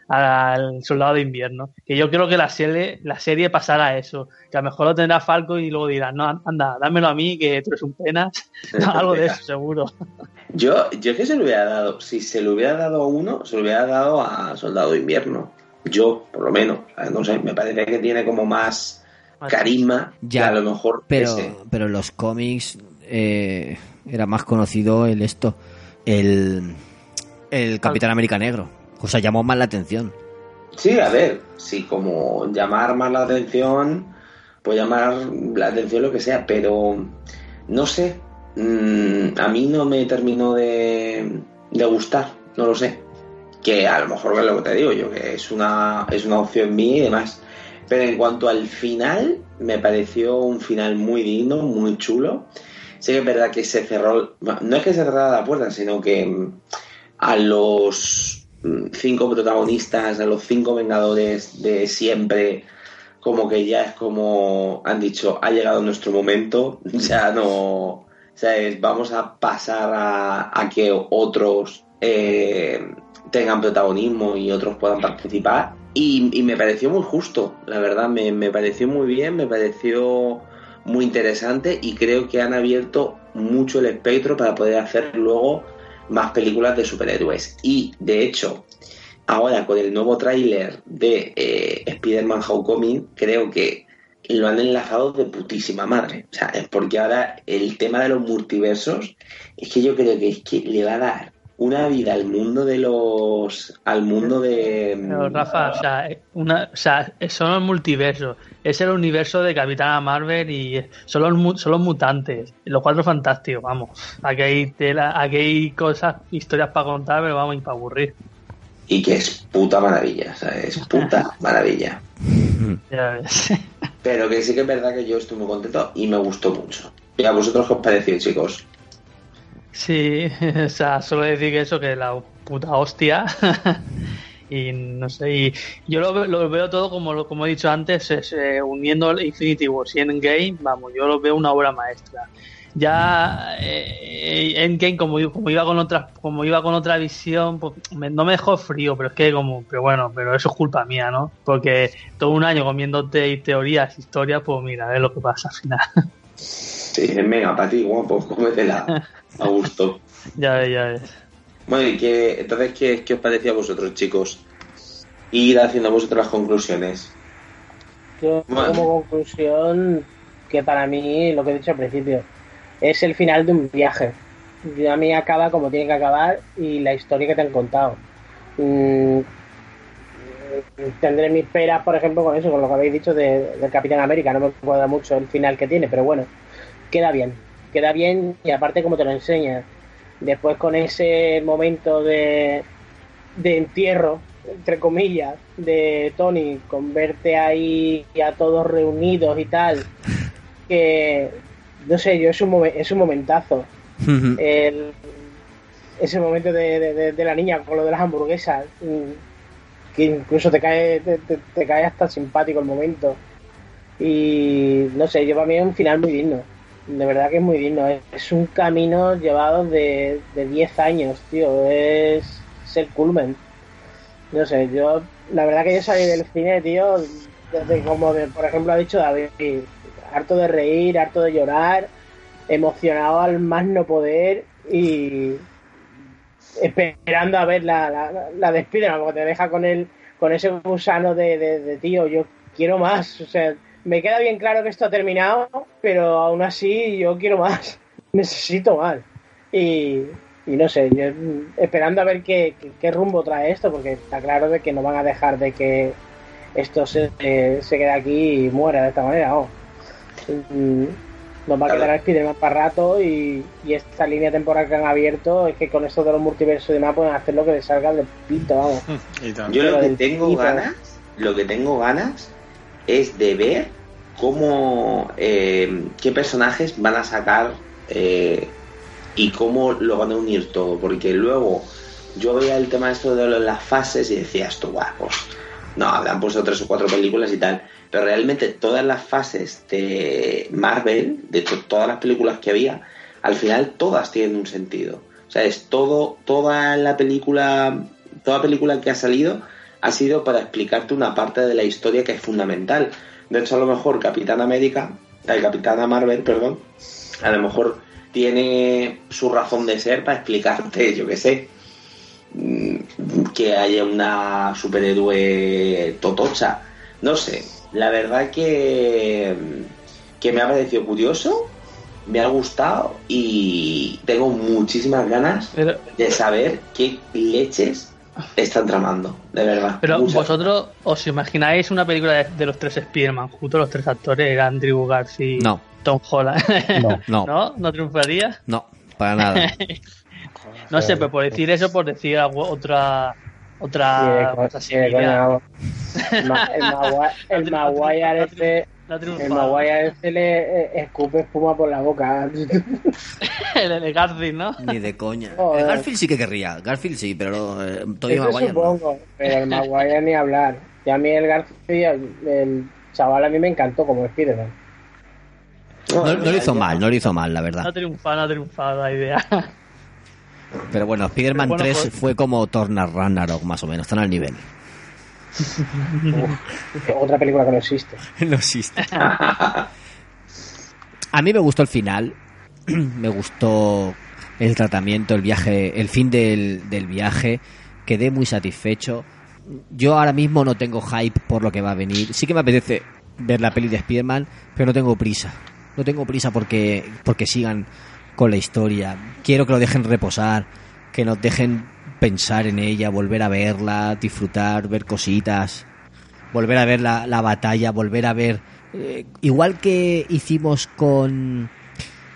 al, soldado de invierno. Que yo creo que la serie, la serie pasará eso, que a lo mejor lo tendrá Falco y luego dirán, no, anda, dámelo a mí, que tú eres un penas. Algo de eso, seguro.
Yo, yo es que se lo hubiera dado, si se lo hubiera dado a uno, se lo hubiera dado a Soldado de Invierno. Yo, por lo menos, no sé, me parece que tiene como más carisma
Ya,
que a lo mejor
Pero,
ese.
pero en los cómics eh, era más conocido el esto, el, el Capitán América Negro. O sea, llamó más la atención.
Sí, a ver, sí, como llamar más la atención, pues llamar la atención lo que sea, pero no sé, mm, a mí no me terminó de, de gustar, no lo sé. Que a lo mejor es lo que te digo yo, que es una, es una opción mía y demás. Pero en cuanto al final, me pareció un final muy digno, muy chulo. Sí que es verdad que se cerró, no es que se cerrara la puerta, sino que mm, a los mm, cinco protagonistas, a los cinco vengadores de siempre, como que ya es como han dicho, ha llegado nuestro momento, ya no, ¿sabes? Vamos a pasar a, a que otros eh, tengan protagonismo y otros puedan participar. Y, y me pareció muy justo, la verdad, me, me pareció muy bien, me pareció muy interesante y creo que han abierto mucho el espectro para poder hacer luego más películas de superhéroes. Y de hecho, ahora con el nuevo tráiler de eh, Spider-Man Homecoming, creo que lo han enlazado de putísima madre. O sea, es porque ahora el tema de los multiversos es que yo creo que es que le va a dar una vida al mundo de los. al mundo de.
Pero, Rafa, o sea, eh, una, o sea, son los multiversos. Es el universo de Capitana Marvel y son los, son los mutantes. Los cuatro fantásticos, vamos. Aquí hay, tela, aquí hay cosas, historias para contar, pero vamos, y para aburrir.
Y que es puta maravilla, o sea, es puta maravilla.
Ya ves.
Pero que sí que es verdad que yo estoy muy contento y me gustó mucho. ¿Y a vosotros qué os pareció, chicos?
Sí, o sea, solo decir que eso, que la puta hostia. y no sé, y yo lo, ve- lo veo todo como, como he dicho antes, es, eh, uniendo Infinity Wars y Endgame, vamos, yo lo veo una obra maestra. Ya eh, Endgame como, como iba con otra como iba con otra visión, pues, me- no me dejó frío, pero es que como, pero bueno, pero eso es culpa mía, ¿no? Porque todo un año comiéndote teorías, historias, pues mira, a ver lo que pasa al final.
Sí, venga, para ti, guapo, cómetela. A gusto.
ya ves, ya ves.
Bueno, y que, entonces, ¿qué, ¿qué os parecía a vosotros, chicos? Ir haciendo vosotros las conclusiones.
Yo
Bueno.
como conclusión, que para mí, lo que he dicho al principio, es el final de un viaje. Y a mí acaba como tiene que acabar y la historia que te han contado. Mm, tendré mis peras, por ejemplo, con eso, con lo que habéis dicho de- del Capitán América. No me acuerdo mucho el final que tiene, pero bueno, queda bien. Queda bien y aparte como te lo enseña. Después con ese momento de, de entierro, entre comillas, de Tony, con verte ahí a todos reunidos y tal, que no sé, yo es un, momen- es un momentazo. El- ese momento de, de- la niña con lo de las hamburguesas, mm, que incluso te cae, te, te- te cae hasta simpático el momento. Y no sé, yo para mí es un final muy digno. De verdad que es muy digno. Es, es un camino llevado de, de 10 años, tío. Es, es el culmen. No sé, yo, la verdad que yo salí del cine, tío, desde como, de, por ejemplo, ha dicho David, harto de reír, harto de llorar, emocionado al más no poder y esperando a ver la, la, la de como te deja con el, con ese gusano de, de, de, tío, yo quiero más, o sea, me queda bien claro que esto ha terminado, pero aún así yo quiero más, necesito más. Y, y no sé, yo mm, esperando a ver qué, qué, qué rumbo trae esto, porque está claro de que no van a dejar de que esto se, eh, se quede aquí y muera de esta manera. ¿no? Mm, Nos va a quedar Spider-Man para rato y, y esta línea temporal que han abierto es que con esto de los multiversos y demás pueden hacer lo que les salga del pito, vamos.
Yo lo que tengo ganas, lo que tengo ganas es de ver cómo, eh, qué personajes van a sacar eh, y cómo lo van a unir todo, porque luego yo veía el tema esto de las fases y decía esto, guau, pues no, habrán puesto tres o cuatro películas y tal, pero realmente todas las fases de Marvel, de to- todas las películas que había, al final todas tienen un sentido. O sea, es todo, toda la película, toda película que ha salido ha sido para explicarte una parte de la historia que es fundamental. De hecho, a lo mejor Capitán América, el Capitana Marvel, perdón, a lo mejor tiene su razón de ser para explicarte, yo qué sé, mm, que haya una superhéroe totocha. No sé, la verdad que, que me ha parecido curioso, me ha gustado y tengo muchísimas ganas de saber qué leches están tramando, de verdad.
pero vosotros os imagináis una película de, de los tres Spiderman, los tres actores, Andrew Garfield,
No.
Tom Holland.
No, no,
¿No? ¿No triunfaría?
no, para nada.
No sé, pero por decir eso, por decir otra otra
Sí,
cosa
sí, coño,
similar.
El el Maguire este
No ha
el. Maguire este le eh, escupe espuma por la boca.
el de Garfield, ¿no?
Ni de coña.
Joder.
Eh, Garfield sí que querría. Garfield sí, pero eh,
Eso
Maguire no.
supongo, pero el Maguire ni hablar. Y a mí el Garfield, el, el chaval a mí me encantó como Spiderman.
No, no lo hizo mal, no lo hizo mal, la
No
verdad.
ha triunfado, no ha triunfado la idea.
Pero bueno, Spider-Man
bueno,
3
pues-
fue como Thor Ragnarok, más o menos, están al nivel.
Otra película que no existe.
no existe. A mí me gustó el final, me gustó el tratamiento, el viaje, el fin del, del viaje, quedé muy satisfecho. Yo ahora mismo no tengo hype por lo que va a venir. Sí que me apetece ver la peli de Spider-Man, pero no tengo prisa. No tengo prisa porque, porque sigan con la historia. Quiero que lo dejen reposar, que nos dejen pensar en ella, volver a verla, disfrutar, ver cositas, volver a ver la, la batalla, volver a ver... eh, igual que hicimos con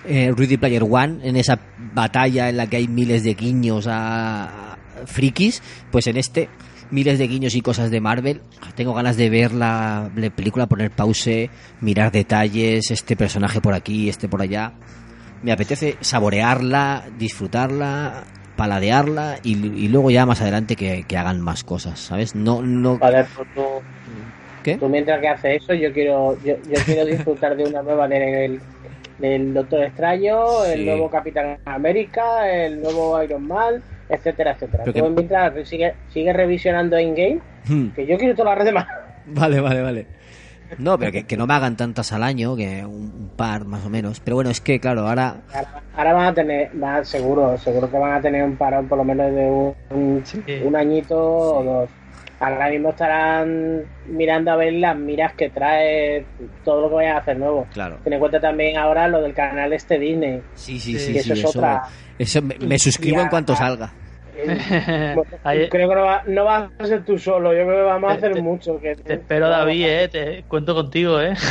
eh, Ready Player One, en esa batalla en la que hay miles de guiños a, frikis, pues en este miles de guiños y cosas de Marvel. Tengo ganas de ver la, la película, poner pause, mirar detalles, este personaje por aquí, este por allá. Me apetece saborearla, disfrutarla, paladearla y, y luego ya más adelante que, que hagan más cosas, ¿sabes? No, no.
Joder, pues tú,
¿Qué?
tú mientras que haces eso, yo quiero, yo, yo quiero disfrutar de una nueva del, del Doctor Extraño, el nuevo Capitán América, el nuevo Iron Man, etcétera, etcétera.
Que-
Tú mientras sigue, sigue revisionando in-game,
Hmm.
que yo quiero todas las demás.
Vale, vale, vale. No, pero que, que no me hagan tantas al año, que un, un par más o menos. Pero bueno, es que claro, ahora
Ahora, ahora van a tener, van, seguro, seguro que van a tener un parón por lo menos de un, un, un añito o dos. Ahora mismo estarán mirando a ver las miras que trae todo lo que vayan a hacer nuevo.
Claro.
Ten en cuenta también ahora lo del canal este Disney.
Sí, sí,
Que
sí,
eso
sí,
es
eso,
otra.
eso me, me suscribo
Ya,
en cuanto salga.
Creo que no, va, no vas a ser tú solo, yo creo que vamos a hacer
te-
mucho. Que,
Te espero, David, eh. Te cuento contigo, eh.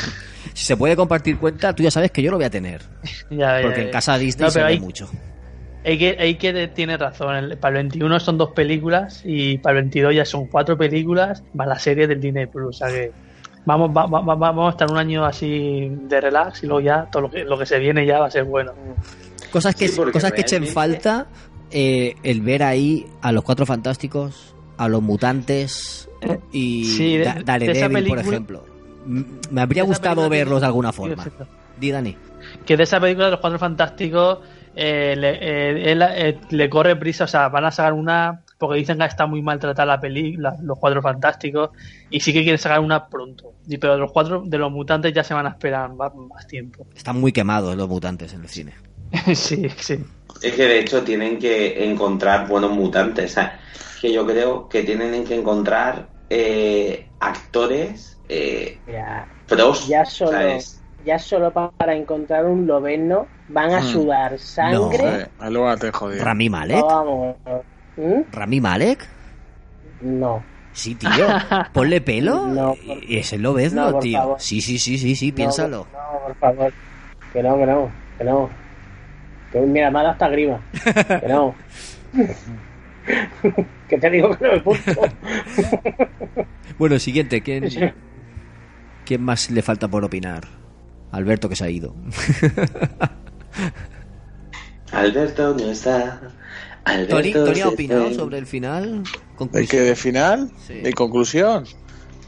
Si se puede compartir cuenta, tú ya sabes que yo lo voy a tener.
Ya, ya,
Porque
ya.
en casa Disney
No,
se ve mucho.
Hay que, hay que tiene razón. el- para el 21 son dos películas y para el 22 ya son cuatro películas más la serie del Disney Plus. O sea que vamos, va- va- va- vamos a estar un año así de relax y luego ya todo lo que, lo que se viene ya va a ser bueno.
Cosas que,
Sí,
cosas que echen falta, eh, el ver ahí a los cuatro fantásticos, a los mutantes y
sí, de-
Da-
de
por ejemplo. Me habría gustado
película
verlos de alguna forma. Di, Dani.
Que de esa película de los cuatro fantásticos eh, le, eh, él, eh, le corre prisa, o sea, van a sacar una porque dicen que está muy maltratada la película, los cuatro fantásticos, y sí que quieren sacar una pronto. Y, pero los cuatro de los mutantes ya se van a esperar más, más tiempo.
Están muy quemados los mutantes en el cine.
sí, sí.
Es que de hecho tienen que encontrar buenos mutantes. o sea, que yo creo que tienen que encontrar eh, actores eh,
Ya,
pros.
ya solo,
¿sabes?
ya solo pa- para encontrar un loveno van a
Hmm.
sudar sangre.
Joder, te jodido.
Rami Malek.
No, vamos. ¿Mm?
Rami Malek.
No.
Sí, tío. Ponle pelo.
No,
y ese lo ves,
no, por
tío.
favor.
Sí, sí, sí, sí, sí,
No,
piénsalo.
No, por favor. Que no, que no, que no. Que mira, me ha dado hasta grima. Que no. que te digo que no me punto.
Bueno, siguiente. ¿Quién, ¿Quién más le falta por opinar? Alberto que se ha ido.
Alberto no está. Alberto
Tony, Tony ha opinado sobre el final.
¿De qué? ¿De final?
Sí.
¿De conclusión?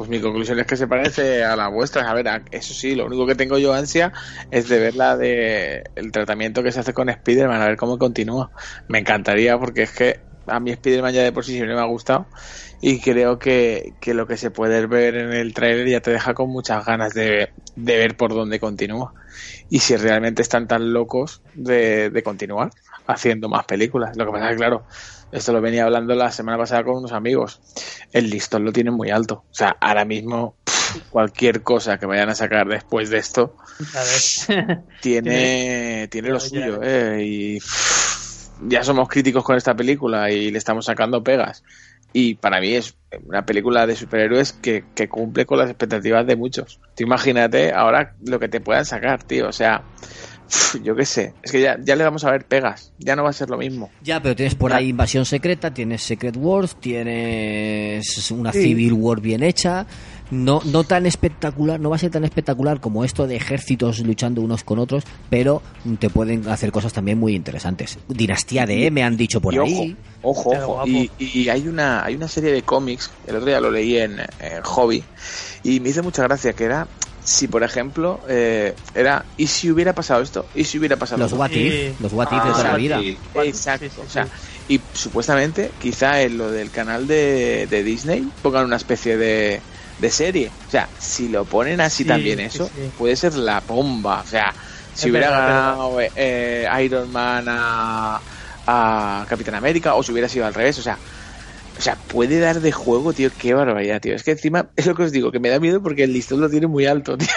Pues mi conclusión es que se parece a la vuestra. A ver, eso sí, lo único que tengo yo ansia es de ver la de el tratamiento que se hace con Spider-Man, a ver cómo continúa. Me encantaría porque es que a mí Spider-Man ya de por sí siempre me ha gustado y creo que, que lo que se puede ver en el tráiler ya te deja con muchas ganas de, de ver por dónde continúa. Y si realmente están tan locos de, de continuar haciendo más películas. Lo que pasa es que, claro, esto lo venía hablando la semana pasada con unos amigos. El listón lo tienen muy alto. O sea, ahora mismo pff, cualquier cosa que vayan a sacar después de esto tiene, tiene lo suyo. ¿eh? Y pff, ya somos críticos con esta película y le estamos sacando pegas. Y para mí es una película de superhéroes que, que cumple con las expectativas de muchos. Tú imagínate ahora lo que te puedan sacar, tío. O sea, yo qué sé. Es que ya, ya le vamos a ver pegas. Ya no va a ser lo mismo.
Ya, pero tienes por ahí Invasión Secreta, tienes Secret Wars, tienes una
Sí.
Civil War bien hecha. No, no tan espectacular, no va a ser tan espectacular como esto de ejércitos luchando unos con otros, pero te pueden hacer cosas también muy interesantes. Dinastía de E, me han dicho por
Y
ahí.
Ojo, ojo. Y, y hay una hay una serie de cómics, el otro día lo leí en, en Hobby, y me hizo mucha gracia que era si por ejemplo eh, era y si hubiera pasado esto, y si hubiera pasado
Los
esto.
what if,
Sí.
los what if de
Ah,
toda la vida.
Exacto.
Sí, sí,
o sea,
sí.
y supuestamente quizá en lo del canal de, de Disney pongan una especie de, de serie. O sea, si lo ponen así
Sí,
también eso,
sí.
puede ser la bomba. O sea, si
Es
hubiera
verdad,
ganado eh, Iron Man a, a Capitán América o si hubiera sido al revés, o sea, o sea, puede dar de juego, tío, qué barbaridad, tío. Es que encima es lo que os digo, que me da miedo porque el listón lo tiene muy alto, tío.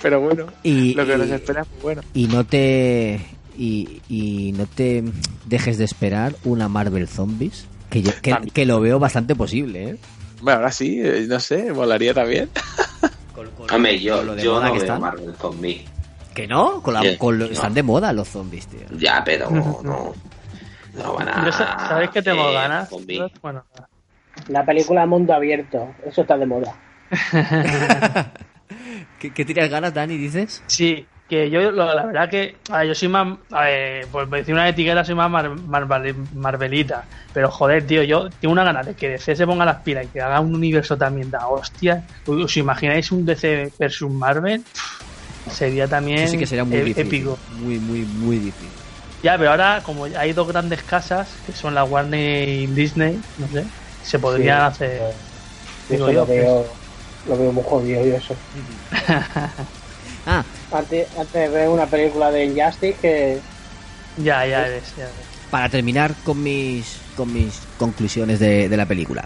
Pero bueno,
Y,
lo que
y-
nos espera es muy bueno.
y no te y, y no te dejes de esperar una Marvel Zombies, que, yo- que, lo veo bastante posible, ¿eh?
Bueno, ahora sí, eh, no sé, volaría también.
Hombre, yo,
con lo de
yo no
que
veo
están.
Marvel Zombie.
¿Que no? Con la-
Sí,
con lo-
no.
Están de moda los zombies, tío.
Ya, pero no. No van a.
Yo sa- ¿Sabéis que tengo ganas?
zombie.
Bueno,
La película Mundo Abierto, eso está de moda.
¿Qué, qué tienes ganas, Dani, dices?
Sí, que yo, lo- la verdad que a ver, yo soy más, eh, por decir una etiqueta, soy más mar- marvel- marvelita. Pero joder, tío, yo tengo una gana de que DC se ponga las pilas y que haga un universo también de hostia. ¿Os imagináis un DC versus Marvel? Sería también
sí que sería muy
e-
difícil.
épico.
Muy, muy, muy difícil.
Ya, pero ahora, como hay dos grandes casas, que son la Warner y Disney, no sé, se podrían
Sí.
hacer.
Yo
Digo
eso
yo,
lo veo, lo veo muy jodido yo eso.
Ah,
Antes, antes de ver una película de Injustice que
Ya, ya ves, ya ves.
para terminar con mis, con mis conclusiones de, de la película.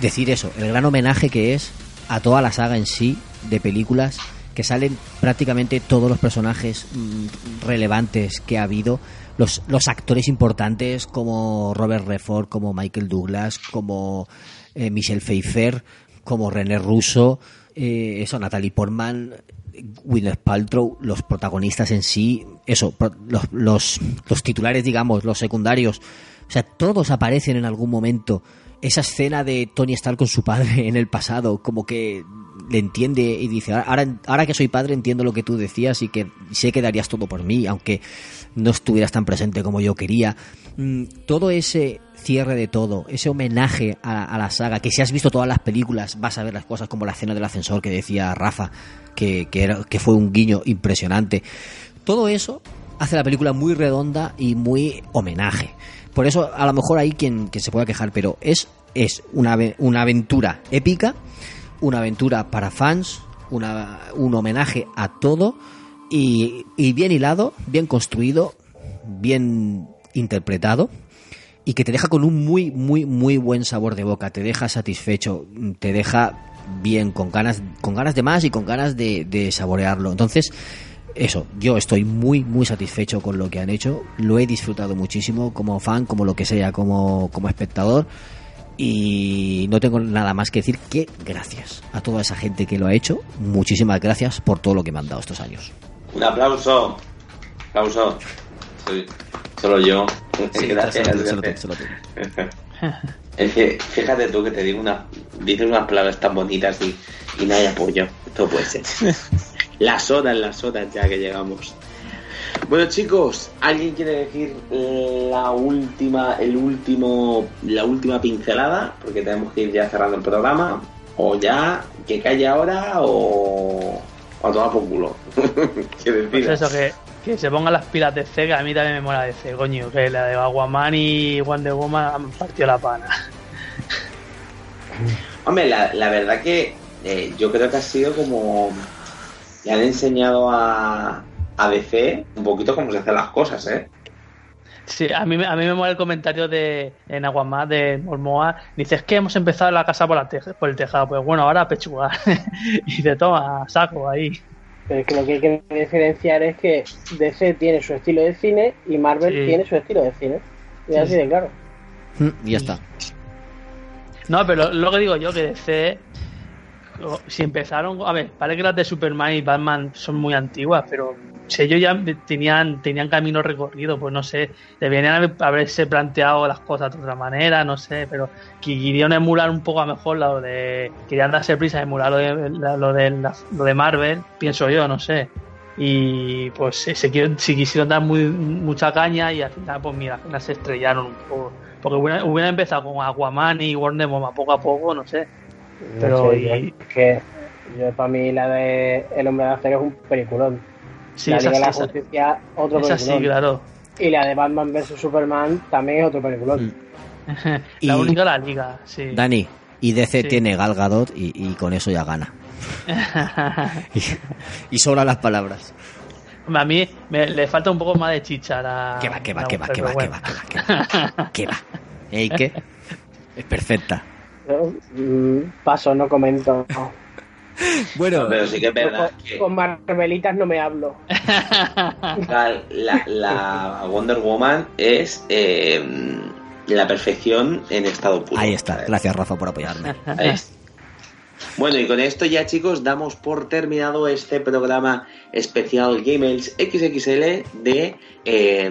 Decir eso, el gran homenaje que es a toda la saga en sí de películas que salen prácticamente todos los personajes mm, relevantes que ha habido, los, los actores importantes como Robert Redford, como Michael Douglas, como eh, Michelle Pfeiffer, como René Russo, eh, eso, Natalie Portman, Gwyneth Paltrow, los protagonistas en sí, eso, los, los titulares, digamos, los secundarios, o sea, todos aparecen en algún momento. Esa escena de Tony Stark con su padre en el pasado, como que le entiende y dice, ahora, ahora que soy padre entiendo lo que tú decías y que sé que darías todo por mí, aunque no estuvieras tan presente como yo quería. Mm, Todo ese cierre de todo, ese homenaje a, la saga, que si has visto todas las películas vas a ver las cosas como la escena del ascensor que decía Rafa, que, que, era, que fue un guiño impresionante. Todo eso hace la película muy redonda y muy homenaje. Por eso a lo mejor hay quien, quien se pueda quejar, pero es, es una, una aventura épica, una aventura para fans, una, un homenaje a todo y, y bien hilado, bien construido, bien interpretado y que te deja con un muy, muy, muy buen sabor de boca, te deja satisfecho, te deja bien, con ganas, con ganas de más y con ganas de, de saborearlo. Entonces, eso, yo estoy muy, muy satisfecho con lo que han hecho, lo he disfrutado muchísimo como fan, como lo que sea, como, como espectador. Y no tengo nada más que decir que gracias a toda esa gente que lo ha hecho. Muchísimas gracias por todo lo que me han dado estos años.
Un aplauso. Aplauso. Soy solo yo.
Sí,
Gracias. Es que fíjate tú que te digo una, dices unas palabras tan bonitas y, y no hay apoyo. Esto puede ser. las horas, las horas ya que llegamos. Bueno chicos, ¿alguien quiere decir la última, el último, la última pincelada? Porque tenemos que ir ya cerrando el programa. O ya, que calle ahora o, o a tomar por culo. ¿Qué
Pues eso, que, que se pongan las pilas de C, que a mí también me mola de C, coño. Que la de Aguaman y Wonder Woman han partido la pana.
Hombre, la, la verdad que eh, yo creo que ha sido como. Le han enseñado a, a DC un poquito cómo se hacen las cosas, ¿eh?
Sí, a mí, me- a mí me mola el comentario de en Aguaman de Olmoa. Dice, es que hemos empezado la casa por, la teja- por el tejado. Pues bueno, ahora a pechugar. y te toma, saco ahí.
Pero es que lo que hay que diferenciar es que DC tiene su estilo de cine y Marvel
Sí.
tiene su estilo de cine. Y
Sí,
así
sí.
de claro.
Mm, Y ya está.
No, pero lo que digo yo, que DC, si empezaron, a ver, parece que las de Superman y Batman son muy antiguas, pero si ellos ya tenían, tenían camino recorrido, pues no sé, deberían haber- haberse planteado las cosas de otra manera, no sé, pero que querían emular un poco a mejor lo de, querían darse prisa a emular lo de, lo de, lo de Marvel, pienso yo, no sé. Y pues se, se si quisieron dar muy, mucha caña y al final, pues mira, al se estrellaron un poco. Porque hubieran, hubieran empezado con Aquaman y Warner Woman poco a poco, no sé. Pero
No sé,
y-
yo- que yo, para mí la de El Hombre de Acero es un peliculón.
Sí,
la
esa
de la
sí, esa-
Justicia, otro
esa sí,
peliculón.
claro.
Y la de Batman vs Superman también es otro peliculón.
Mm.
la
Y-
única la liga, sí.
Dani, y DC
Sí.
tiene Gal Gadot y, y con eso ya gana. Y, y sobran las palabras.
a mí me, le falta un poco más de chicha a la.
Que va, que va, que va, que va, que va, que va, que va. ¿Qué va? ¿Eh, qué? Es perfecta.
Yo, mm, paso, no comento.
Bueno,
Pero sí que es verdad
Con,
que
con Marvelitas no me hablo.
la, la- la Wonder Woman es eh, la perfección en estado puro.
ahí está. Gracias, Rafa, por apoyarme.
Ahí está. Bueno, y con esto ya chicos damos por terminado este programa especial Gmails XXL de eh,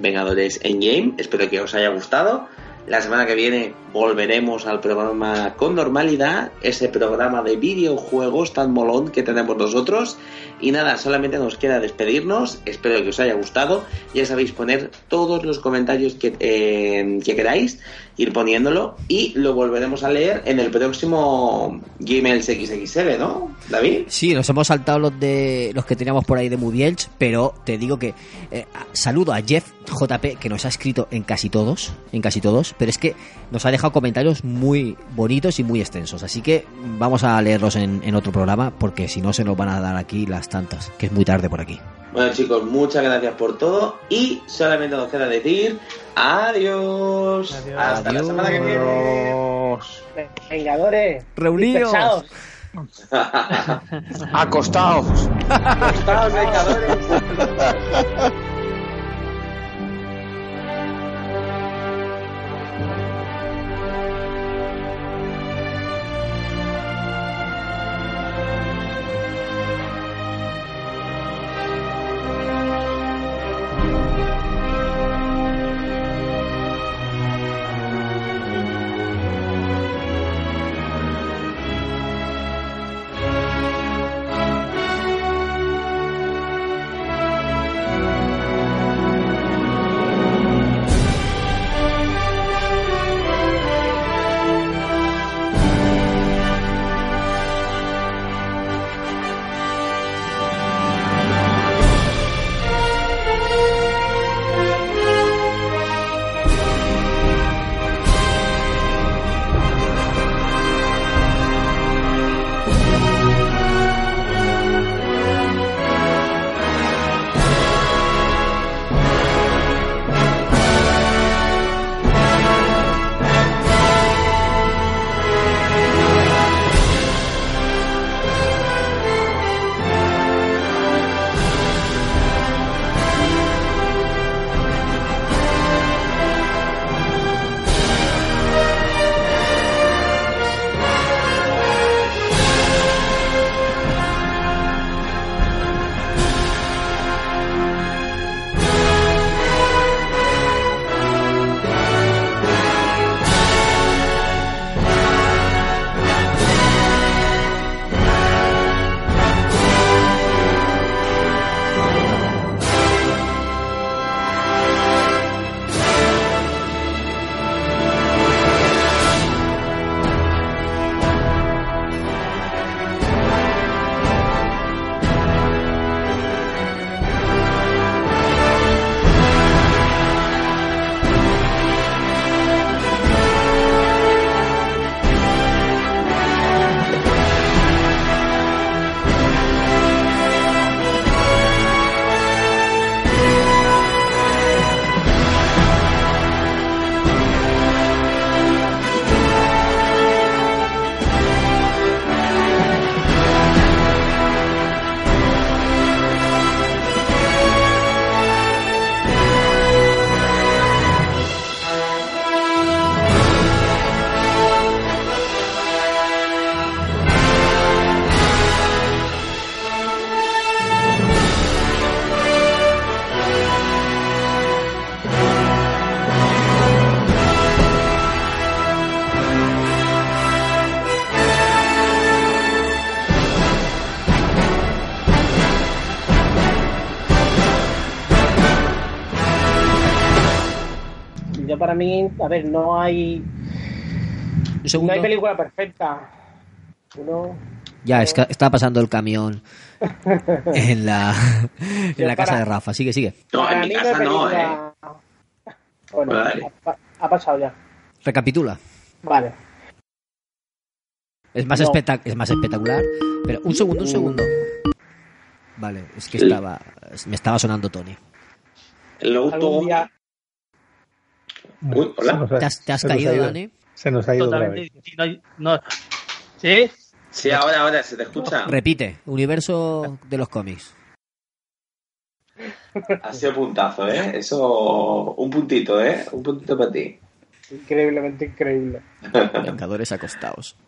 Vengadores Endgame. Espero que os haya gustado. La semana que viene volveremos al programa con normalidad, ese programa de videojuegos tan molón que tenemos nosotros. Y nada, solamente nos queda despedirnos. Espero que os haya gustado. Ya sabéis poner todos los comentarios que, eh, que queráis, ir poniéndolo y lo volveremos a leer en el próximo Gmails XXL, ¿no, David?
Sí, nos hemos saltado los de los que teníamos por ahí de Mubielch, pero te digo que eh, saludo a Jeff JP que nos ha escrito en casi todos, en casi todos, pero es que nos ha dejado comentarios muy bonitos y muy extensos, así que vamos a leerlos en, en otro programa porque si no se nos van a dar aquí las tantas, que es muy tarde por aquí.
Bueno chicos, muchas gracias por todo y solamente nos queda decir adiós. Hasta la semana que viene.
Vengadores.
Reunidos.
dispersaos.
Acostaos.
Acostaos, vengadores.
para mí, a ver, no hay no hay película perfecta. Uno,
Ya, es que está pasando el camión en la, en la casa de Rafa. Sigue, sigue.
No, en mi casa no, ¿eh?
Bueno,
Vale.
ha, ha pasado ya.
Recapitula.
Vale.
Es más,
No.
espectac- es más espectacular. Pero un segundo, un segundo. Vale, es que estaba, me estaba sonando Tony.
El
Algún
auto.
día,
Uy, hola.
ha-
¿Te has, te has
se nos ha
caído,
ido.
Dani?
Se nos ha ido otra
Totalmente.
vez.
no no. ¿Sí?
Sí, ahora, ahora, ¿se te escucha?
Repite, universo de los cómics.
Ha sido puntazo, ¿eh? Eso, un puntito, ¿eh? Un puntito para ti.
Increíblemente increíble.
Vengadores acostados.